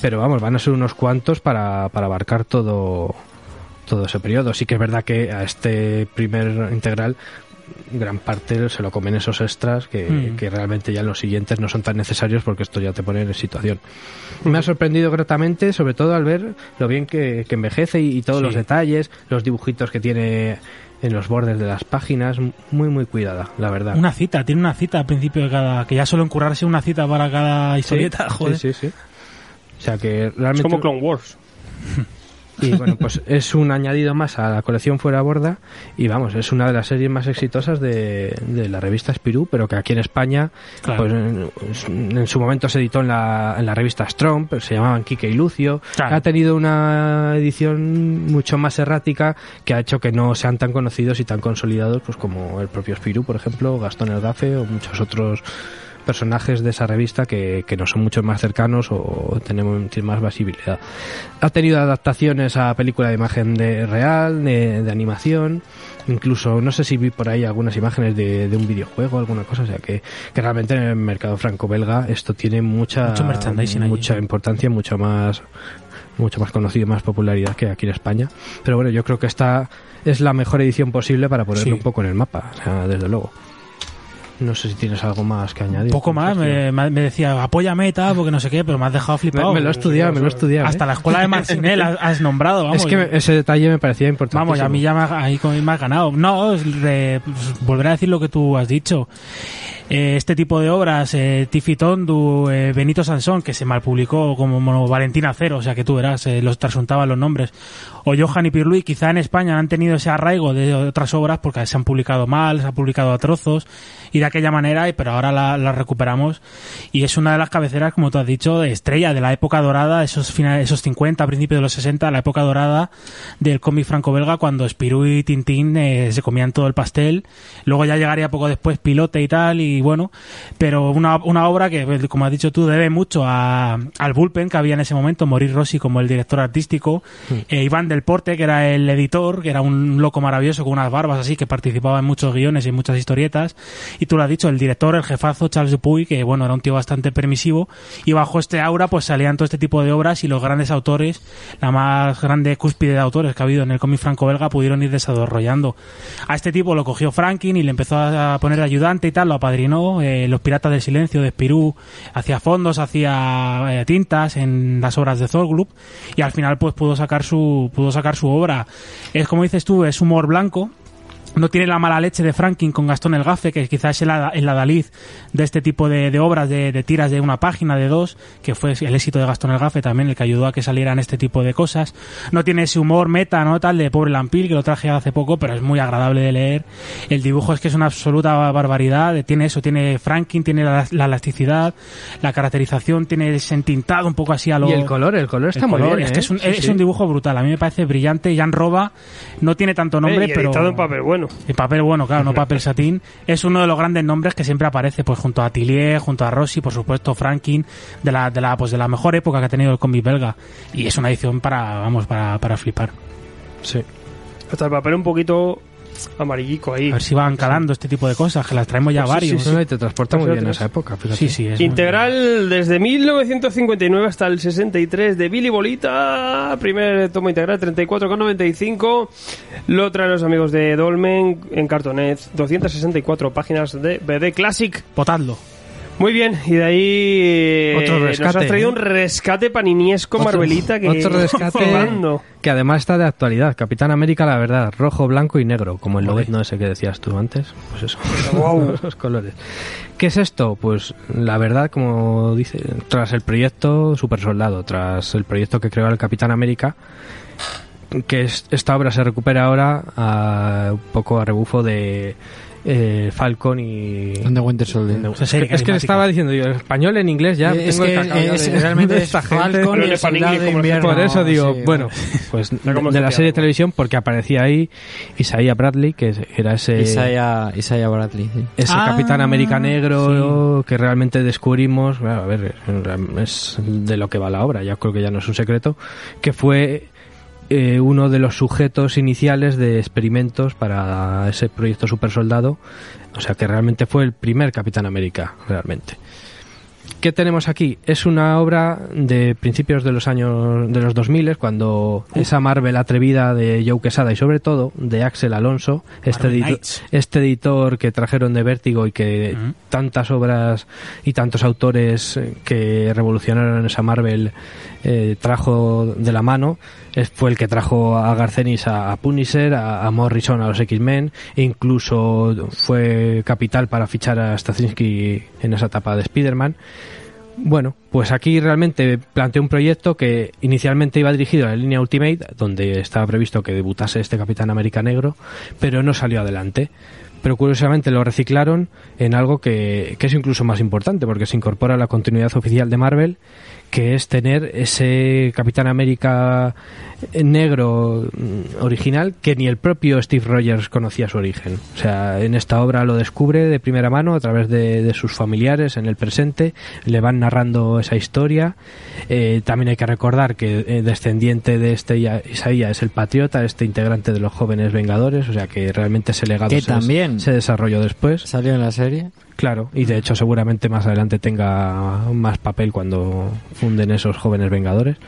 Pero vamos, van a ser unos cuantos para, para abarcar todo todo ese periodo. Sí que es verdad que a este primer integral gran parte se lo comen esos extras que, Mm. que realmente ya en los siguientes no son tan necesarios porque esto ya te pone en situación. Me ha sorprendido gratamente, sobre todo al ver lo bien que, que envejece y, y todos Sí. los detalles, los dibujitos que tiene en los bordes de las páginas, muy muy cuidada, la verdad. Una cita, tiene una cita al principio de cada. que ya suelen currarse una cita para cada Sí, historieta, joder. Sí, sí, sí. O sea que Es realmente... como Clone Wars. Y bueno, pues es un añadido más a la colección Fuera Borda y vamos, es una de las series más exitosas de, de la revista Spirou, pero que aquí en España, Claro. pues en, en su momento se editó en la, en la revista Strong, pero se llamaban Kike y Lucio. Claro. Ha tenido una edición mucho más errática que ha hecho que no sean tan conocidos y tan consolidados pues como el propio Spirou, por ejemplo, Gastón Elgafe o muchos otros personajes de esa revista que, que no son mucho más cercanos o tenemos más visibilidad. Ha tenido adaptaciones a película de imagen de real, de, de animación, incluso no sé si vi por ahí algunas imágenes de, de un videojuego, alguna cosa, o sea que, que realmente en el mercado franco-belga esto tiene mucha, allí. mucha importancia, mucho más mucho más conocido y más popularidad que aquí en España. Pero bueno, yo creo que esta es la mejor edición posible para ponerlo Sí. un poco en el mapa, o sea, desde luego. No sé si tienes algo más que añadir. Poco más, me, decía, apóyame y tal, porque no sé qué, pero me has dejado flipado. Me- me lo he estudiado, me lo he estudiado, Hasta ¿eh? la escuela de Marcinel has, has nombrado, vamos. es que me- ese detalle me parecía importante. Vamos, a mí ya me, ha- ahí con- me has ganado. No, re- pues, volveré a decir lo que tú has dicho. Eh, este tipo de obras, eh, Tiffy Tondu, eh, Benito Sansón, que se mal publicó como Mono- Valentina Cero, o sea que tú verás, eh, los trasuntaban los nombres, o Johan y Pirluí, quizá en España han tenido ese arraigo de otras obras porque se han publicado mal, se han publicado a trozos y de aquella manera, pero ahora la- las recuperamos y es una de las cabeceras, como tú has dicho, de estrella de la época dorada, esos finales, esos 50, a principios de los 60, la época dorada del cómic franco-belga cuando Spirou y Tintín eh, se comían todo el pastel. Luego ya llegaría poco después Pilote y tal, y bueno, pero una, una obra que, pues, como has dicho tú, debe mucho a, al bullpen que había en ese momento, Morir Rossi como el director artístico, eh, Iván del Porte, que era el editor, que era un loco maravilloso con unas barbas así, que participaba en muchos guiones y en muchas historietas, y tú lo has dicho, el director, el jefazo Charles Dupuy, que bueno, era un tío bastante permisivo, y bajo este aura pues salían todo este tipo de obras y los grandes autores, la más grande cúspide de autores que ha habido en el cómic franco-belga, pudieron ir desarrollando. A este tipo lo cogió Franklin y le empezó a poner ayudante y tal, lo apadrinó, eh, Los Piratas del Silencio de Spirou, hacía fondos, hacía eh, tintas en las obras de Zorglub, y al final pues pudo sacar su, pudo sacar su obra. Es como dices tú, es humor blanco, no tiene la mala leche de Franklin con Gastón el Gafe, que quizás es el, el adalid de este tipo de, de obras, de, de tiras de una página, de dos, que fue el éxito de Gastón el Gafe también, el que ayudó a que salieran este tipo de cosas. No tiene ese humor meta, ¿no? Tal de Pobre Lampil, que lo traje hace poco, pero es muy agradable de leer. El dibujo es que es una absoluta barbaridad. Tiene eso, tiene Franklin, tiene la, la elasticidad, la caracterización, tiene ese entintado un poco así a lo... Y el color, el color está el muy color, bien. Es que ¿eh? es un, Sí, es sí. un dibujo brutal. A mí me parece brillante. Jan Roba no tiene tanto nombre, Eh, pero... editado en papel bueno. En papel bueno, claro, no papel satín. Es uno de los grandes nombres que siempre aparece, pues junto a Tillier, junto a Rossi, por supuesto, Franklin, de la, de la, pues de la mejor época que ha tenido el cómic belga. Y es una edición para, vamos, para, para flipar. Sí. Hasta el papel un poquito amarillico ahí. A ver si van calando este tipo de cosas, que las traemos ya Pues sí, varios. sí, No, y te transporta muy bien a esa época. fíjate. Sí, sí, es Integral desde 1959 hasta el 63 de Billy Bolita, primer tomo integral 34,95. Lo traen los amigos de Dolmen en Cartonet, 264 páginas de BD Classic. Potadlo. Muy bien, y de ahí eh, Otro nos has traído ¿eh? un rescate paniniesco Marvelita que Otro rescate que además está de actualidad. Capitán América, la verdad, rojo, blanco y negro, como el lobezno ese que decías tú antes. Pues eso, esos colores. ¿Qué es esto? Pues la verdad, como dice, tras el proyecto Super Soldado, tras el proyecto que creó el Capitán América, que es- esta obra se recupera ahora a, un poco a rebufo de eh, Falcon y... The Winter Soldier. Es que le carismática. estaba diciendo, en español, en inglés, ya es tengo que el cacao ya es, de- realmente de es esta gente. Falcon Pero y el de invierno. Por eso digo, Sí, bueno, pues de la serie de televisión, porque aparecía ahí Isaiah Bradley, que era ese, Isaiah, Isaiah Bradley. sí. ese Ah, capitán americanegro que realmente descubrimos, bueno, a ver, es de lo que va la obra, ya creo que ya no es un secreto, que fue eh, uno de los sujetos iniciales de experimentos para ese proyecto super soldado, o sea que realmente fue el primer Capitán América, realmente. ¿Qué tenemos aquí? Es una obra de principios de los años de los 2000 cuando esa Marvel atrevida de Joe Quesada y sobre todo de Axel Alonso, este, este editor que trajeron de Vértigo y que tantas obras y tantos autores eh, que revolucionaron esa Marvel eh, trajo de la mano, fue el que trajo a Garcenis a, a Punisher, a, a Morrison a los X-Men, e incluso fue capital para fichar a Straczynski en esa etapa de Spider-Man. Bueno, pues aquí realmente planteé un proyecto que inicialmente iba dirigido a la línea Ultimate, donde estaba previsto que debutase este Capitán América Negro, pero no salió adelante. Pero curiosamente lo reciclaron en algo que, que es incluso más importante, porque se incorpora a la continuidad oficial de Marvel, que es tener ese Capitán América negro mm, original que ni el propio Steve Rogers conocía su origen. O sea, en esta obra lo descubre de primera mano a través de, de sus familiares en el presente, le van narrando esa historia. Eh, también hay que recordar que eh, descendiente de este Isaías es el patriota, este integrante de los jóvenes vengadores, o sea que realmente ese legado se, también. se desarrolló después. Salió en la serie. Claro, y de hecho seguramente más adelante tenga más papel cuando funden esos jóvenes vengadores.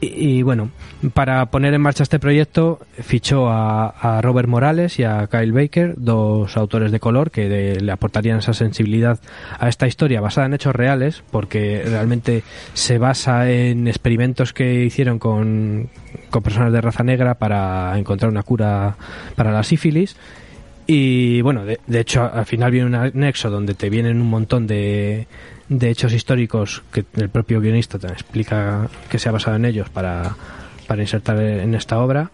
Y, bueno, para poner en marcha este proyecto fichó a, a Robert Morales y a Kyle Baker, dos autores de color que le aportarían esa sensibilidad a esta historia basada en hechos reales, porque realmente se basa en experimentos que hicieron con, con personas de raza negra para encontrar una cura para la sífilis. Y bueno, de, de hecho al final viene un anexo donde te vienen un montón de, de hechos históricos que el propio guionista te explica que se ha basado en ellos para, para insertar en esta obra.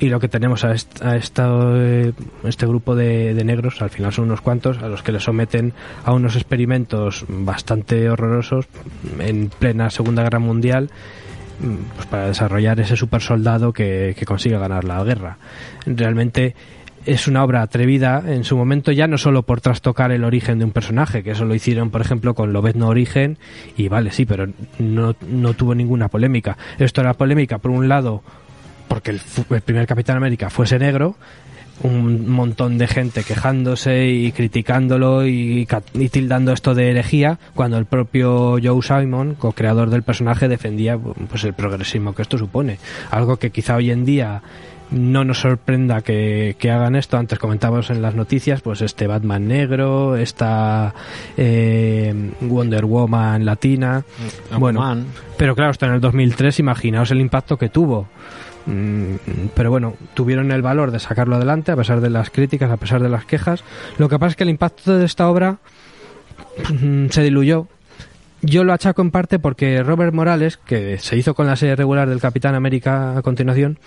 Y lo que tenemos a, a esta, eh, este grupo de, de negros, al final son unos cuantos, a los que le someten a unos experimentos bastante horrorosos en plena Segunda Guerra Mundial pues para desarrollar ese super soldado que, que consigue ganar la guerra. Realmente es una obra atrevida en su momento ya no solo por trastocar el origen de un personaje, que eso lo hicieron por ejemplo con Lobezno Origen y vale, sí, pero no, no tuvo ninguna polémica. Esto era polémica por un lado porque el, el primer Capitán América fuese negro un montón de gente quejándose y criticándolo y, y tildando esto de herejía cuando el propio Joe Simon, co-creador del personaje, defendía pues el progresismo que esto supone. Algo que quizá hoy en día no nos sorprenda que, que hagan esto. Antes comentábamos en las noticias, pues este Batman negro, esta eh, Wonder Woman latina. Bueno, pero claro, esto en el 2003, imaginaos el impacto que tuvo. Mm, Pero bueno, tuvieron el valor de sacarlo adelante a pesar de las críticas, a pesar de las quejas. Lo que pasa es que el impacto de esta obra mm, se diluyó. Yo lo achaco en parte porque Robert Morales, que se hizo con la serie regular del Capitán América a continuación,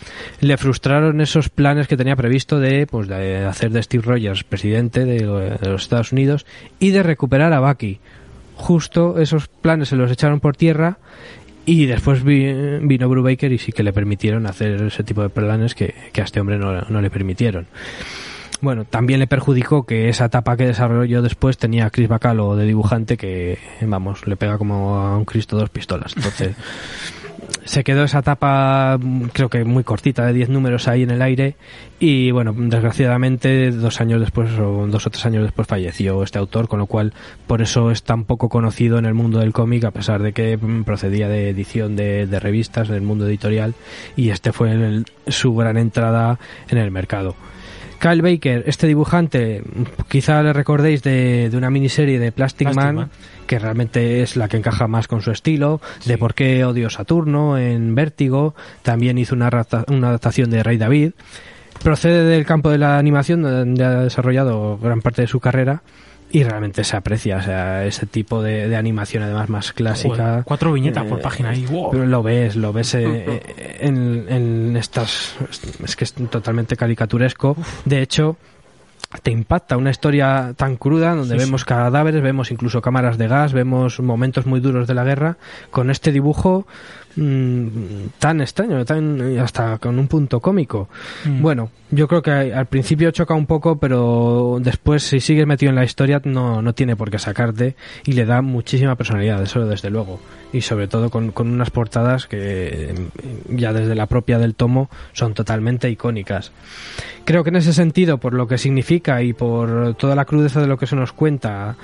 le frustraron esos planes que tenía previsto de, pues, de hacer de Steve Rogers presidente de, los Estados Unidos y de recuperar a Bucky. Justo esos planes se los echaron por tierra y después vi- vino Brubaker y sí que le permitieron hacer ese tipo de planes que, que a este hombre no, no le permitieron. Bueno, también le perjudicó que esa etapa que desarrolló después tenía a Chris Bacalo de dibujante que, vamos, le pega como a un Cristo dos pistolas. Entonces, se quedó esa etapa, mm, creo que muy cortita, de 10 números ahí en el aire. Y bueno, desgraciadamente, dos años después, o dos o tres años después, falleció este autor, con lo cual, por eso es tan poco conocido en el mundo del cómic, a pesar de que mm, procedía de edición de, de revistas, del mundo editorial, y este fue el- su gran entrada en el mercado. Kyle Baker, este dibujante, quizá le recordéis de, de una miniserie de Plastic, Plastic Man, Man. que realmente es la que encaja más con su estilo, de por qué odio Saturno en Vértigo, también hizo una adaptación de Rey David, procede del campo de la animación donde ha desarrollado gran parte de su carrera y realmente se aprecia, o sea, ese tipo de, de animación además más clásica. Joder, cuatro viñetas por Eh, página ahí. wow. Pero Lo ves, lo ves eh, eh, en, en estas... Es que es totalmente caricaturesco. De hecho, te impacta una historia tan cruda donde Sí, sí. vemos cadáveres, vemos incluso cámaras de gas, vemos momentos muy duros de la guerra, con este dibujo mm, tan extraño, tan hasta con un punto cómico. Mm. Bueno, yo creo que al principio choca un poco, pero después si sigues metido en la historia no, no tiene por qué sacarte y le da muchísima personalidad, eso desde luego. Y sobre todo con, con unas portadas que mm, ya desde la propia del tomo son totalmente icónicas. Creo que en ese sentido, por lo que significa y por toda la crudeza de lo que se nos cuenta,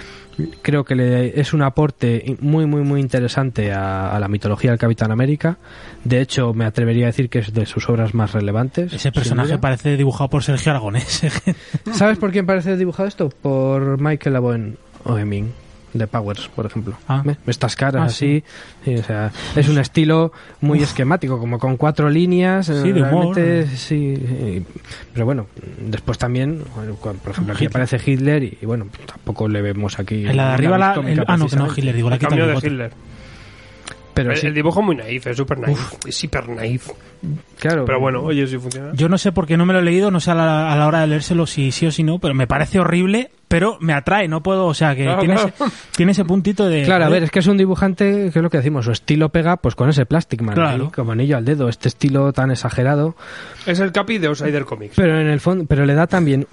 creo que le, es un aporte muy, muy, muy interesante a, a la mitología del Capitán América. De hecho, me atrevería a decir que es de sus obras más relevantes. Ese personaje parece dibujado por Sergio Aragonés. ¿Sabes por quién parece dibujado esto? Por Michael Avoen Oeming de Powers, por ejemplo. Ah. Estas caras Ah, así. sí, o sea, es un estilo muy esquemático, como con cuatro líneas. Sí, de humor. realmente, sí, sí. Pero bueno, después también, por ejemplo, aquí Hitler. aparece Hitler y, bueno, tampoco le vemos aquí. en la de arriba, la, el- ah, no, que no. Hitler, digo, la El cambio el de. Hitler. Pero el, sí, el dibujo es muy naif, es súper naif. Es hiper naif. claro. Pero bueno, oye, si funciona. Yo no sé por qué no me lo he leído, no sé a la, a la hora de leérselo si sí o si no, pero me parece horrible, pero me atrae, no puedo, o sea, que Claro, tiene, claro. Ese, tiene ese puntito de... Claro, a ver, es que es un dibujante, que es lo que decimos, su estilo pega pues con ese Plastic Man, Claro. ahí, como anillo al dedo, este estilo tan exagerado. Es el capi de Outsider Comics. Pero en el fondo, pero le da también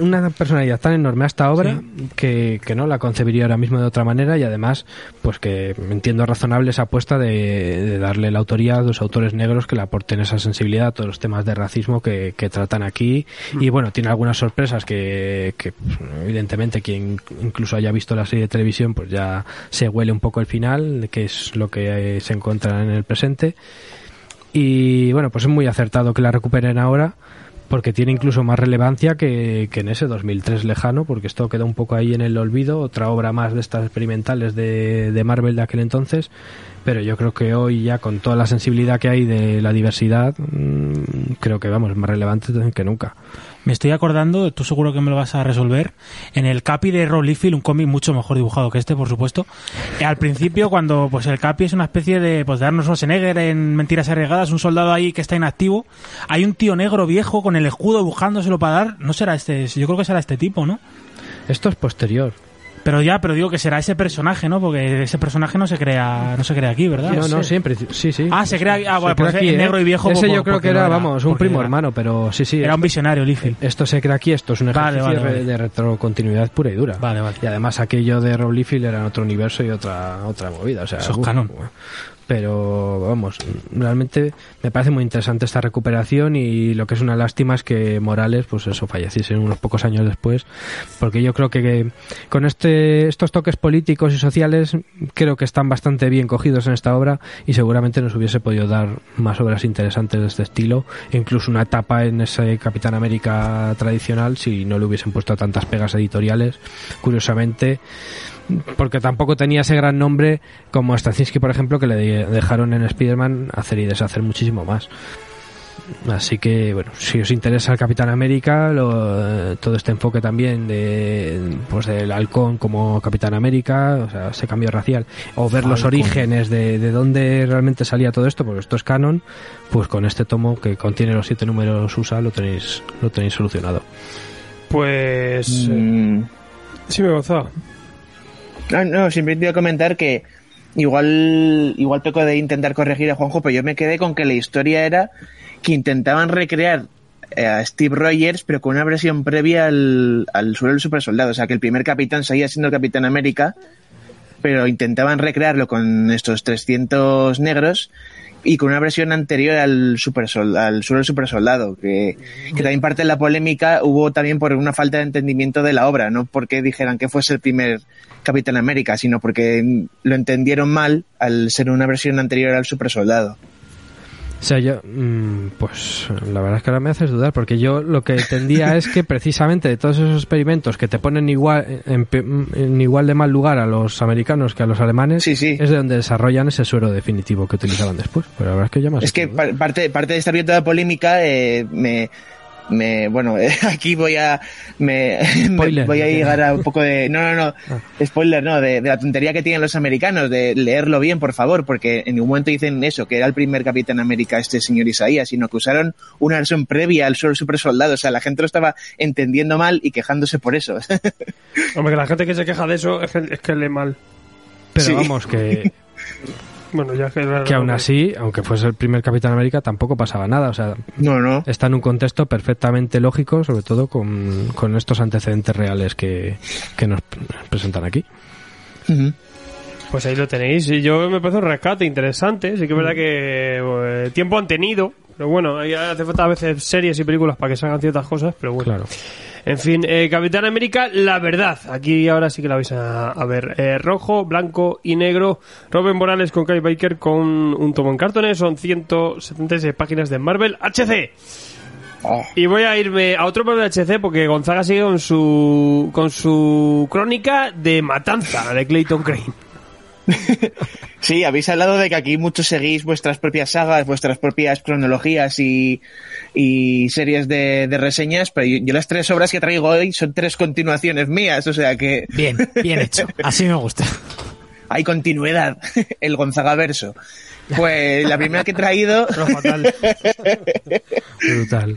una personalidad tan enorme a esta obra que, que no la concebiría ahora mismo de otra manera y además, pues que entiendo razonable esa apuesta de, de darle la autoría a dos autores negros que le aporten esa sensibilidad a todos los temas de racismo que, que tratan aquí. Y bueno, tiene algunas sorpresas que, que evidentemente quien incluso haya visto la serie de televisión pues ya se huele un poco el final, que es lo que eh, se encuentra en el presente. Y bueno, pues es muy acertado que la recuperen ahora porque tiene incluso más relevancia que, que en ese 2003 lejano, porque esto queda un poco ahí en el olvido, otra obra más de estas experimentales de, de Marvel de aquel entonces, pero yo creo que hoy ya con toda la sensibilidad que hay de la diversidad, mm, creo que vamos, es más relevante que nunca. Me estoy acordando, tú seguro que me lo vas a resolver, en el Capi de Rob Liefeld, un cómic mucho mejor dibujado que este, por supuesto. eh, al principio, cuando pues el Capi es una especie de, pues de Arnold Schwarzenegger en Mentiras Arriesgadas, un soldado ahí que está inactivo, hay un tío negro viejo con el escudo buscándoselo para dar, no será este, yo creo que será este tipo, ¿no? Esto es posterior. Pero ya, pero digo que será ese personaje, ¿no? Porque ese personaje no se crea, no se crea aquí, ¿verdad? no, no, siempre, sí, sí. Ah, se crea aquí, ah, Se bueno, crea pues aquí, ¿eh? negro y viejo. Ese por- yo creo que era, vamos, un primo era- hermano, pero sí, sí. Era un visionario, Liefeld. Esto se crea aquí, esto es un Vale, ejercicio vale, de- vale. de retrocontinuidad pura y dura. Vale, vale. Y además aquello de Rob Liefeld era en otro universo y otra otra movida. O sea, Eso es canon. Pero vamos, realmente me parece muy interesante esta recuperación y lo que es una lástima es que Morales, pues eso, falleciese unos pocos años después, porque yo creo que con este, estos toques políticos y sociales creo que están bastante bien cogidos en esta obra y seguramente nos hubiese podido dar más obras interesantes de este estilo, incluso una etapa en ese Capitán América tradicional si no le hubiesen puesto tantas pegas editoriales. Curiosamente, porque tampoco tenía ese gran nombre como Straczynski, por ejemplo, que le dejaron en Spider-Man hacer y deshacer muchísimo más. Así que, bueno, si os interesa el Capitán América, lo- eh, todo este enfoque también de, pues del halcón como Capitán América, o sea, ese cambio racial, o ver los orígenes de, de dónde realmente salía todo esto, porque esto es canon, pues con este tomo que contiene los siete números USA lo tenéis, lo tenéis solucionado. Pues. eh, Mm, sí, me gozó. No, no, simplemente iba a comentar que igual, igual peco de intentar corregir a Juanjo, pero yo me quedé con que la historia era que intentaban recrear eh, a Steve Rogers, pero con una versión previa al, al suelo del super soldado. O sea, que el primer capitán seguía siendo el Capitán América, pero intentaban recrearlo con estos 300 negros y con una versión anterior al super sol- al suelo del super soldado que, que también parte de la polémica hubo también por una falta de entendimiento de la obra no porque dijeran que fuese el primer Capitán América sino porque lo entendieron mal al ser una versión anterior al super soldado O sea, yo, mm, pues la verdad es que ahora me haces dudar, porque yo lo que entendía es que precisamente de todos esos experimentos que te ponen igual en, igual de mal lugar a los americanos que a los alemanes, Sí, sí. es de donde desarrollan ese suero definitivo que utilizaban después. Pero la verdad es que ya más. es que pa- parte, parte de esta abierta polémica eh, me, me bueno aquí voy a me, voy a llegar a un poco de no no no spoiler no de, de la tontería que tienen los americanos de leerlo bien por favor porque en ningún momento dicen eso que era el primer Capitán América este señor Isaías sino que usaron una versión previa al super soldado o sea la gente lo estaba entendiendo mal y quejándose por eso Hombre, que la gente que se queja de eso es que, es que lee mal. Pero sí. vamos, que, Bueno, ya que. que aún así, aunque fuese el primer Capitán América, tampoco pasaba nada. O sea, no no está en un contexto perfectamente lógico, sobre todo con, con estos antecedentes reales que, que nos presentan aquí. Pues ahí lo tenéis. Y yo me parece un rescate interesante. Sí que es verdad que eh, tiempo han tenido. Pero bueno, ahí hace falta a veces series y películas para que salgan ciertas cosas. Pero bueno. Claro. En fin, eh, Capitán América, la verdad. Aquí ahora sí que la vais a, a ver. Eh, rojo, blanco y negro. Robin Morales con Kai Baker con un tomo en cartones. Son 176 páginas de Marvel HC. Oh. Y voy a irme a otro Marvel HC porque Gonzaga sigue con su, con su crónica de matanza de Clayton Crane. Sí, habéis hablado de que aquí muchos seguís vuestras propias sagas, vuestras propias cronologías y, y series de, de reseñas, pero yo, yo las tres obras que traigo hoy son tres continuaciones mías, o sea que Bien, bien hecho. Así me gusta. hay continuidad, el Gonzaga verso. Pues la primera que he traído, Brutal.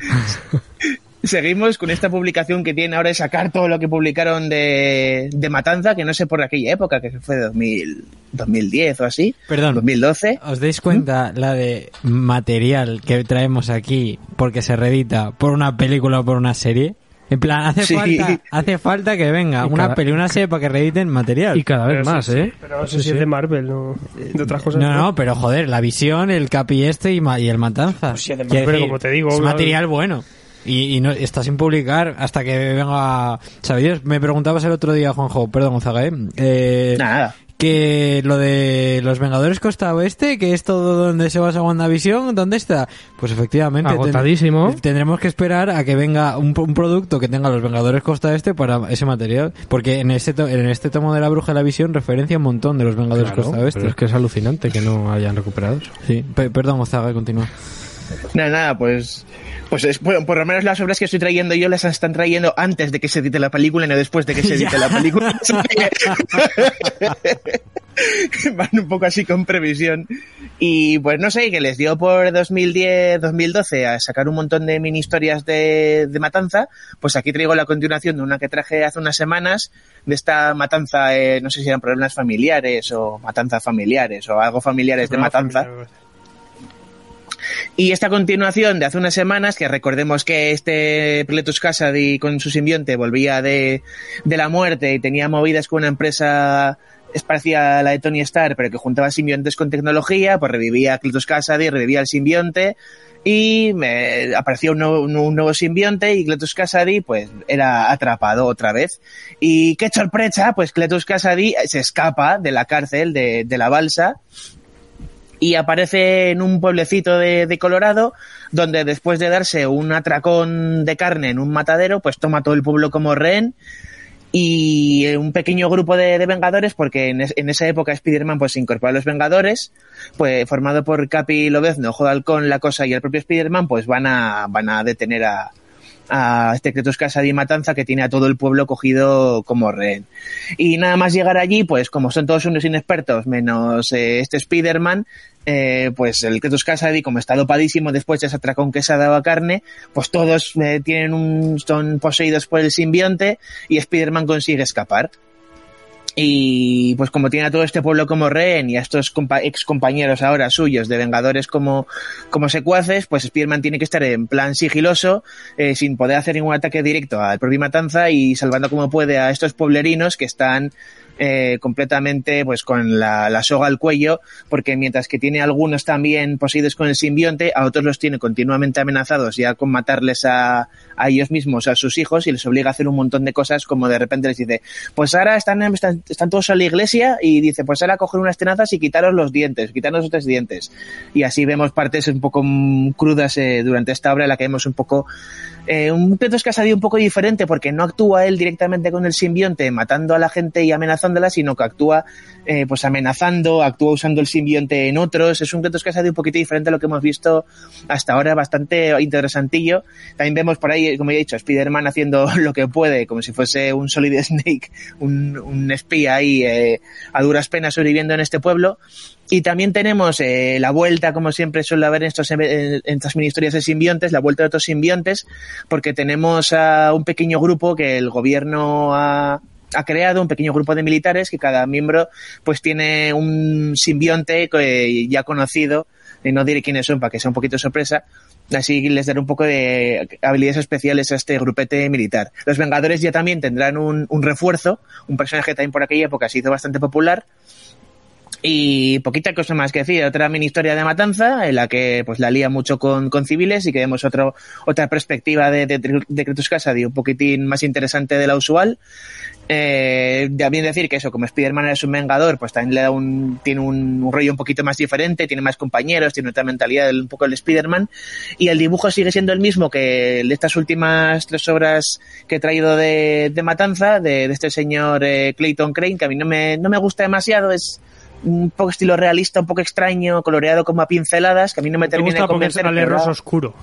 Seguimos con esta publicación que tiene ahora de sacar todo lo que publicaron de, de Matanza, que no sé por aquella época, que fue 2000, 2010 o así, Perdón. 2012. ¿Os dais cuenta la de material que traemos aquí porque se reedita por una película o por una serie? En plan, hace Sí. falta, hace falta que venga Y una cada- peli, una serie para que reediten material. Y cada vez Pero más, sí, ¿eh? Pero no sé Sí, si sí. es de Marvel, no. De otras cosas. no, no, pero joder, la visión, el capi este y, ma- y el matanza. Pues sí, además, Quiero pero como te digo, es material bueno. Y, y no, está sin publicar hasta que venga... ¿Sabías? Me preguntabas el otro día, Juanjo, perdón, Gonzaga, ¿eh? Eh, Nada. que lo de los Vengadores Costa Oeste, que es todo donde se basa WandaVision, ¿dónde está? Pues efectivamente. ten- Agotadísimo. tendremos que esperar a que venga un, un producto que tenga los Vengadores Costa Oeste para ese material. Porque en este, to- en este tomo de la Bruja de la Visión referencia un montón de los Vengadores Claro, Costa Oeste. pero es que es alucinante que no hayan recuperado eso. Sí, Pe- perdón, Ozaga, continúa. Nada, nada, pues, pues es, bueno, por lo menos las obras que estoy trayendo yo las están trayendo antes de que se edite la película y no después de que se edite la película. Van un poco así con previsión. Y pues no sé, que les dio por 2010, 2012 a sacar un montón de mini historias de, de matanza. Pues aquí traigo la continuación de una que traje hace unas semanas, de esta matanza, eh, no sé si eran problemas familiares o matanzas familiares o algo familiares de matanza. Y esta continuación de hace unas semanas, que recordemos que este Pletus Cassidy con su simbionte volvía de, de la muerte y tenía movidas con una empresa es la de Tony Stark, pero que juntaba simbiontes con tecnología, pues revivía a Cletus Kasady, revivía al simbionte, y me apareció un nuevo, simbionte y Cletus Kasady pues era atrapado otra vez. Y qué sorpresa, pues Cletus Kasady se escapa de la cárcel de, de la balsa y aparece en un pueblecito de, Colorado donde después de darse un atracón de carne en un matadero pues toma todo el pueblo como rehén y un pequeño grupo de, Vengadores, porque en, es, en, esa época Spider-Man pues se incorporó a los Vengadores, pues formado por Capi Lobezno, Halcón, La Cosa y el propio Spider-Man, pues van a, van a detener a, a este Cretus Casa y Matanza que tiene a todo el pueblo cogido como rehén. Y nada más llegar allí, pues como son todos unos inexpertos, menos eh, este Spider-Man, eh, pues el Cretus Kasady, como está dopadísimo después de ese atracón que se ha dado a carne, pues todos eh, tienen un, son poseídos por el simbionte y Spider-Man consigue escapar. Y pues como tiene a todo este pueblo como rehén y a estos ex compañeros ahora suyos de Vengadores como, como secuaces, pues Spider-Man tiene que estar en plan sigiloso, eh, sin poder hacer ningún ataque directo al propio Matanza y salvando como puede a estos pueblerinos que están eh, completamente pues con la, soga al cuello, porque mientras que tiene algunos también poseídos con el simbionte, a otros los tiene continuamente amenazados ya con matarles a, a ellos mismos, a sus hijos, y les obliga a hacer un montón de cosas como de repente les dice, pues ahora están, están, todos en la iglesia y dice, pues ahora coger unas tenazas y quitaros los dientes, quitaros los tres dientes. Y así vemos partes un poco crudas eh, durante esta obra en la que vemos un poco eh, un Kratos Casadí un poco diferente porque no actúa él directamente con el simbionte matando a la gente y amenazándola, sino que actúa eh, pues amenazando, actúa usando el simbionte en otros. Es un Kratos Casadí un poquito diferente a lo que hemos visto hasta ahora, bastante interesantillo. También vemos por ahí, como ya he dicho, Spider-Man haciendo lo que puede, como si fuese un Solid Snake, un, un espía ahí eh, a duras penas sobreviviendo en este pueblo. Y también tenemos eh, la vuelta, como siempre suele haber en, estos, en, estas mini historias de simbiontes, la vuelta de otros simbiontes, porque tenemos a un pequeño grupo que el gobierno ha, ha creado un pequeño grupo de militares que cada miembro pues tiene un simbionte que ya conocido y no diré quiénes son para que sea un poquito sorpresa así les daré un poco de habilidades especiales a este grupete militar. Los Vengadores ya también tendrán un, un refuerzo, un personaje también por aquella época se hizo bastante popular, y poquita cosa más que decir, otra mini historia de matanza en la que pues la lía mucho con, con civiles y que vemos otro, otra perspectiva de, de, de Cretus Kasady un poquitín más interesante de la usual. Eh, también decir que eso, como Spider-Man es un vengador, pues también le da un, tiene un, un, rollo un poquito más diferente, tiene más compañeros, tiene otra mentalidad un poco el Spider-Man, y el dibujo sigue siendo el mismo que de estas últimas tres obras que he traído de, de Matanza, de, de este señor eh, Clayton Crane, que a mí no me, no me gusta demasiado, es, un poco estilo realista, un poco extraño, coloreado como a pinceladas, que a mí no me termina de convencer. Porque es rosa oscuro.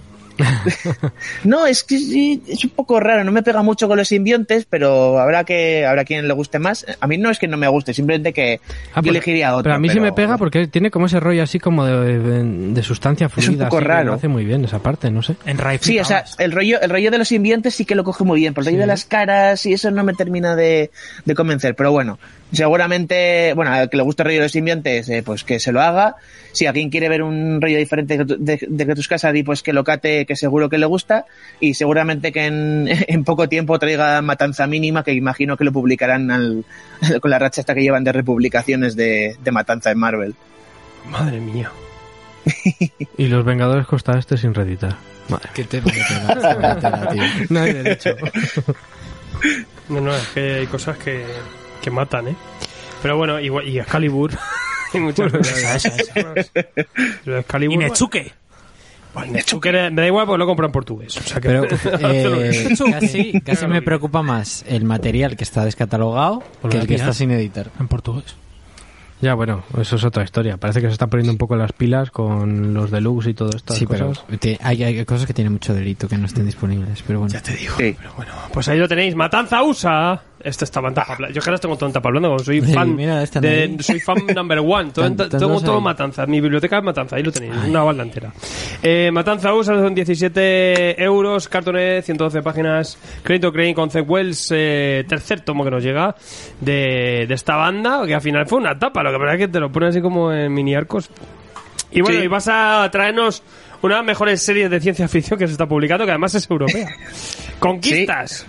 no, es que sí, es un poco raro, no me pega mucho con los simbiontes, pero habrá que habrá quien le guste más. A mí no es que no me guste, simplemente que ah, yo elegiría otro. Pero a mí pero... sí me pega porque tiene como ese rollo así como de, de, de sustancia fluida. Es un poco así, raro. Lo hace muy bien esa parte, no sé. En Raif, sí, o sea, el rollo, el rollo de los simbiontes sí que lo coge muy bien, pero el rollo sí. de las caras y eso no me termina de, de convencer. Pero bueno, seguramente, bueno, al que le guste el rollo de los simbiontes, eh, pues que se lo haga. Si alguien quiere ver un rollo diferente de, de, de tus casas, pues que lo cate, que seguro que le gusta. Y seguramente que en, en, poco tiempo traiga Matanza Mínima, que imagino que lo publicarán al, con la racha esta que llevan de republicaciones de, de Matanza en Marvel. Madre mía. y los Vengadores Costa Este sin reeditar. Madre. ¿Qué te tío? No hay derecho. no, no, es que hay cosas que que matan, ¿eh? Pero bueno, igual, y Excalibur. y muchas esa. Excalibur. Y Nechuque. Bueno, Nechuque me da igual porque lo compro en portugués. O sea que Pero eh, casi, casi me preocupa más el material que está descatalogado que el que está sin editar. En portugués. Ya, bueno, eso es otra historia. Parece que se están poniendo un poco las pilas con los deluxe y todo esto. Sí, cosas. pero te, hay, hay, cosas que tienen mucho delito que no estén disponibles, pero bueno. Ya te digo. Sí. Pero bueno, pues ahí lo tenéis. Matanza USA. Este está en tapa Yo que ahora tengo todo en tapa hablando, soy fan Sí, mira, esta de, no. soy fan number one. Todo, tengo todo. Matanza. Mi biblioteca es Matanza, ahí lo tenéis, una balda entera. Eh, Matanza USA son 17 euros, cartonet, 112 páginas, Crédito Crane, Concept Wells, eh, tercer tomo que nos llega de, de esta banda, que al final fue una tapa, lo que pasa es que te lo pone así como en mini arcos. Y bueno, Sí. y vas a traernos una de las mejores series de ciencia ficción que se está publicando, que además es europea. Conquistas.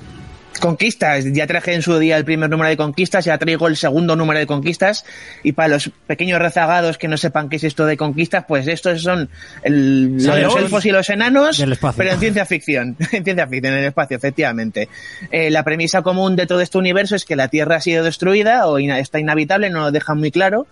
Conquistas, ya traje en su día el primer número de conquistas, ya traigo el segundo número de conquistas. Y para los pequeños rezagados que no sepan qué es esto de conquistas, pues estos son el, lo de los elfos y los enanos, pero en ciencia ficción, en ciencia ficción, en el espacio, efectivamente. Eh, la premisa común de todo este universo es que la Tierra ha sido destruida o ina- está inhabitable, no lo dejan muy claro,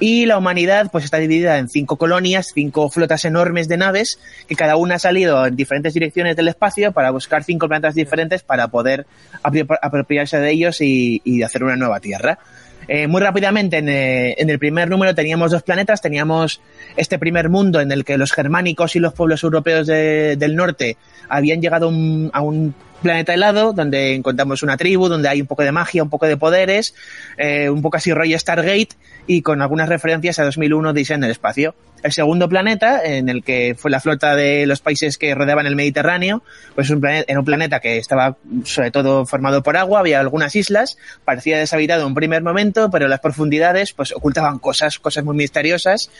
y la humanidad pues está dividida en cinco colonias, cinco flotas enormes de naves, que cada una ha salido en diferentes direcciones del espacio para buscar cinco planetas diferentes para poder apropiarse de ellos y, y hacer una nueva Tierra. Eh, muy rápidamente, en, eh, en el primer número teníamos dos planetas, teníamos este primer mundo en el que los germánicos y los pueblos europeos de- del norte habían llegado a un planeta helado donde encontramos una tribu, donde hay un poco de magia, un poco de poderes, eh, un poco así rollo Stargate y con algunas referencias a 2001 Dice en el espacio. El segundo planeta, en el que fue la flota de los países que rodeaban el Mediterráneo, pues un planeta, en un planeta que estaba sobre todo formado por agua, había algunas islas, parecía deshabitado en un primer momento, pero las profundidades pues ocultaban cosas, cosas muy misteriosas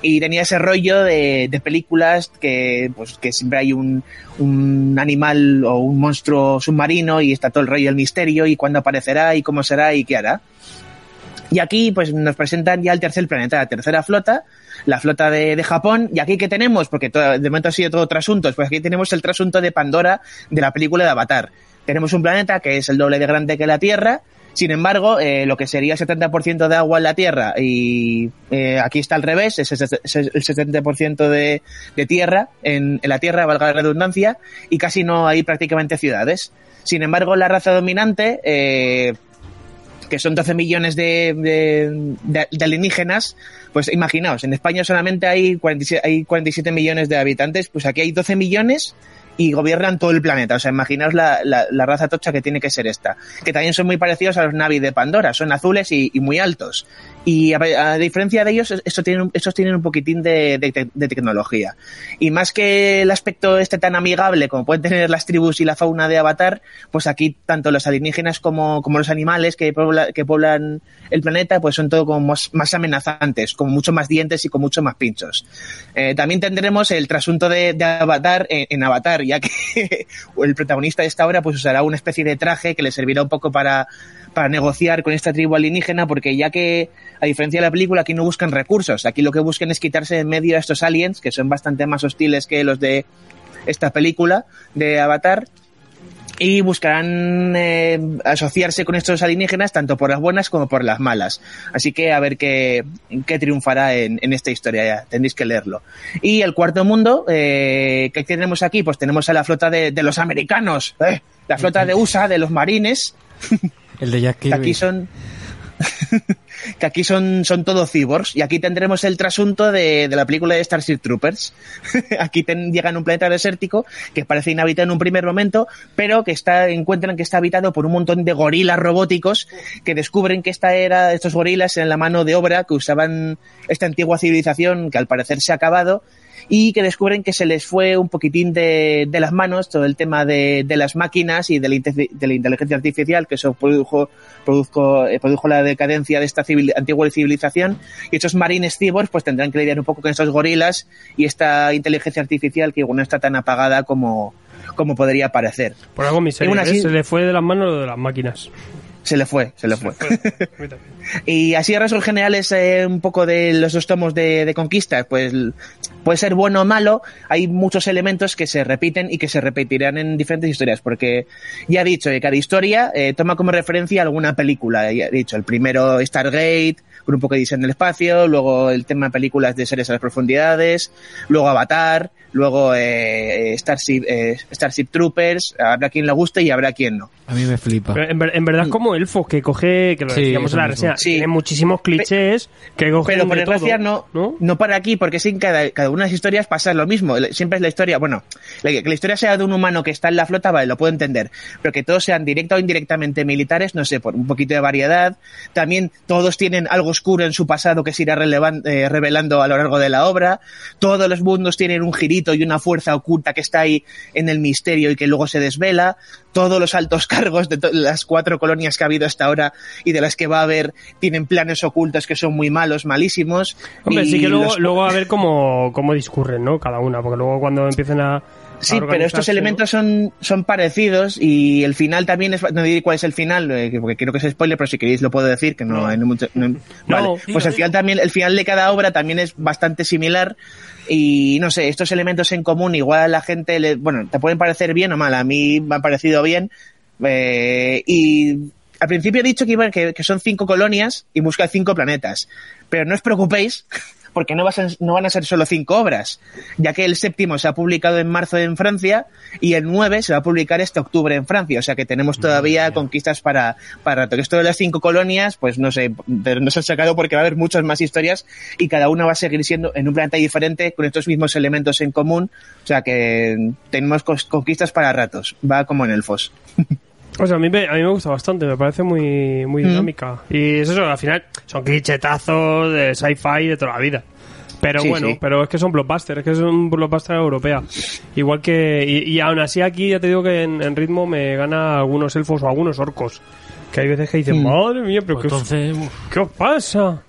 y tenía ese rollo de, de películas que pues que siempre hay un, un animal o un monstruo submarino y está todo el rollo del misterio y cuándo aparecerá y cómo será y qué hará. Y aquí pues nos presentan ya el tercer planeta, la tercera flota, la flota de, de Japón. Y aquí que tenemos, porque de momento ha sido todo trasuntos, pues aquí tenemos el trasunto de Pandora de la película de Avatar. Tenemos un planeta que es el doble de grande que la Tierra. Sin embargo, eh, lo que sería el 70% de agua en la Tierra y eh, aquí está al revés, es el 70% de, de tierra en, en la Tierra, valga la redundancia, y casi no hay prácticamente ciudades. Sin embargo, la raza dominante, eh, que son 12 millones de, de- alienígenas, pues imaginaos, en España solamente hay 47, hay 47 millones de habitantes, pues aquí hay 12 millones y gobiernan todo el planeta. O sea, imaginaos la, la- raza tocha que tiene que ser esta. Que también son muy parecidos a los Navi de Pandora, son azules y muy altos. Y a, diferencia de ellos, esto tienen, estos tienen un poquitín de, de de tecnología. Y más que el aspecto este tan amigable como pueden tener las tribus y la fauna de Avatar, pues aquí tanto los alienígenas como, como los animales que, pobla- que poblan el planeta, pues son todo como más, amenazantes, con mucho más dientes y con mucho más pinchos. Eh, también tendremos el trasunto de, Avatar en, en Avatar, ya que el protagonista de esta obra pues usará una especie de traje que le servirá un poco para, para negociar con esta tribu alienígena, porque ya que, a diferencia de la película, aquí no buscan recursos, aquí lo que buscan es quitarse de en medio a estos aliens, que son bastante más hostiles que los de esta película de Avatar, y buscarán eh, asociarse con estos alienígenas tanto por las buenas como por las malas. Así que a ver qué, qué triunfará en, en esta historia, ya tendréis que leerlo. Y el cuarto mundo, eh, ¿qué tenemos aquí? Pues tenemos a la flota de, de los americanos, ¿eh? la flota de USA, de los marines, El de Jack que Kirby. aquí son que aquí son, son todos cyborgs y aquí tendremos el trasunto de, de la película de Starship Troopers. aquí ten- llegan a un planeta desértico que parece inhabitado en un primer momento, pero que está, encuentran que está habitado por un montón de gorilas robóticos que descubren que esta era, estos gorilas en la mano de obra que usaban esta antigua civilización que al parecer se ha acabado y que descubren que se les fue un poquitín de, de las manos todo el tema de, de las máquinas y de la, de la inteligencia artificial, que eso produjo, produjo, eh, produjo la decadencia de esta civil- antigua civilización. Y estos marines cyborgs pues tendrán que lidiar un poco con estos gorilas y esta inteligencia artificial que igual no está tan apagada como, como podría parecer. Por algo miseria, así- se le fue de las manos lo de las máquinas. Se le fue, se le fue. Y así a rasgos generales eh, un poco de los dos tomos de, de conquista, pues puede ser bueno o malo, hay muchos elementos que se repiten y que se repetirán en diferentes historias, porque ya he dicho que cada historia eh, toma como referencia alguna película, ya he dicho, el primero Stargate, con un poco de diseño del espacio, luego el tema de películas de seres a las profundidades, luego Avatar, luego eh, Starship, eh, Starship Troopers, habrá quien le guste y habrá quien no. A mí me flipa. En, ver- en verdad es como Elfos, que coge, que lo Sí, decíamos en la reseña, Sí. tiene muchísimos clichés que cogen Pero por desgracia no, ¿no? no para aquí, porque sí, en cada, cada una de las historias pasa lo mismo. Siempre es la historia, bueno, la- que la historia sea de un humano que está en la flota, vale, lo puedo entender. Pero que todos sean directa o indirectamente militares, no sé, por un poquito de variedad. También todos tienen algo oscuro en su pasado que se irá eh, revelando a lo largo de la obra. Todos los mundos tienen un girito y una fuerza oculta que está ahí en el misterio y que luego se desvela. Todos los altos cargos de las cuatro colonias que ha habido hasta ahora y de las que va a haber tienen planes ocultos que son muy malos, malísimos. Hombre, y sí que luego, los- luego a ver cómo, cómo discurren, ¿no? Cada una, porque luego cuando empiecen a, Sí, pero estos elementos son, son parecidos y el final también es. No diré cuál es el final, eh, porque creo que es spoiler, pero si queréis lo puedo decir, que no hay mucho. no- vale. Pues el final también, el final de cada obra también es bastante similar. Y no sé, estos elementos en común, igual a la gente, le, bueno, te pueden parecer bien o mal. A mí me han parecido bien. Eh, y al principio he dicho que, iban, que, que son cinco colonias y busca cinco planetas. Pero no os preocupéis, porque no, vas a- no van a ser solo cinco obras, ya que el séptimo se ha publicado en marzo en Francia y el 9 se va a publicar este octubre en Francia. O sea que tenemos todavía conquistas para, para rato. Esto de las cinco colonias, pues no sé, pero no se han sacado porque va a haber muchas más historias y cada una va a seguir siendo en un planeta diferente con estos mismos elementos en común. O sea que tenemos conquistas para ratos. Va como en Elfos. O sea, a mí, me, a mí me gusta bastante, me parece muy, muy Mm. dinámica. Y es eso, al final son clichetazos de sci-fi de toda la vida. Pero Sí, bueno, sí. pero es que son blockbusters, es que es un blockbuster europea. Igual que. Y, y aún así aquí ya te digo que en, en ritmo me gana algunos elfos o algunos orcos. Que hay veces que dicen, Mm. madre mía, pero Pues ¿qué, entonces, ¿qué os pasa?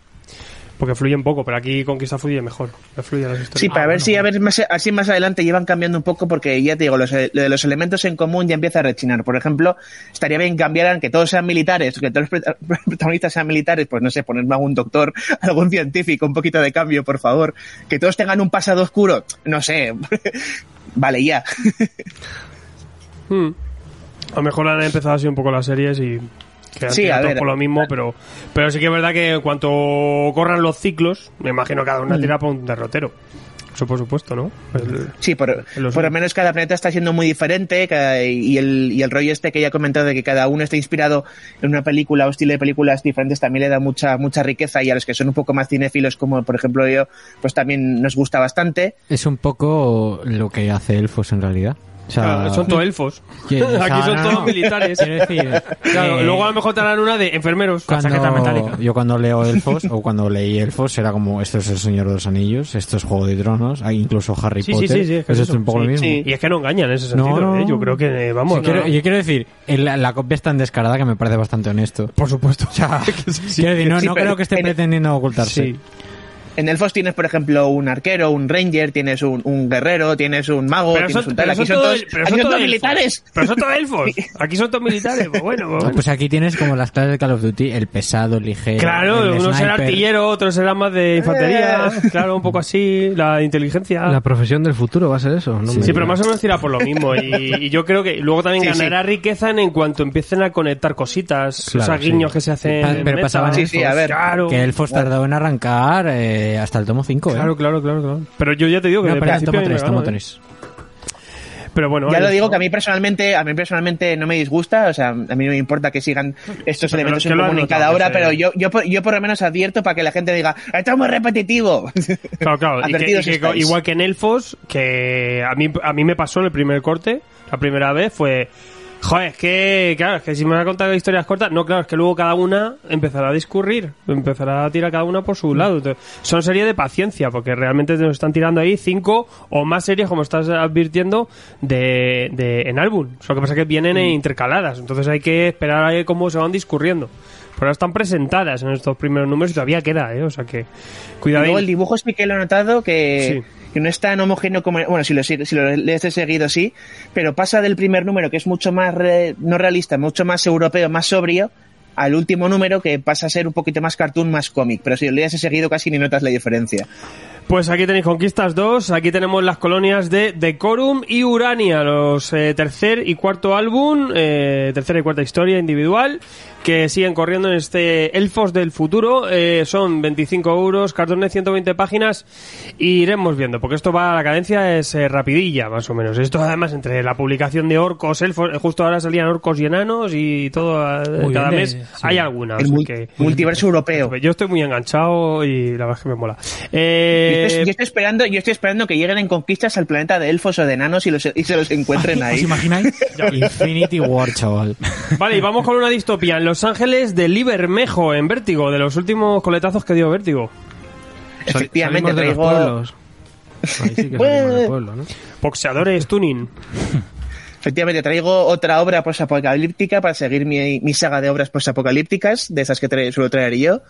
Porque fluyen poco, pero aquí Conquista fluye mejor. Me fluye las historias. Sí, para Ah, ver bueno, si a ver más, así más adelante llevan cambiando un poco porque ya te digo, los, lo de los elementos en común ya empieza a rechinar. Por ejemplo, estaría bien cambiaran que todos sean militares, que todos los prota- protagonistas sean militares, pues no sé, ponerme algún doctor, algún científico, un poquito de cambio, por favor. Que todos tengan un pasado oscuro, no sé. vale, ya. Hmm. A lo mejor han empezado así un poco las series y que Sí, a todos ver. por lo mismo, pero, pero sí que es verdad que en cuanto corran los ciclos, me imagino cada Mm. una tira por un derrotero. Eso por supuesto, ¿no? El- Sí, por, Los- por lo menos cada planeta está siendo muy diferente cada- y, el, y el rollo este que ya he comentado de que cada uno está inspirado en una película o estilo de películas diferentes también le da mucha mucha riqueza y a los que son un poco más cinéfilos como por ejemplo yo, pues también nos gusta bastante. Es un poco lo que hace Elfos en realidad. O sea, Claro, son todos elfos. que- o sea, Aquí son no, todos no. militares. Quiero decir, Claro, eh, luego a lo mejor te harán una de enfermeros. Cuando, metálica. yo cuando leo Elfos o cuando leí Elfos era como esto es el Señor de los Anillos, esto es Juego de Tronos, hay incluso Harry Sí, sí, Potter. sí, sí, es que eso es un poco lo mismo. Sí. Y es que no engañan en ese sentido, No, no. ¿eh? Yo creo que, eh, vamos. Yo quiero, no. yo quiero decir, la, la copia es tan descarada que me parece bastante honesto. Por supuesto. O sea, quiero decir, no, Sí, no pero creo que esté en- pretendiendo ocultarse. En Elfos tienes, por ejemplo, un arquero, un ranger, tienes un, un guerrero, tienes un mago, Pero tienes son, un tal. pero Aquí son son todos, todos, pero aquí son son todos todos elfos. militares. Pero son todos elfos. Aquí son todos militares. Pues bueno, pues bueno. Pues aquí tienes como las clases de Call of Duty, el pesado, el ligero. Claro, el uno será artillero, otro será más de infantería, claro, un poco así, la inteligencia. La profesión del futuro va a ser eso. No Sí, me Sí, pero más o menos tira por lo mismo. Y, y yo creo que luego también Sí, ganará riqueza en, en cuanto empiecen a conectar cositas, Claro, esos guiños sí. que se hacen. En pero meta. pasaban Sí, sí, a ver. Claro, Que Elfos tardó en arrancar eh, hasta el tomo 5, ¿eh? claro, claro, claro, claro. Pero yo ya te digo que No, de principio tomo a mí me 3, ganó, tomo ¿eh? 3. Pero bueno, Ya lo digo que a mí personalmente, a mí personalmente no me disgusta, o sea, a mí no me importa que sigan estos Pero elementos en común en cada hora, pero yo, yo, por- yo por lo menos advierto para que la gente diga, esto es muy repetitivo. Claro, claro. Y que- y igual que en Elfos, que a mí, a mí me pasó en el primer corte, la primera vez, fue. Joder, es que, claro, es que si me va a contar historias cortas, no, claro, es que luego cada una empezará a discurrir, empezará a tirar cada una por su lado. Entonces, son series de paciencia, porque realmente nos están tirando ahí cinco o más series, como estás advirtiendo, de, de en álbum. Lo que pasa es que vienen Mm. intercaladas, entonces hay que esperar a ver cómo se van discurriendo. Pero ahora están presentadas en estos primeros números y todavía queda, ¿eh? O sea que, cuidado. luego el dibujo sí que lo he notado que, Sí. Que no es tan homogéneo como, bueno, si lo, si lo lees de seguido sí, pero pasa del primer número que es mucho más, re- no realista, mucho más europeo, más sobrio, al último número que pasa a ser un poquito más cartoon, más cómic, pero si lo lees de seguido casi ni notas la diferencia. Pues aquí tenéis Conquistas 2, aquí tenemos las colonias de Decorum y Urania, los eh, tercer y cuarto álbum, eh, tercera y cuarta historia individual, que siguen corriendo en este Elfos del Futuro, eh, son 25 euros, cartón de 120 páginas, y iremos viendo, porque esto va, la cadencia es eh, rapidilla, más o menos. Esto además entre la publicación de orcos, elfos, eh, justo ahora salían orcos y enanos y todo, Muy cada bien, mes eh, sí. hay alguna. El o sea mul- que- multiverso europeo. Yo estoy muy enganchado y la verdad es que me mola. Eh, Yo estoy, yo estoy esperando, yo estoy esperando que lleguen en conquistas al planeta de elfos o de enanos y, los, y se los encuentren ¿Os ahí. imagináis? Infinity War, chaval. Vale, y vamos con una distopía en Los Ángeles de Libermejo, en Vértigo, de los últimos coletazos que dio Vértigo. Efectivamente, salimos de los traigo, pueblos. Ahí sí que salimos del pueblo, ¿no? Boxeadores Tuning. efectivamente, traigo otra obra posapocalíptica para seguir mi, mi saga de obras posapocalípticas, de esas que tra- suelo traer yo.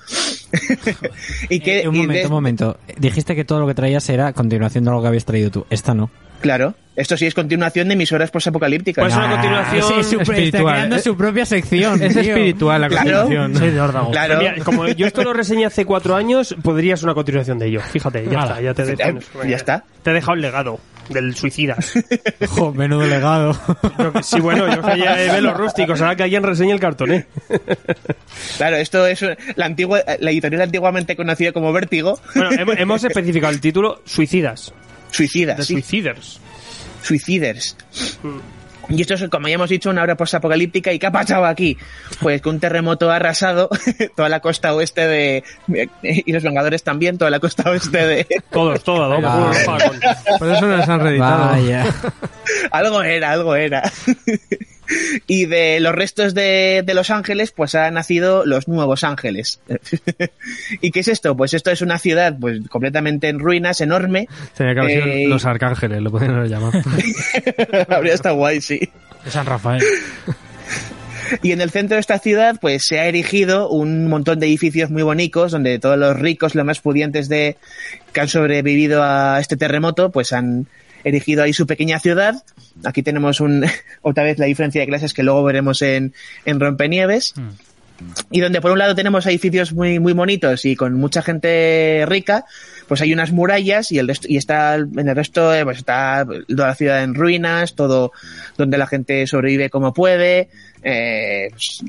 y que, Eh, un y momento, de- un momento. Dijiste que todo lo que traías era continuación de lo que habías traído tú. Esta no. Claro. Esto sí es continuación de emisoras posapocalípticas. Pues una Ah, continuación sí, su- está espiritual. creando su propia sección. Es tío. espiritual la Claro. continuación. Soy de órdago. Claro. Como yo esto lo reseñé hace cuatro años, podrías una continuación de ello. Fíjate, ya Nada. está, ya te he Ya- está. Te he dejado el legado del suicidas. Jo, menudo legado. Yo que- sí, bueno, yo que ya ve los rústicos, ahora que alguien reseñe el cartoné. Claro, esto es la antigua, la editorial antiguamente conocida como Vértigo, Bueno, hem- hemos especificado el título Suicidas, Suicidas, de sí, Suiciders. Suiciders. Y esto es, como ya hemos dicho, una obra posapocalíptica. ¿Y qué ha pasado aquí? Pues que un terremoto ha arrasado toda la costa oeste de... Y los Vengadores también, toda la costa oeste de... Todos, todos, ¿no? Con- Por eso nos han reeditado. Vaya. algo era, algo era. Y de los restos de, de Los Ángeles, pues han nacido los Nuevos Ángeles. ¿Y qué es esto? Pues esto es una ciudad pues completamente en ruinas, enorme. Tenía que haber sido Eh, los arcángeles, lo podrían llamado. Habría estado guay, sí. De San Rafael. Y en el centro de esta ciudad, pues se ha erigido un montón de edificios muy bonitos, donde todos los ricos, los más pudientes de que han sobrevivido a este terremoto, pues han erigido ahí su pequeña ciudad. Aquí tenemos un, otra vez la diferencia de clases que luego veremos en, en Rompenieves. Y donde por un lado tenemos edificios muy, muy bonitos y con mucha gente rica, pues hay unas murallas y el resto, y está en el resto eh, pues está toda la ciudad en ruinas, todo donde la gente sobrevive como puede, eh, pues,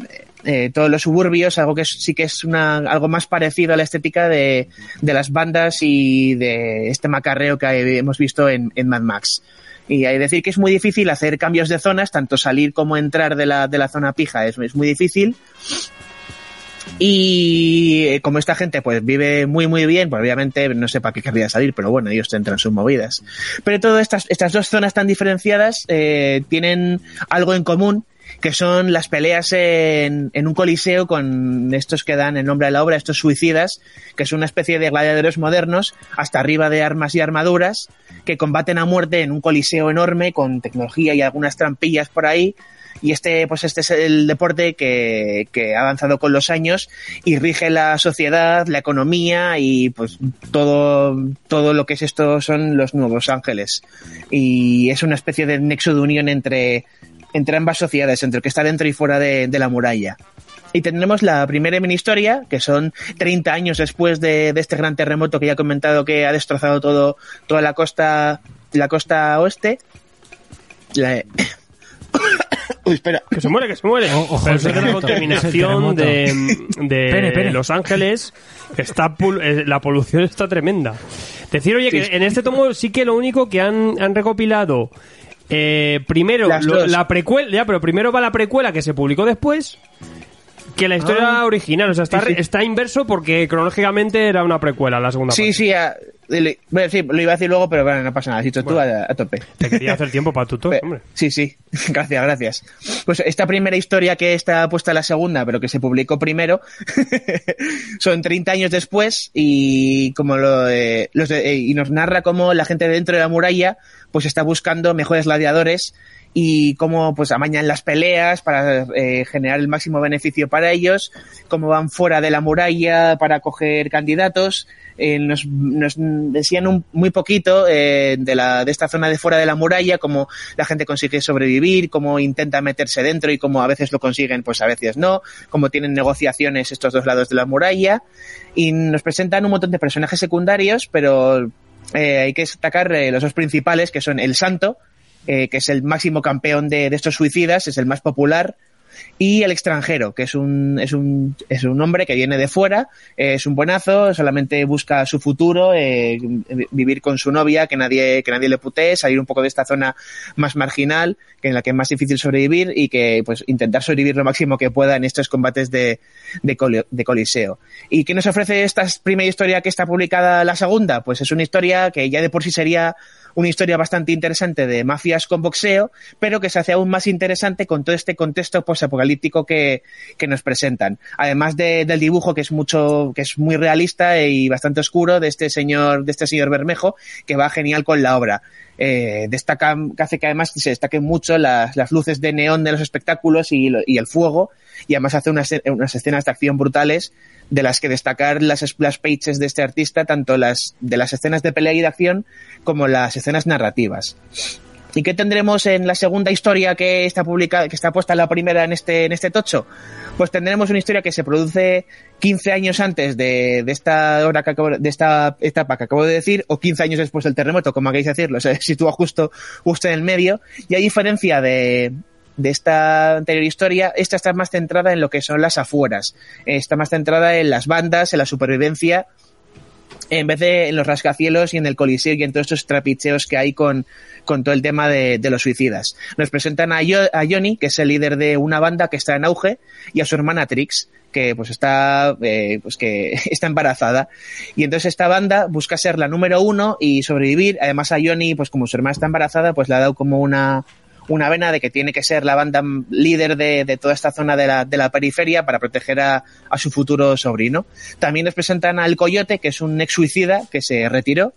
eh, todos los suburbios, algo que es- sí que es una, algo más parecido a la estética de, de las bandas y de este macarreo que hemos visto en, en Mad Max. Y hay que decir que es muy difícil hacer cambios de zonas, tanto salir como entrar de la, de la zona pija es, es muy difícil. Y eh, como esta gente pues vive muy muy bien, pues obviamente no sé para qué querría salir, pero bueno, ellos tendrán sus movidas. Pero todas estas, estas dos zonas tan diferenciadas eh, tienen algo en común, que son las peleas en, en un coliseo con estos que dan el nombre a la obra, estos suicidas, que son una especie de gladiadores modernos, hasta arriba de armas y armaduras, que combaten a muerte en un coliseo enorme con tecnología y algunas trampillas por ahí. Y este, pues este es el deporte que, que ha avanzado con los años y rige la sociedad, la economía y pues todo, todo lo que es esto son los nuevos ángeles. Y es una especie de nexo de unión entre, entre ambas sociedades, entre el que está dentro y fuera de, de la muralla. Y tendremos la primera mini historia, que son 30 años después de, de este gran terremoto que ya he comentado que ha destrozado todo, toda la costa, la costa oeste. La- Uy, espera. Que se muere, que se muere. O- ojo, Pero es la terremoto. contaminación de, de Pene, pene. Los Ángeles. Está pul- eh, la polución está tremenda. Decir, oye, que en este tomo sí que lo único que han, han recopilado. Eh, primero, lo- la precuela, ya, pero primero va la precuela que se publicó después. Que la historia Ah. original, o sea, está, Sí, sí. está inverso porque cronológicamente era una precuela la segunda Sí, parte. sí, bueno, sí, lo iba a decir luego, pero bueno, no pasa nada. Has dicho tú a, a tope. Te quería hacer tiempo para tu tos, hombre. Sí, sí, gracias, gracias. Pues esta primera historia que está puesta en la segunda, pero que se publicó primero, son 30 años después y como lo, eh, los de- eh, y nos narra cómo la gente dentro de la muralla pues está buscando mejores gladiadores y cómo pues amañan las peleas para eh, generar el máximo beneficio para ellos, cómo van fuera de la muralla para coger candidatos. Eh, nos, nos decían un, muy poquito eh, de, la, de esta zona de fuera de la muralla, cómo la gente consigue sobrevivir, cómo intenta meterse dentro y cómo a veces lo consiguen, pues a veces no, cómo tienen negociaciones estos dos lados de la muralla. Y nos presentan un montón de personajes secundarios, pero eh, hay que destacar eh, los dos principales, que son el Santo, eh, que es el máximo campeón de, de estos suicidas, es el más popular, y el extranjero, que es un, es un, es un hombre que viene de fuera, eh, es un buenazo, solamente busca su futuro, eh, vivir con su novia, que nadie, que nadie le putee, salir un poco de esta zona más marginal, que en la que es más difícil sobrevivir y que pues intentar sobrevivir lo máximo que pueda en estos combates de, de, coli- de coliseo. ¿Y qué nos ofrece esta primera historia que está publicada la segunda? Pues es una historia que ya de por sí sería una historia bastante interesante de mafias con boxeo, pero que se hace aún más interesante con todo este contexto posapocalíptico que, que nos presentan. Además de- del dibujo que es mucho, que es muy realista y bastante oscuro de este señor, de este señor Bermejo, que va genial con la obra. Eh, destaca, que hace que además se destaquen mucho las, las luces de neón de los espectáculos y, y el fuego, y además hace unas, unas escenas de acción brutales de las que destacar las splash pages de este artista, tanto las de las escenas de pelea y de acción como las escenas narrativas. ¿Y qué tendremos en la segunda historia que está publicada, que está puesta en la primera en este, en este tocho? Pues tendremos una historia que se produce 15 años antes de, de esta hora que acabo, de esta etapa que acabo de decir, o 15 años después del terremoto, como queréis decirlo, se sitúa justo, justo en el medio, y a diferencia de, de esta anterior historia, esta está más centrada en lo que son las afueras, está más centrada en las bandas, en la supervivencia, en vez de en los rascacielos y en el coliseo y en todos estos trapicheos que hay con, con todo el tema de, los suicidas. Nos presentan a, a Johnny, que es el líder de una banda que está en auge, y a su hermana Trix, que pues está, eh, pues que está embarazada. Y entonces esta banda busca ser la número uno y sobrevivir. Además a Johnny, pues como su hermana está embarazada, pues le ha dado como una, una vena de que tiene que ser la banda líder de, toda esta zona de la, de la periferia para proteger a, a su futuro sobrino. También nos presentan al Coyote, que es un ex suicida que se retiró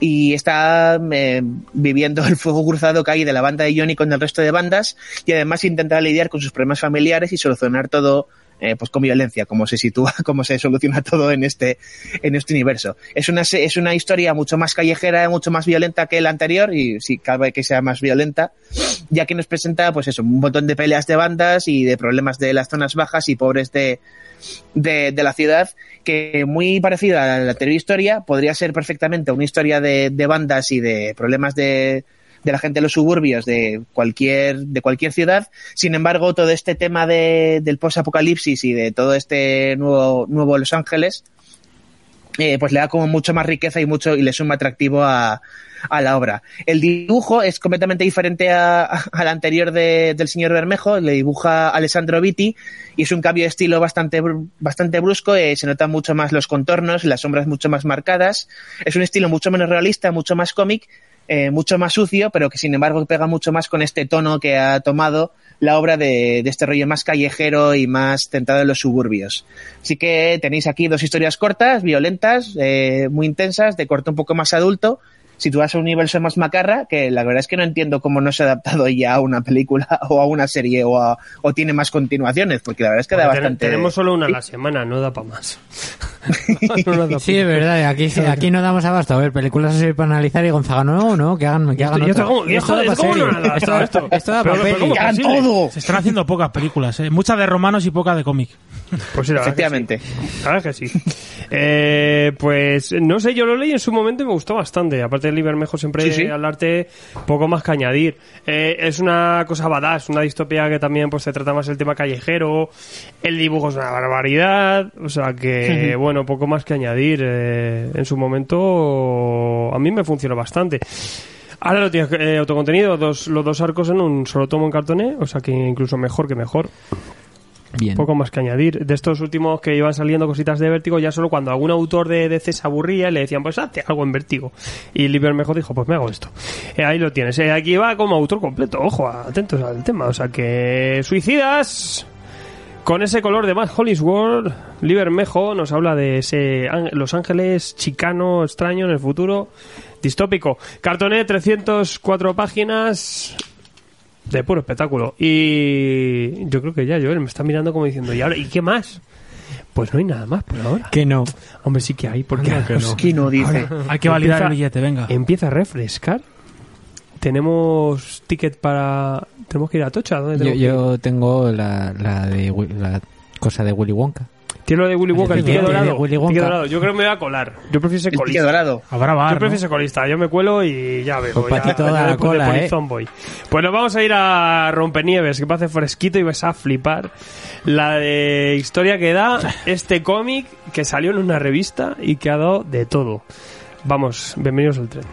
y está eh, viviendo el fuego cruzado que hay de la banda de Johnny con el resto de bandas y además intenta lidiar con sus problemas familiares y solucionar todo eh, pues con violencia, como se sitúa, cómo se soluciona todo en este, en este universo. Es una, es una historia mucho más callejera, mucho más violenta que la anterior, y sí, cabe que sea más violenta, ya que nos presenta, pues eso, un montón de peleas de bandas y de problemas de las zonas bajas y pobres de, de, de la ciudad, que muy parecida a la anterior historia, podría ser perfectamente una historia de, de bandas y de problemas de, de la gente de los suburbios de cualquier, de cualquier ciudad. Sin embargo, todo este tema de, del post-apocalipsis y de todo este nuevo, nuevo Los Ángeles, eh, pues le da como mucho más riqueza y mucho y le suma atractivo a, a la obra. El dibujo es completamente diferente al anterior de- del señor Bermejo, le dibuja Alessandro Vitti y es un cambio de estilo bastante, bastante brusco, eh, se notan mucho más los contornos, las sombras mucho más marcadas, es un estilo mucho menos realista, mucho más cómic, eh, mucho más sucio, pero que sin embargo pega mucho más con este tono que ha tomado la obra de, de este rollo más callejero y más centrado en los suburbios. Así que tenéis aquí dos historias cortas, violentas, eh, muy intensas, de corte un poco más adulto, situadas en un universo más macarra, que la verdad es que no entiendo cómo no se ha adaptado ya a una película o a una serie o, a- o tiene más continuaciones, porque la verdad es que da bastante... Tenemos solo una a la semana, no da para más. No nos da Sí, es verdad, aquí, aquí no damos abasto. A ver, películas así para analizar y Gonzaga, no, no, que hagan, que hagan esto otra. Esto joder, da ¿cómo pa' no serie. nada, Esto- esto? Esto da Pero- pa' pero peli. ¿cómo ¡Que hagan posible? todo! Se están haciendo pocas películas, ¿eh? muchas de romanos y pocas de cómic. Pues sí, la verdad que Efectivamente. sí. La verdad que sí. Eh, pues no sé, yo lo leí en su momento y me gustó bastante. Aparte del Libermejo siempre Sí, sí. al arte poco más que añadir. Eh, es una cosa badass, una distopía que también pues se trata más el tema callejero. El dibujo es una barbaridad. O sea que, bueno, poco más que añadir. Eh, en su momento a mí me funcionó bastante. Ahora lo tienes eh, autocontenido, dos, los dos arcos en un solo tomo en cartoné, o sea que incluso mejor que mejor. Bien. Poco más que añadir. De estos últimos que iban saliendo cositas de vértigo, ya solo cuando algún autor de DC se aburría, le decían, pues hazte algo en vértigo. Y Liber mejor dijo, pues me hago esto. Eh, ahí lo tienes. Eh, aquí va como autor completo, ojo, atentos al tema. O sea que, suicidas. Con ese color de Matt Hollisworth, Libermejo nos habla de ese Los Ángeles chicano, extraño en el futuro, distópico. Cartoné, 304 páginas, de puro espectáculo. Y yo creo que ya, Joel me está mirando como diciendo, ¿y ahora? ¿Y qué más? Pues no hay nada más por ahora. Que no. Hombre, sí que hay, porque ¿Quién no dice? Hay que validar Empieza- el billete, venga. empieza a refrescar. Tenemos ticket para... Tenemos que ir a Tocha. ¿Dónde Yo, yo tengo la, la de la cosa de Willy Wonka. Tiene lo de Willy Wonka, el de dorado. Wonka. dorado. Yo creo que me voy a colar. Yo prefiero ser El colista. dorado. Habrá bar, Yo ¿no? prefiero ser colista, yo me cuelo y ya veo. Pues ya, patito da ya la de- cola, polizón voy. Pues nos vamos a ir a Rompenieves, que parece fresquito y vas a flipar. La de historia que da este cómic que salió en una revista y que ha dado de todo. Vamos, bienvenidos al tren.